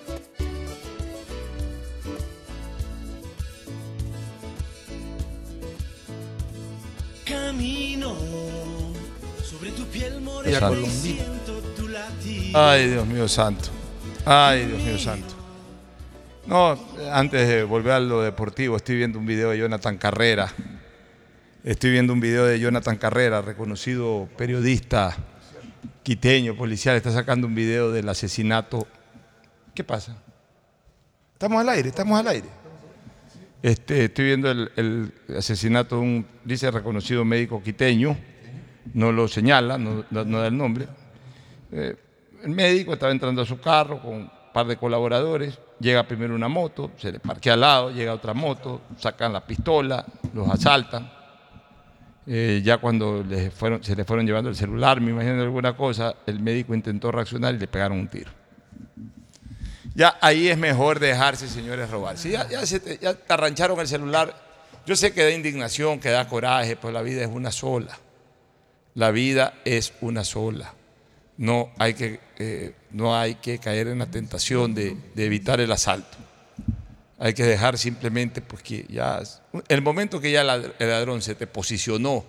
Camino sobre tu piel Esa- morena y siento tu latido. Ay, Dios mío santo. Ay, Dios mío santo. No, antes de volver a lo deportivo, estoy viendo un video de Jonathan Carrera. Estoy viendo un video de Jonathan Carrera, reconocido periodista quiteño, policial. Está sacando un video del asesinato. ¿Qué pasa? Estamos al aire, estamos al aire. Este, estoy viendo el, asesinato de un, dice, reconocido médico quiteño. No lo señala, no, da el nombre. Eh, el médico estaba entrando a su carro con un par de colaboradores, llega primero una moto, se le parquea al lado, llega otra moto, sacan la pistola, los asaltan. Eh, ya cuando se le fueron llevando el celular, me imagino alguna cosa, el médico intentó reaccionar y le pegaron un tiro. Ya ahí es mejor dejarse, señores, robar. Si ya, se te, arrancharon el celular, yo sé que da indignación, que da coraje, pero la vida es una sola. La vida es una sola. No hay que, eh, no hay que caer en la tentación de, evitar el asalto. Hay que dejar simplemente, pues que ya, el momento que ya el ladrón se te posicionó,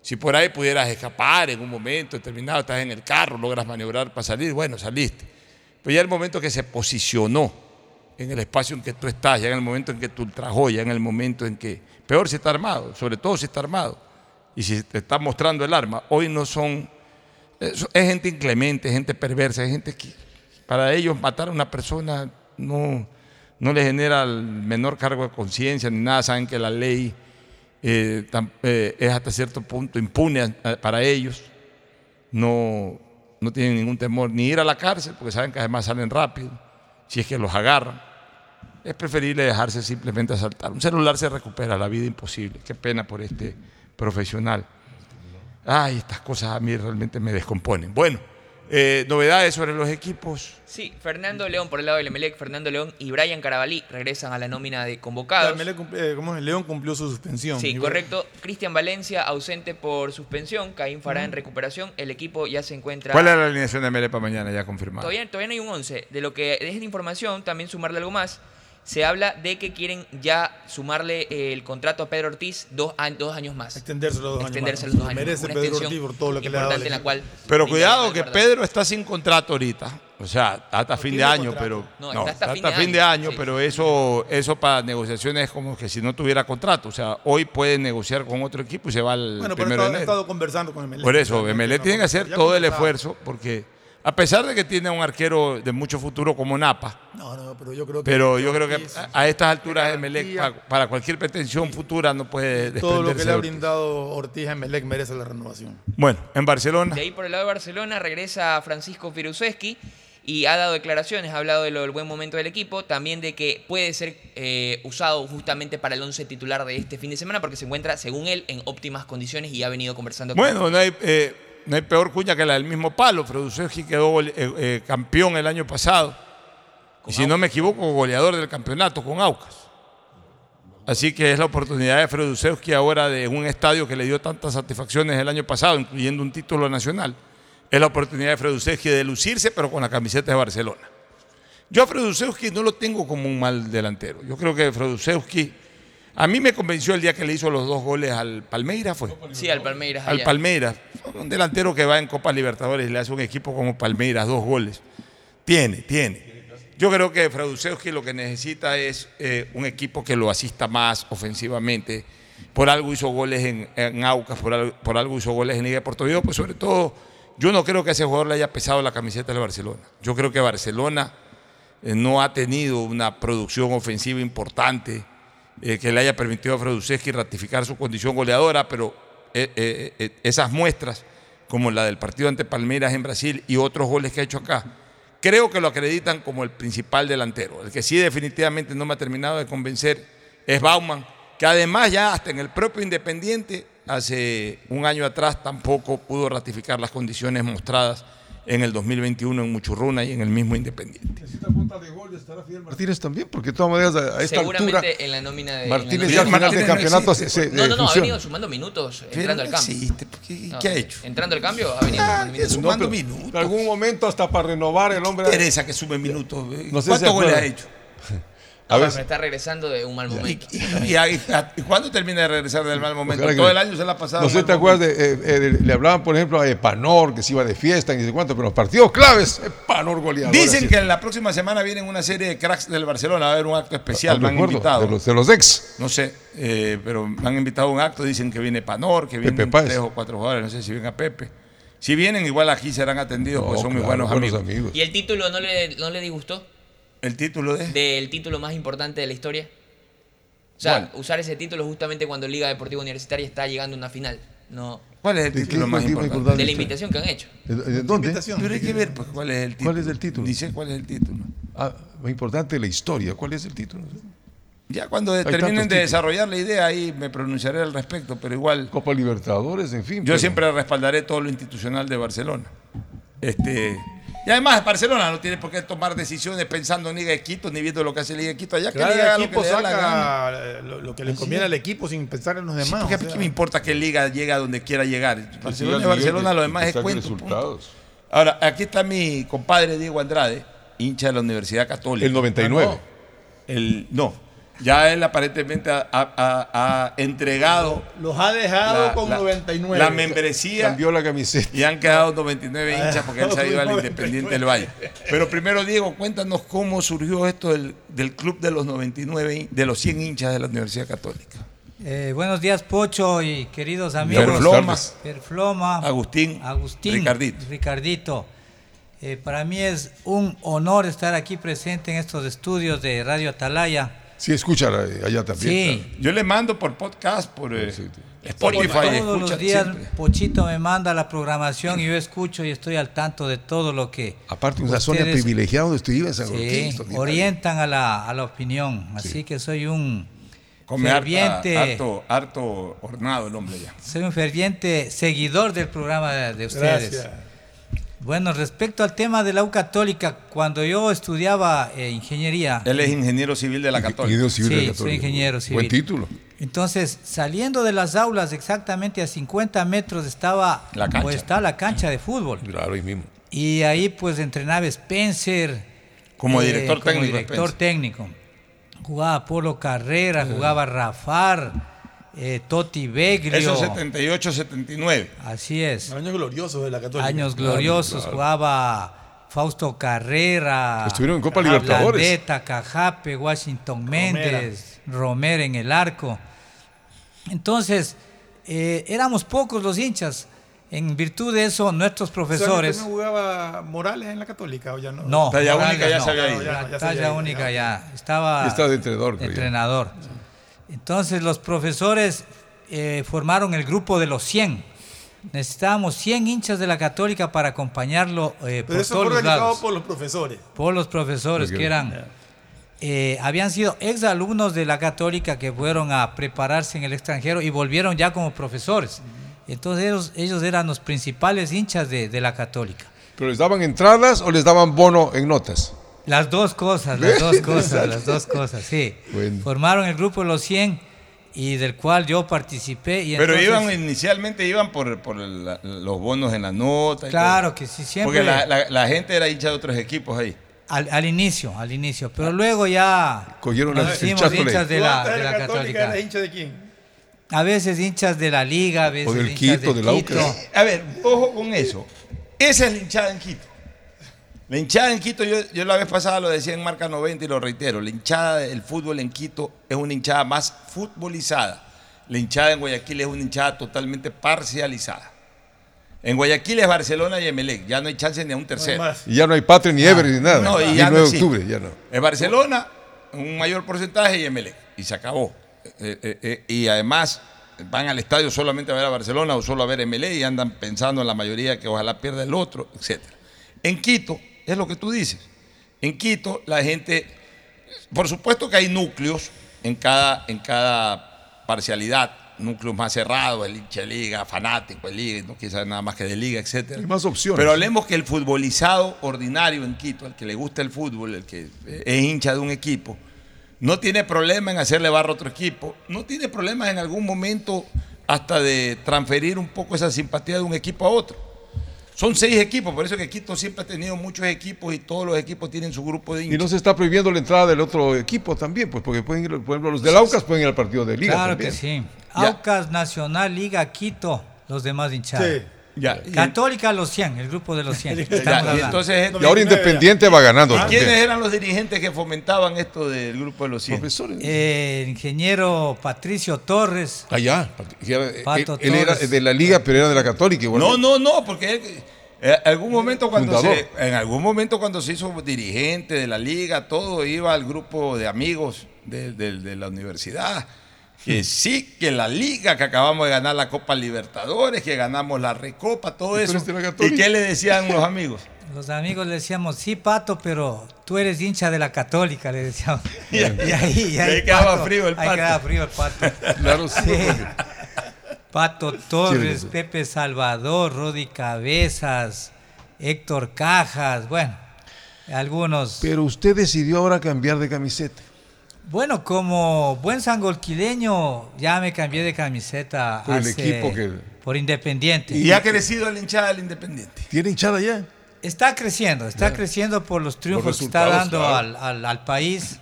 si por ahí pudieras escapar en un momento determinado, estás en el carro, logras maniobrar para salir, bueno, saliste. Pero ya el momento que se posicionó en el espacio en que tú estás, ya en el momento en que tú ultrajó, ya en el momento en que, peor si está armado, sobre todo si está armado, y si te está mostrando el arma, hoy no son, es, es gente inclemente, gente perversa, es gente que para ellos matar a una persona no, no les genera el menor cargo de conciencia ni nada, saben que la ley eh, eh, es hasta cierto punto impune para ellos, no, no tienen ningún temor ni ir a la cárcel, porque saben que además salen rápido, si es que los agarran. Es preferible dejarse simplemente asaltar. Un celular se recupera, la vida imposible. Qué pena por este profesional. Ay, estas cosas a mí realmente me descomponen. Bueno, eh, novedades sobre los equipos. Sí, Fernando León por el lado del Emelec, Fernando León y Brian Carabalí regresan a la nómina de convocados. Emelec eh, ¿cómo es? León cumplió su suspensión. Sí, correcto. Cristian Valencia ausente por suspensión, Caín Fará en recuperación. El equipo ya se encuentra. ¿Cuál es la alineación de MLE para mañana ya confirmada? Todavía, todavía no hay un 11. De lo que es de información, también sumarle algo más. Se habla de que quieren ya sumarle eh, el contrato a Pedro Ortiz dos, a- dos años más. Extendérselo dos años Extenderse más. los dos años Merece más. Pedro Ortiz por todo lo que le ha dado en la cual Pero cuidado que. Pedro está sin contrato ahorita. O sea, hasta fin de año, contrato. pero No, hasta hasta, fin de de año, pero eso, eso para negociaciones es como que si no tuviera contrato. O sea, hoy puede negociar con otro equipo y se va al Bueno, pero he primero de estado, he enero. estado conversando con Emelec. Por eso, no, tiene que hacer todo el esfuerzo porque a pesar de que tiene un arquero de mucho futuro como Napa, No, no, pero yo creo que. pero yo creo que a- a estas alturas MLE para, para cualquier pretensión futura no puede Todo lo que le ha brindado Ortiz a Emelec merece la renovación. Bueno, en Barcelona. De ahí por el lado de Barcelona regresa Francisco Firuseski y ha dado declaraciones, ha hablado de lo del buen momento del equipo, también de que puede ser eh, usado justamente para el 11 titular de este fin de semana porque se encuentra, según él, en óptimas condiciones y ha venido conversando con Bueno, no hay, eh, no hay peor cuña que la del mismo palo. Fredusewski quedó eh, eh, campeón el año pasado. Y si no me equivoco, goleador del campeonato con Aucas. Así que es la oportunidad de Fredusewski ahora de un estadio que le dio tantas satisfacciones el año pasado, incluyendo un título nacional. Es la oportunidad de Fredusewski de lucirse, pero con la camiseta de Barcelona. Yo a Fredusewski no lo tengo como un mal delantero. Yo creo que Fredusewski, a mí me convenció el día que le hizo los dos goles al Palmeiras, fue. Sí, al Palmeiras. Al allá. Palmeiras. Un delantero que va en Copa Libertadores y le hace un equipo como Palmeiras dos goles. Tiene, tiene. Yo creo que Fraudusewski lo que necesita es eh, un equipo que lo asista más ofensivamente. Por algo hizo goles en, en Aucas, por algo, por algo hizo goles en Liga de Puerto Rico, pues sobre todo, yo no creo que a ese jugador le haya pesado la camiseta del Barcelona. Yo creo que Barcelona eh, no ha tenido una producción ofensiva importante eh, que le haya permitido a Fredusewski ratificar su condición goleadora, pero eh, eh, esas muestras, como la del partido ante Palmeiras en Brasil y otros goles que ha hecho acá, creo que lo acreditan como el principal delantero. El que sí definitivamente no me ha terminado de convencer es Bauman, que además ya hasta en el propio Independiente, hace un año atrás tampoco pudo ratificar las condiciones mostradas en el 2021 en Muchurruna y en el mismo Independiente. Martínez también, porque de todas maneras a, esta Seguramente altura en la nómina de. Martínez ya la al final de campeonato se, se- No, no, no, ha venido sumando minutos Pero entrando al no cambio. existe, No, ¿qué ha hecho? Entrando al cambio, ha venido sumando minutos. No, pero En algún momento hasta para renovar el hombre. Interesa que sume minutos. No sé si ¿Cuántos se goles ha hecho? A No, veces. me está regresando de un mal momento. ¿Y, y cuándo termina de regresar del mal momento? Todo el año se la ha pasado. No sé, ¿te acuerdas? De, eh, eh, de- le hablaban, por ejemplo, a Epanor, que se iba de fiesta y no sé cuánto, pero los partidos claves, Epanor goleador. Dicen que en la próxima semana vienen una serie de cracks del Barcelona, va a haber un acto especial, me han invitado. de los- de los ex. No sé, eh, pero me han invitado a un acto, dicen que viene Panor, que vienen Páez. tres o cuatro jugadores, no sé si viene a Pepe. Si vienen, igual aquí serán atendidos, porque No, son muy buenos, buenos amigos. ¿Y el título no le, no le disgustó? ¿El título de? Del título más importante de la historia. O sea, usar ese título justamente cuando Liga Deportiva Universitaria está llegando a una final. No. ¿Cuál es el ¿De qué título más importante? importante? De la invitación que han hecho. ¿De, de dónde? Pero hay que ver pues, cuál es el título. ¿Cuál es el título? Dice cuál es el título. Ah, lo importante de la historia. ¿Cuál es el título? Ya cuando Hay terminen de desarrollar la idea, ahí me pronunciaré al respecto, pero igual. Copa Libertadores, en fin. Yo pero- siempre respaldaré todo lo institucional de Barcelona. Este, y además, Barcelona no tiene por qué tomar decisiones pensando en Liga de Quito, ni viendo lo que hace Liga de Quito. Allá que Cada Liga lo equipo que la gana. saca lo, lo que le conviene al equipo sin pensar en los Sí, demás. porque o a mí sea. qué me importa que Liga llegue a donde quiera llegar. Barcelona es el Barcelona, lo demás que es cuento. resultados. Ahora, aquí está mi compadre Diego Andrade, hincha de la Universidad Católica. El 99. Ah, no. El, no. Ya él aparentemente ha, ha- ha- ha entregado Los ha dejado la- con la- 99. La membresía. Cambió la camiseta. Y han quedado 99 Ah, hinchas porque él se ha ido al 99. Independiente del Valle. Pero primero, Diego, cuéntanos cómo surgió esto del, del club de los 99, hin- de los 100 hinchas de la Universidad Católica. Eh, buenos días, Pocho y queridos amigos. Perfloma. Perfloma. Agustín. Agustín. Ricardito. Ricardito. Eh, para mí es un honor estar aquí presente en estos estudios de Radio Atalaya. Sí, escucha eh, allá también. Sí. Yo le mando por podcast, por eh, Spotify. Todos los días siempre. Pochito me manda la programación y yo escucho y estoy al tanto de todo lo que Aparte, una zona privilegiada donde estuve en San sí, orientan a la, a la opinión. Así que soy un Come harta- ferviente, harto, harto hornado el hombre ya. soy un ferviente seguidor del programa de, de ustedes. Gracias. Bueno, respecto al tema de la U Católica, cuando yo estudiaba eh, ingeniería, Él es ingeniero civil de la Católica. Ingeniero civil de la Sí, soy Católica. ingeniero civil. Buen título. entonces saliendo de las aulas exactamente a 50 metros estaba La cancha. pues, está la cancha de fútbol. Claro, ahí mismo. Y ahí pues entrenaba Spencer. eh, Como director como técnico, director Spencer. técnico. Jugaba Polo Carrera, jugaba Rafar, eh, Toti Beglio. Eso 78, 79. Así es. Años gloriosos de la Católica. Años gloriosos. Jugaba Fausto Carrera. Estuvieron en Copa Libertadores. Landeta, Cajape, Washington Méndez, Romero en el arco. Entonces, eh, éramos pocos los hinchas. En virtud de eso, nuestros O sea, profesores. ¿No jugaba Morales en la Católica o ya no? No, Talla Morales única ya no. se había ido. Ya, ya talla única ya. ya estaba estaba de entrenador, creo yo. Entonces los profesores eh, formaron el grupo de los 100. Necesitábamos 100 hinchas de la Católica para acompañarlo eh, por Pero eso todos fue los organizado lados. por los profesores. Por los profesores Porque- que eran eh, habían sido exalumnos de la Católica que fueron a prepararse en el extranjero y volvieron ya como profesores. Entonces ellos, ellos eran los principales hinchas de, de la Católica. ¿Pero les daban entradas o les daban bono en notas? Las dos cosas, las dos cosas, las dos cosas, sí. Bueno. Formaron el grupo Los 100 y del cual yo participé. Y Pero entonces- iban inicialmente iban por, por los bonos en la nota. y Claro todo. que sí, siempre. Porque la, la- la gente era hincha de otros equipos ahí. Al, al inicio, al inicio. Pero luego ya Cogieron nos cháchole. hinchas de ¿Tú la, antes de la Católica. ¿Eras hincha de quién? A veces hinchas de la Liga, a veces O del hinchas Quito, del de la Quito. UCA. A ver, ojo con eso. Esa es la hinchada en Quito. La hinchada en Quito, yo, yo la vez pasada lo decía en Marca 90 y lo reitero, la hinchada del fútbol en Quito es una hinchada más futbolizada. La hinchada en Guayaquil es una hinchada totalmente parcializada. En Guayaquil es Barcelona y Emelec, ya no hay chance ni a un tercero. Y ya no hay Patria ni Ever ni nada. No, y ya no 9 de existe. octubre, ya no. Es Barcelona, un mayor porcentaje, y Emelec. Y se acabó. Eh, eh, eh, y además van al estadio solamente a ver a Barcelona o solo a ver Emelec y andan pensando en la mayoría que ojalá pierda el otro, etc. En Quito, es lo que tú dices. En Quito, la gente, por supuesto que hay núcleos en cada, en cada parcialidad, núcleos más cerrados, el hincha de liga, fanático de liga, no saber nada más que de liga, etcétera. Hay más opciones. Pero hablemos que el futbolizado ordinario en Quito, el que le gusta el fútbol, el que es hincha de un equipo, no tiene problema en hacerle barro a otro equipo, no tiene problema en algún momento hasta de transferir un poco esa simpatía de un equipo a otro. Son seis equipos, por eso que Quito siempre ha tenido muchos equipos y todos los equipos tienen su grupo de hinchas. Y no se está prohibiendo la entrada del otro equipo también, pues porque pueden ir, por ejemplo, los del Aucas pueden ir al partido de liga Claro también. que sí. Aucas, Nacional, Liga, Quito, los demás hinchados. Sí. Ya. Católica, los 100, el grupo de los 100. Ya, Estamos y entonces, Y ahora Independiente va ganando ¿Y quiénes eran los dirigentes que fomentaban esto del grupo de los 100? Eh, el ingeniero Patricio Torres. Allá. Él, Pato él era de la liga, pero era de la católica. igual. No, no, no, porque él, eh, algún momento cuando Fundador. se, en algún momento cuando se hizo dirigente de la liga, todo iba al grupo de amigos de, de- de la universidad. Que sí, que la liga, que acabamos de ganar la Copa Libertadores, que ganamos la Recopa, todo ¿Y eso. ¿Y qué le decían los amigos? Los amigos le decíamos, sí, Pato, pero tú eres hincha de la católica, le decíamos. Y y ahí- ahí, y y ahí quedaba frío el Ahí Pato. quedaba frío el pato. Claro, sí. Pato Torres, sí. Pepe Salvador, Rodi Cabezas, Héctor Cajas, bueno, algunos. Pero usted decidió ahora cambiar de camiseta. Bueno, como buen sangolquileño, ya me cambié de camiseta Por el hace- equipo que- por Independiente. Y ha crecido la hinchada del Independiente. ¿Tiene hinchada ya? Está creciendo, está Ya. creciendo por los triunfos que está dando claro. al, al- al país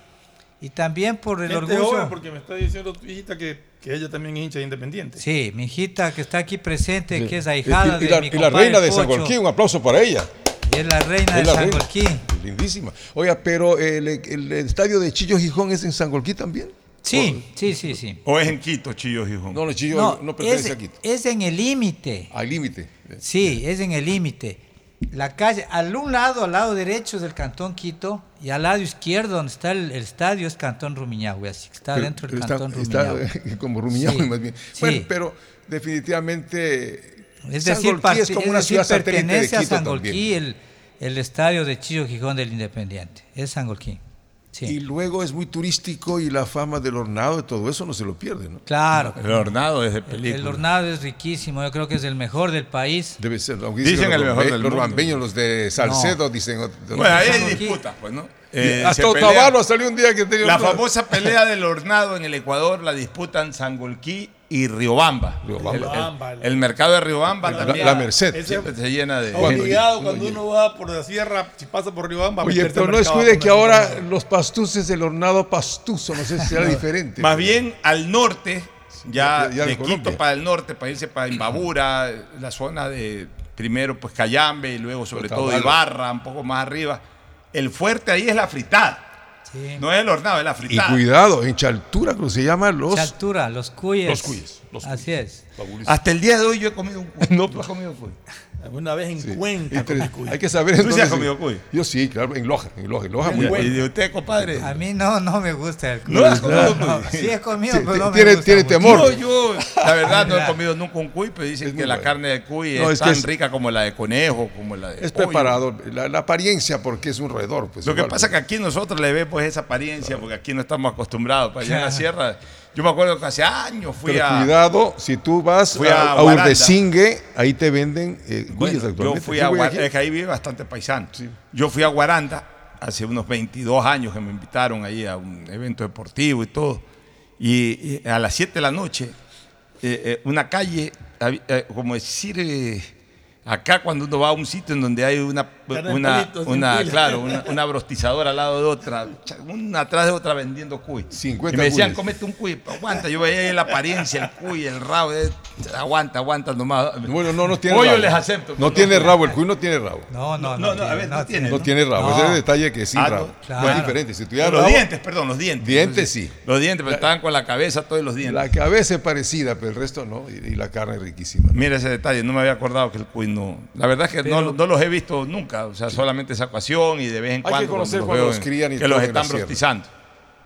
y también por el Gente orgullo. porque me está diciendo tu hijita que, que ella también es hincha de Independiente. Sí, mi hijita que está aquí presente, Sí. que es ahijada y, y de la, mi y la reina de Pocho, Sangolquí, un aplauso para ella. Y es la reina Es de. Sangolquí. Lindísima. Oiga, pero el, el estadio de Chillo Gijón es en Sangolquí también. Sí, sí, sí, sí. ¿O es en Quito, Chillo Gijón? No, no, Chillo No, no, pertenece es, a Quito. es en el límite. Al límite. Sí, es en el límite. La calle, al un lado, al lado derecho es del Cantón Quito y al lado izquierdo, donde está el, el estadio, es Cantón Rumiñahui. Así que está Pero dentro del está- Cantón está, Rumiñahui. eh, como Rumiñahui, Sí, más bien. sí. Bueno, pero definitivamente Es decir, es como es una decir, ciudad satélite de pertenece a Quito Sangolquí el, el estadio de Chillo Gijón del Independiente. Es Sangolquí. Sí. Y luego es muy turístico y la fama del hornado y todo eso no se lo pierde, ¿no? Claro. El hornado es de El, película. el hornado es riquísimo, yo creo que es el mejor del país. Debe ser. aunque Dicen los el mejor Los bambeños, los de Salcedo, No. dicen. Bueno, ahí hay disputas, pues, ¿no? Eh, hasta Otavalo salió un día que tenía La famosa pelea del hornado en el Ecuador la disputan Sangolquí y Riobamba. Riobamba. El, el- Riobamba, el mercado de Riobamba La- también. la Merced. Ese- Siempre se llena de. Obligado Cuando- cuando uno va por la sierra, si pasa por Riobamba. a Oye, pero no descuide que ahora riobamba. los pastuces del hornado pastuso, no sé si será diferente. Más bien al norte, ya, Ya- ya de Colombia. Quito para el norte, para irse para Imbabura, la zona de primero pues Cayambe y luego sobre todo. Ibarra, un poco más arriba. El fuerte ahí es la fritada. Sí. No es el hornado, es la Y fritada. cuidado, en Chaltura, que se llama los. Mucha altura, los cuyes. Los cuyes, los Así es. Hasta el día de hoy yo he comido un cuy. No, ¿Tú has comido cuy? Alguna vez en Sí. Cuenca comí cuy. Hay que saber ¿Tú sí dónde has comido cuy? Yo sí, claro, en Loja, en Loja, en Loja muy ¿Y bueno. de usted, compadre? A mí no, no me gusta el cuy. ¿No has comido No, cuy? sí he comido, Sí, pero no me gusta tiene mucho. temor. No, yo, la verdad, no he comido nunca un cuy, pero dicen Es que la bueno. carne de cuy No, es, tan es- rica como la de conejo, como la de Es pollo. preparado, la, la apariencia porque es un roedor. Pues, Lo que pasa es que aquí nosotros le vemos esa apariencia, porque aquí no estamos acostumbrados. Para allá en la sierra, yo me acuerdo que hace años fui Pero a. cuidado, si tú vas a, a. Urdesingue, ahí te venden eh, Bueno, cuyes yo actualmente. fui Sí, a Guaranda, es que ahí vive bastante paisano. Yo fui a Guaranda hace unos 22 años que me invitaron ahí a un evento deportivo y todo. Y, y a las 7 de la noche, eh, eh, una calle, eh, como decir, acá cuando uno va a un sitio en donde hay una, una, palitos, claro, una, una brostizadora al lado de otra, una atrás de otra vendiendo cuy. 50 y me decían, cuyes. comete un cuy, aguanta, yo veía la apariencia, el cuy, el rabo, eh, aguanta, aguanta nomás. Bueno, no, no tiene Pollo rabo. les acepto. No tiene rabo, el cuy no tiene rabo. No, no, No, no, a ver, no tiene, No tiene rabo, No. ese es el detalle que sin Ah, no, rabo. claro. Es diferente. Si tuviera los rabo, dientes, perdón, los dientes. Dientes sí. Los dientes, pero estaban con la cabeza todos los dientes. La cabeza es parecida, pero el resto no. Y, y la carne es riquísima. Mira ese detalle, no me había acordado que el cuy no. La verdad es que no, Pero- no los he visto nunca, o sea, solamente esa ocasión y de vez en Hay que cuando. conocer cuando cuando veo los crían y que los están sierra. rostizando.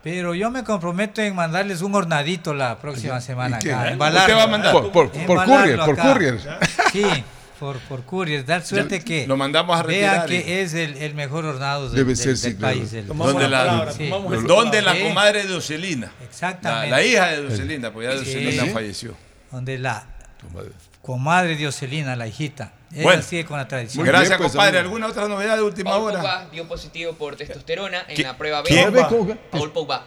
Pero yo me comprometo en mandarles un hornadito la próxima semana acá. ¿Eh? embalarlo. ¿Usted va a mandar? Por, por, por Embalarlo courier, por courier. Sí, por, por courier. Dar suerte que Lo mandamos a vean retirar. y- que es el, el mejor hornado del, Debe del- ser, del sí, claro. país. el- ¿Dónde la la, palabra, Sí. tomamos el ¿Dónde la Sí. comadre de Ocelina? Exactamente. La, la hija de Ocelina, porque ya de Sí. Ocelina Sí. falleció. donde la comadre Dioselina, la hijita, Bueno. sigue con la tradición. Gracias, compadre. ¿Alguna otra novedad de última Paul hora? Pogba dio positivo por testosterona en ¿Qui- la prueba B. quién? Paul Pogba.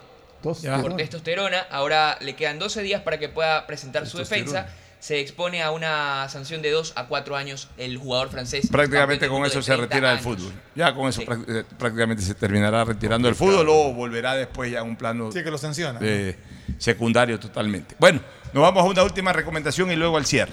Ya. Por testosterona. Ahora le quedan 12 días para que pueda presentar su defensa. Se expone a una sanción de 2 a 4 años el jugador francés. Prácticamente con eso se de 30 retira del fútbol. Ya con eso eh, prácticamente se terminará retirando del fútbol o volverá después ya a un plano Sí, que lo sanciona. eh, secundario totalmente. Bueno, nos vamos a una última recomendación y luego al cierre.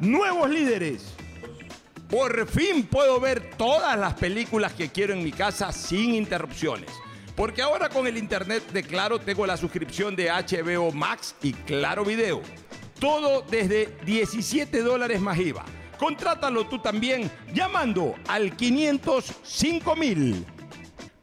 nuevos líderes. Por fin puedo ver todas las películas que quiero en mi casa sin interrupciones. Porque ahora con el internet de Claro tengo la suscripción de HBO Max y Claro Video. Todo desde 17 dólares más IVA. Contrátalo tú también llamando al 505 mil.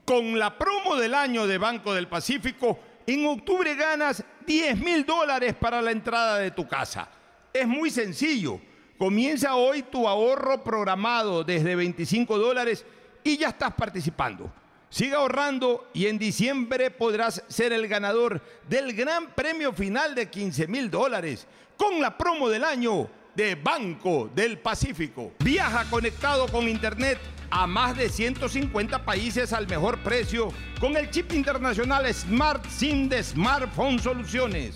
Con la promo del año de Banco del Pacífico, en octubre ganas 10 mil dólares para la entrada de tu casa. Es muy sencillo. Comienza hoy tu ahorro programado desde 25 dólares y ya estás participando. Siga ahorrando y en diciembre podrás ser el ganador del gran premio final de 15 mil dólares con la promo del año de Banco del Pacífico. Viaja conectado con Internet a más de 150 países al mejor precio con el chip internacional Smart SIM de Smartphone Soluciones.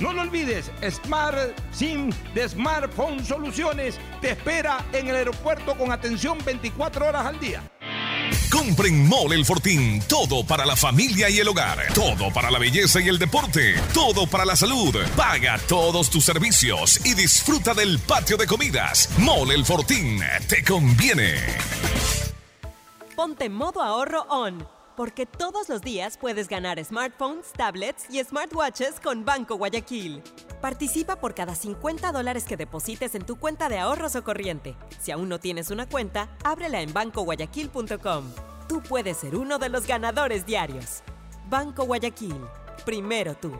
No lo olvides, Smart SIM de Smartphone Soluciones te espera en el aeropuerto con atención 24 horas al día. Compren Mole el Fortín. Todo para la familia y el hogar. Todo para la belleza y el deporte. Todo para la salud. Paga todos tus servicios y disfruta del patio de comidas. Mole el Fortín. Te conviene. Ponte modo ahorro on, porque todos los días puedes ganar smartphones, tablets y smartwatches con Banco Guayaquil. Participa por cada 50 dólares que deposites en tu cuenta de ahorros o corriente. Si aún no tienes una cuenta, ábrela en bancoguayaquil.com. Tú puedes ser uno de los ganadores diarios. Banco Guayaquil. Primero tú.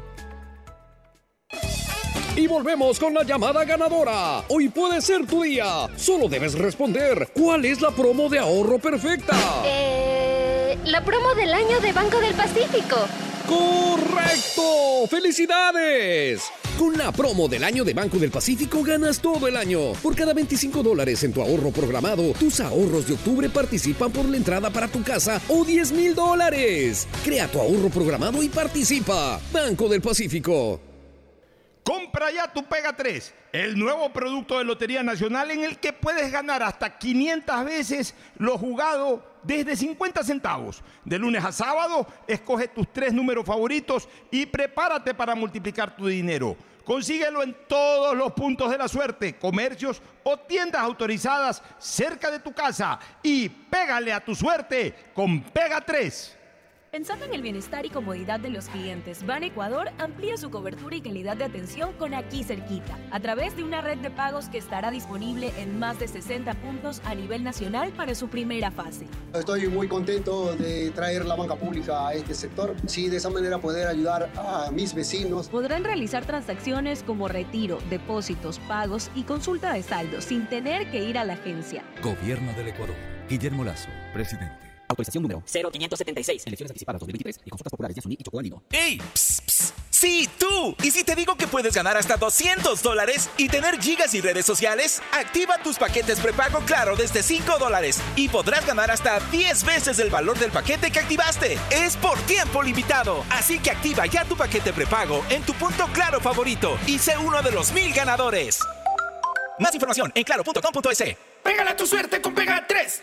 Y volvemos con la llamada ganadora. Hoy puede ser tu día. Solo debes responder. ¿Cuál es la promo de ahorro perfecta? Eh, la promo del año de Banco del Pacífico. ¡Correcto! ¡Felicidades! Con la promo del año de Banco del Pacífico ganas todo el año. Por cada 25 dólares en tu ahorro programado, tus ahorros de octubre participan por la entrada para tu casa o 10 mil dólares. Crea tu ahorro programado y participa. Banco del Pacífico. Compra ya tu Pega 3, el nuevo producto de Lotería Nacional en el que puedes ganar hasta 500 veces lo jugado desde 50 centavos. De lunes a sábado, escoge tus tres números favoritos y prepárate para multiplicar tu dinero. Consíguelo en todos los puntos de la suerte, comercios o tiendas autorizadas cerca de tu casa y pégale a tu suerte con Pega 3. Pensando en el bienestar y comodidad de los clientes, Ban Ecuador amplía su cobertura y calidad de atención con aquí cerquita, a través de una red de pagos que estará disponible en más de 60 puntos a nivel nacional para su primera fase. Estoy muy contento de traer la banca pública a este sector, sí, de esa manera poder ayudar a mis vecinos. Podrán realizar transacciones como retiro, depósitos, pagos y consulta de saldo sin tener que ir a la agencia. Gobierno del Ecuador. Guillermo Lazo, presidente. Autorización número 0576. Elecciones anticipadas 2023 y consultas populares de Yasuní y Chocó Andino. ¡Ey! Psst, psst. ¡Sí, tú! ¿Y si te digo que puedes ganar hasta 200 dólares y tener gigas y redes sociales? Activa tus paquetes prepago Claro desde 5 dólares y podrás ganar hasta 10 veces el valor del paquete que activaste. Es por tiempo limitado. Así que activa ya tu paquete prepago en tu punto Claro favorito y sé uno de los mil ganadores. Más información en claro.com.es. Pégala tu suerte con Pega 3.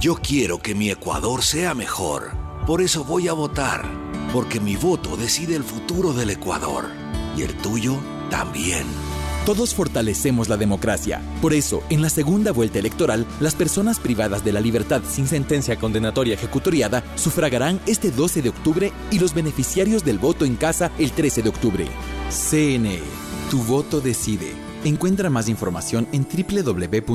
Yo quiero que mi Ecuador sea mejor. Por eso voy a votar. Porque mi voto decide el futuro del Ecuador. Y el tuyo también. Todos fortalecemos la democracia. Por eso, en la segunda vuelta electoral, las personas privadas de la libertad sin sentencia condenatoria ejecutoriada sufragarán este 12 de octubre y los beneficiarios del voto en casa el 13 de octubre. CNE. Tu voto decide. Encuentra más información en www.cne.gov.es.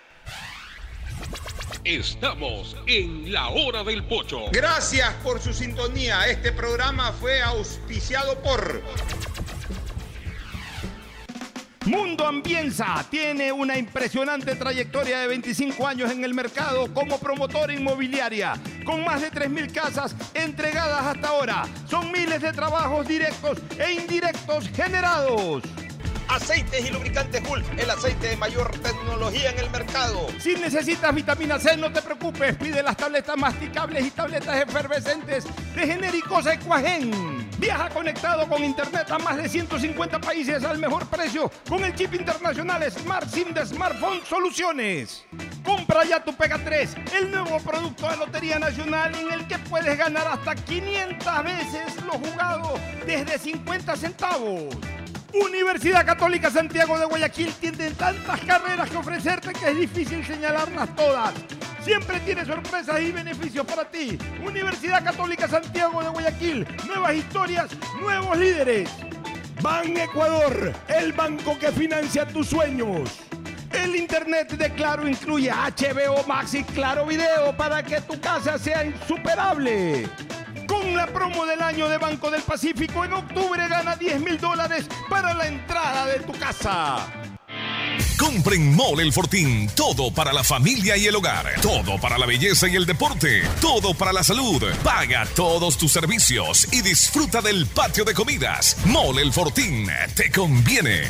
Estamos en la hora del pocho. Gracias por su sintonía. Este programa fue auspiciado por... Mundo Ambienza tiene una impresionante trayectoria de 25 años en el mercado como promotora inmobiliaria, con más de 3.000 casas entregadas hasta ahora. Son miles de trabajos directos e indirectos generados. Aceites y lubricantes Hulk, el aceite de mayor tecnología en el mercado. Si necesitas vitamina C, no te preocupes. Pide las tabletas masticables y tabletas efervescentes de genéricos Equagen. Viaja conectado con internet a más de 150 países al mejor precio con el chip internacional Smart SIM de Smartphone Soluciones. Compra ya tu Pega 3, el nuevo producto de Lotería Nacional en el que puedes ganar hasta 500 veces lo jugado desde 50 centavos. Universidad Católica Santiago de Guayaquil tiene tantas carreras que ofrecerte que es difícil señalarlas todas. Siempre tiene sorpresas y beneficios para ti. Universidad Católica Santiago de Guayaquil. Nuevas historias, nuevos líderes. Ban Ecuador, el banco que financia tus sueños. El internet de Claro incluye HBO Max y Claro Video para que tu casa sea insuperable. Con la promo del año de Banco del Pacífico, en octubre gana 10 mil dólares para la entrada de tu casa. Compren Mole el Fortín. Todo para la familia y el hogar. Todo para la belleza y el deporte. Todo para la salud. Paga todos tus servicios y disfruta del patio de comidas. Mole el Fortín. Te conviene.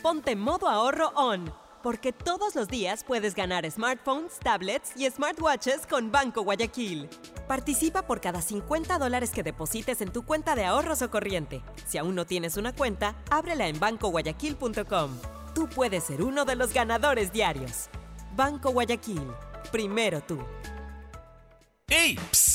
Ponte modo ahorro on, porque todos los días puedes ganar smartphones, tablets y smartwatches con Banco Guayaquil. Participa por cada 50 dólares que deposites en tu cuenta de ahorros o corriente. Si aún no tienes una cuenta, ábrela en bancoguayaquil.com. Tú puedes ser uno de los ganadores diarios. Banco Guayaquil. Primero tú. ¡Ey! Psst, psst.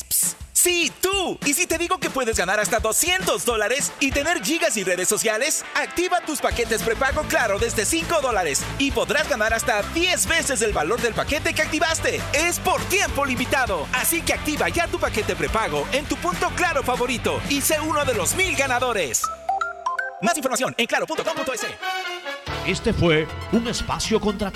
Sí, tú. ¿Y si te digo que puedes ganar hasta 200 dólares y tener gigas y redes sociales? Activa tus paquetes prepago Claro desde 5 dólares y podrás ganar hasta 10 veces el valor del paquete que activaste. Es por tiempo limitado. Así que activa ya tu paquete prepago en tu punto Claro favorito y sé uno de los mil ganadores. Más información en claro.com.es. Este fue un espacio contratado.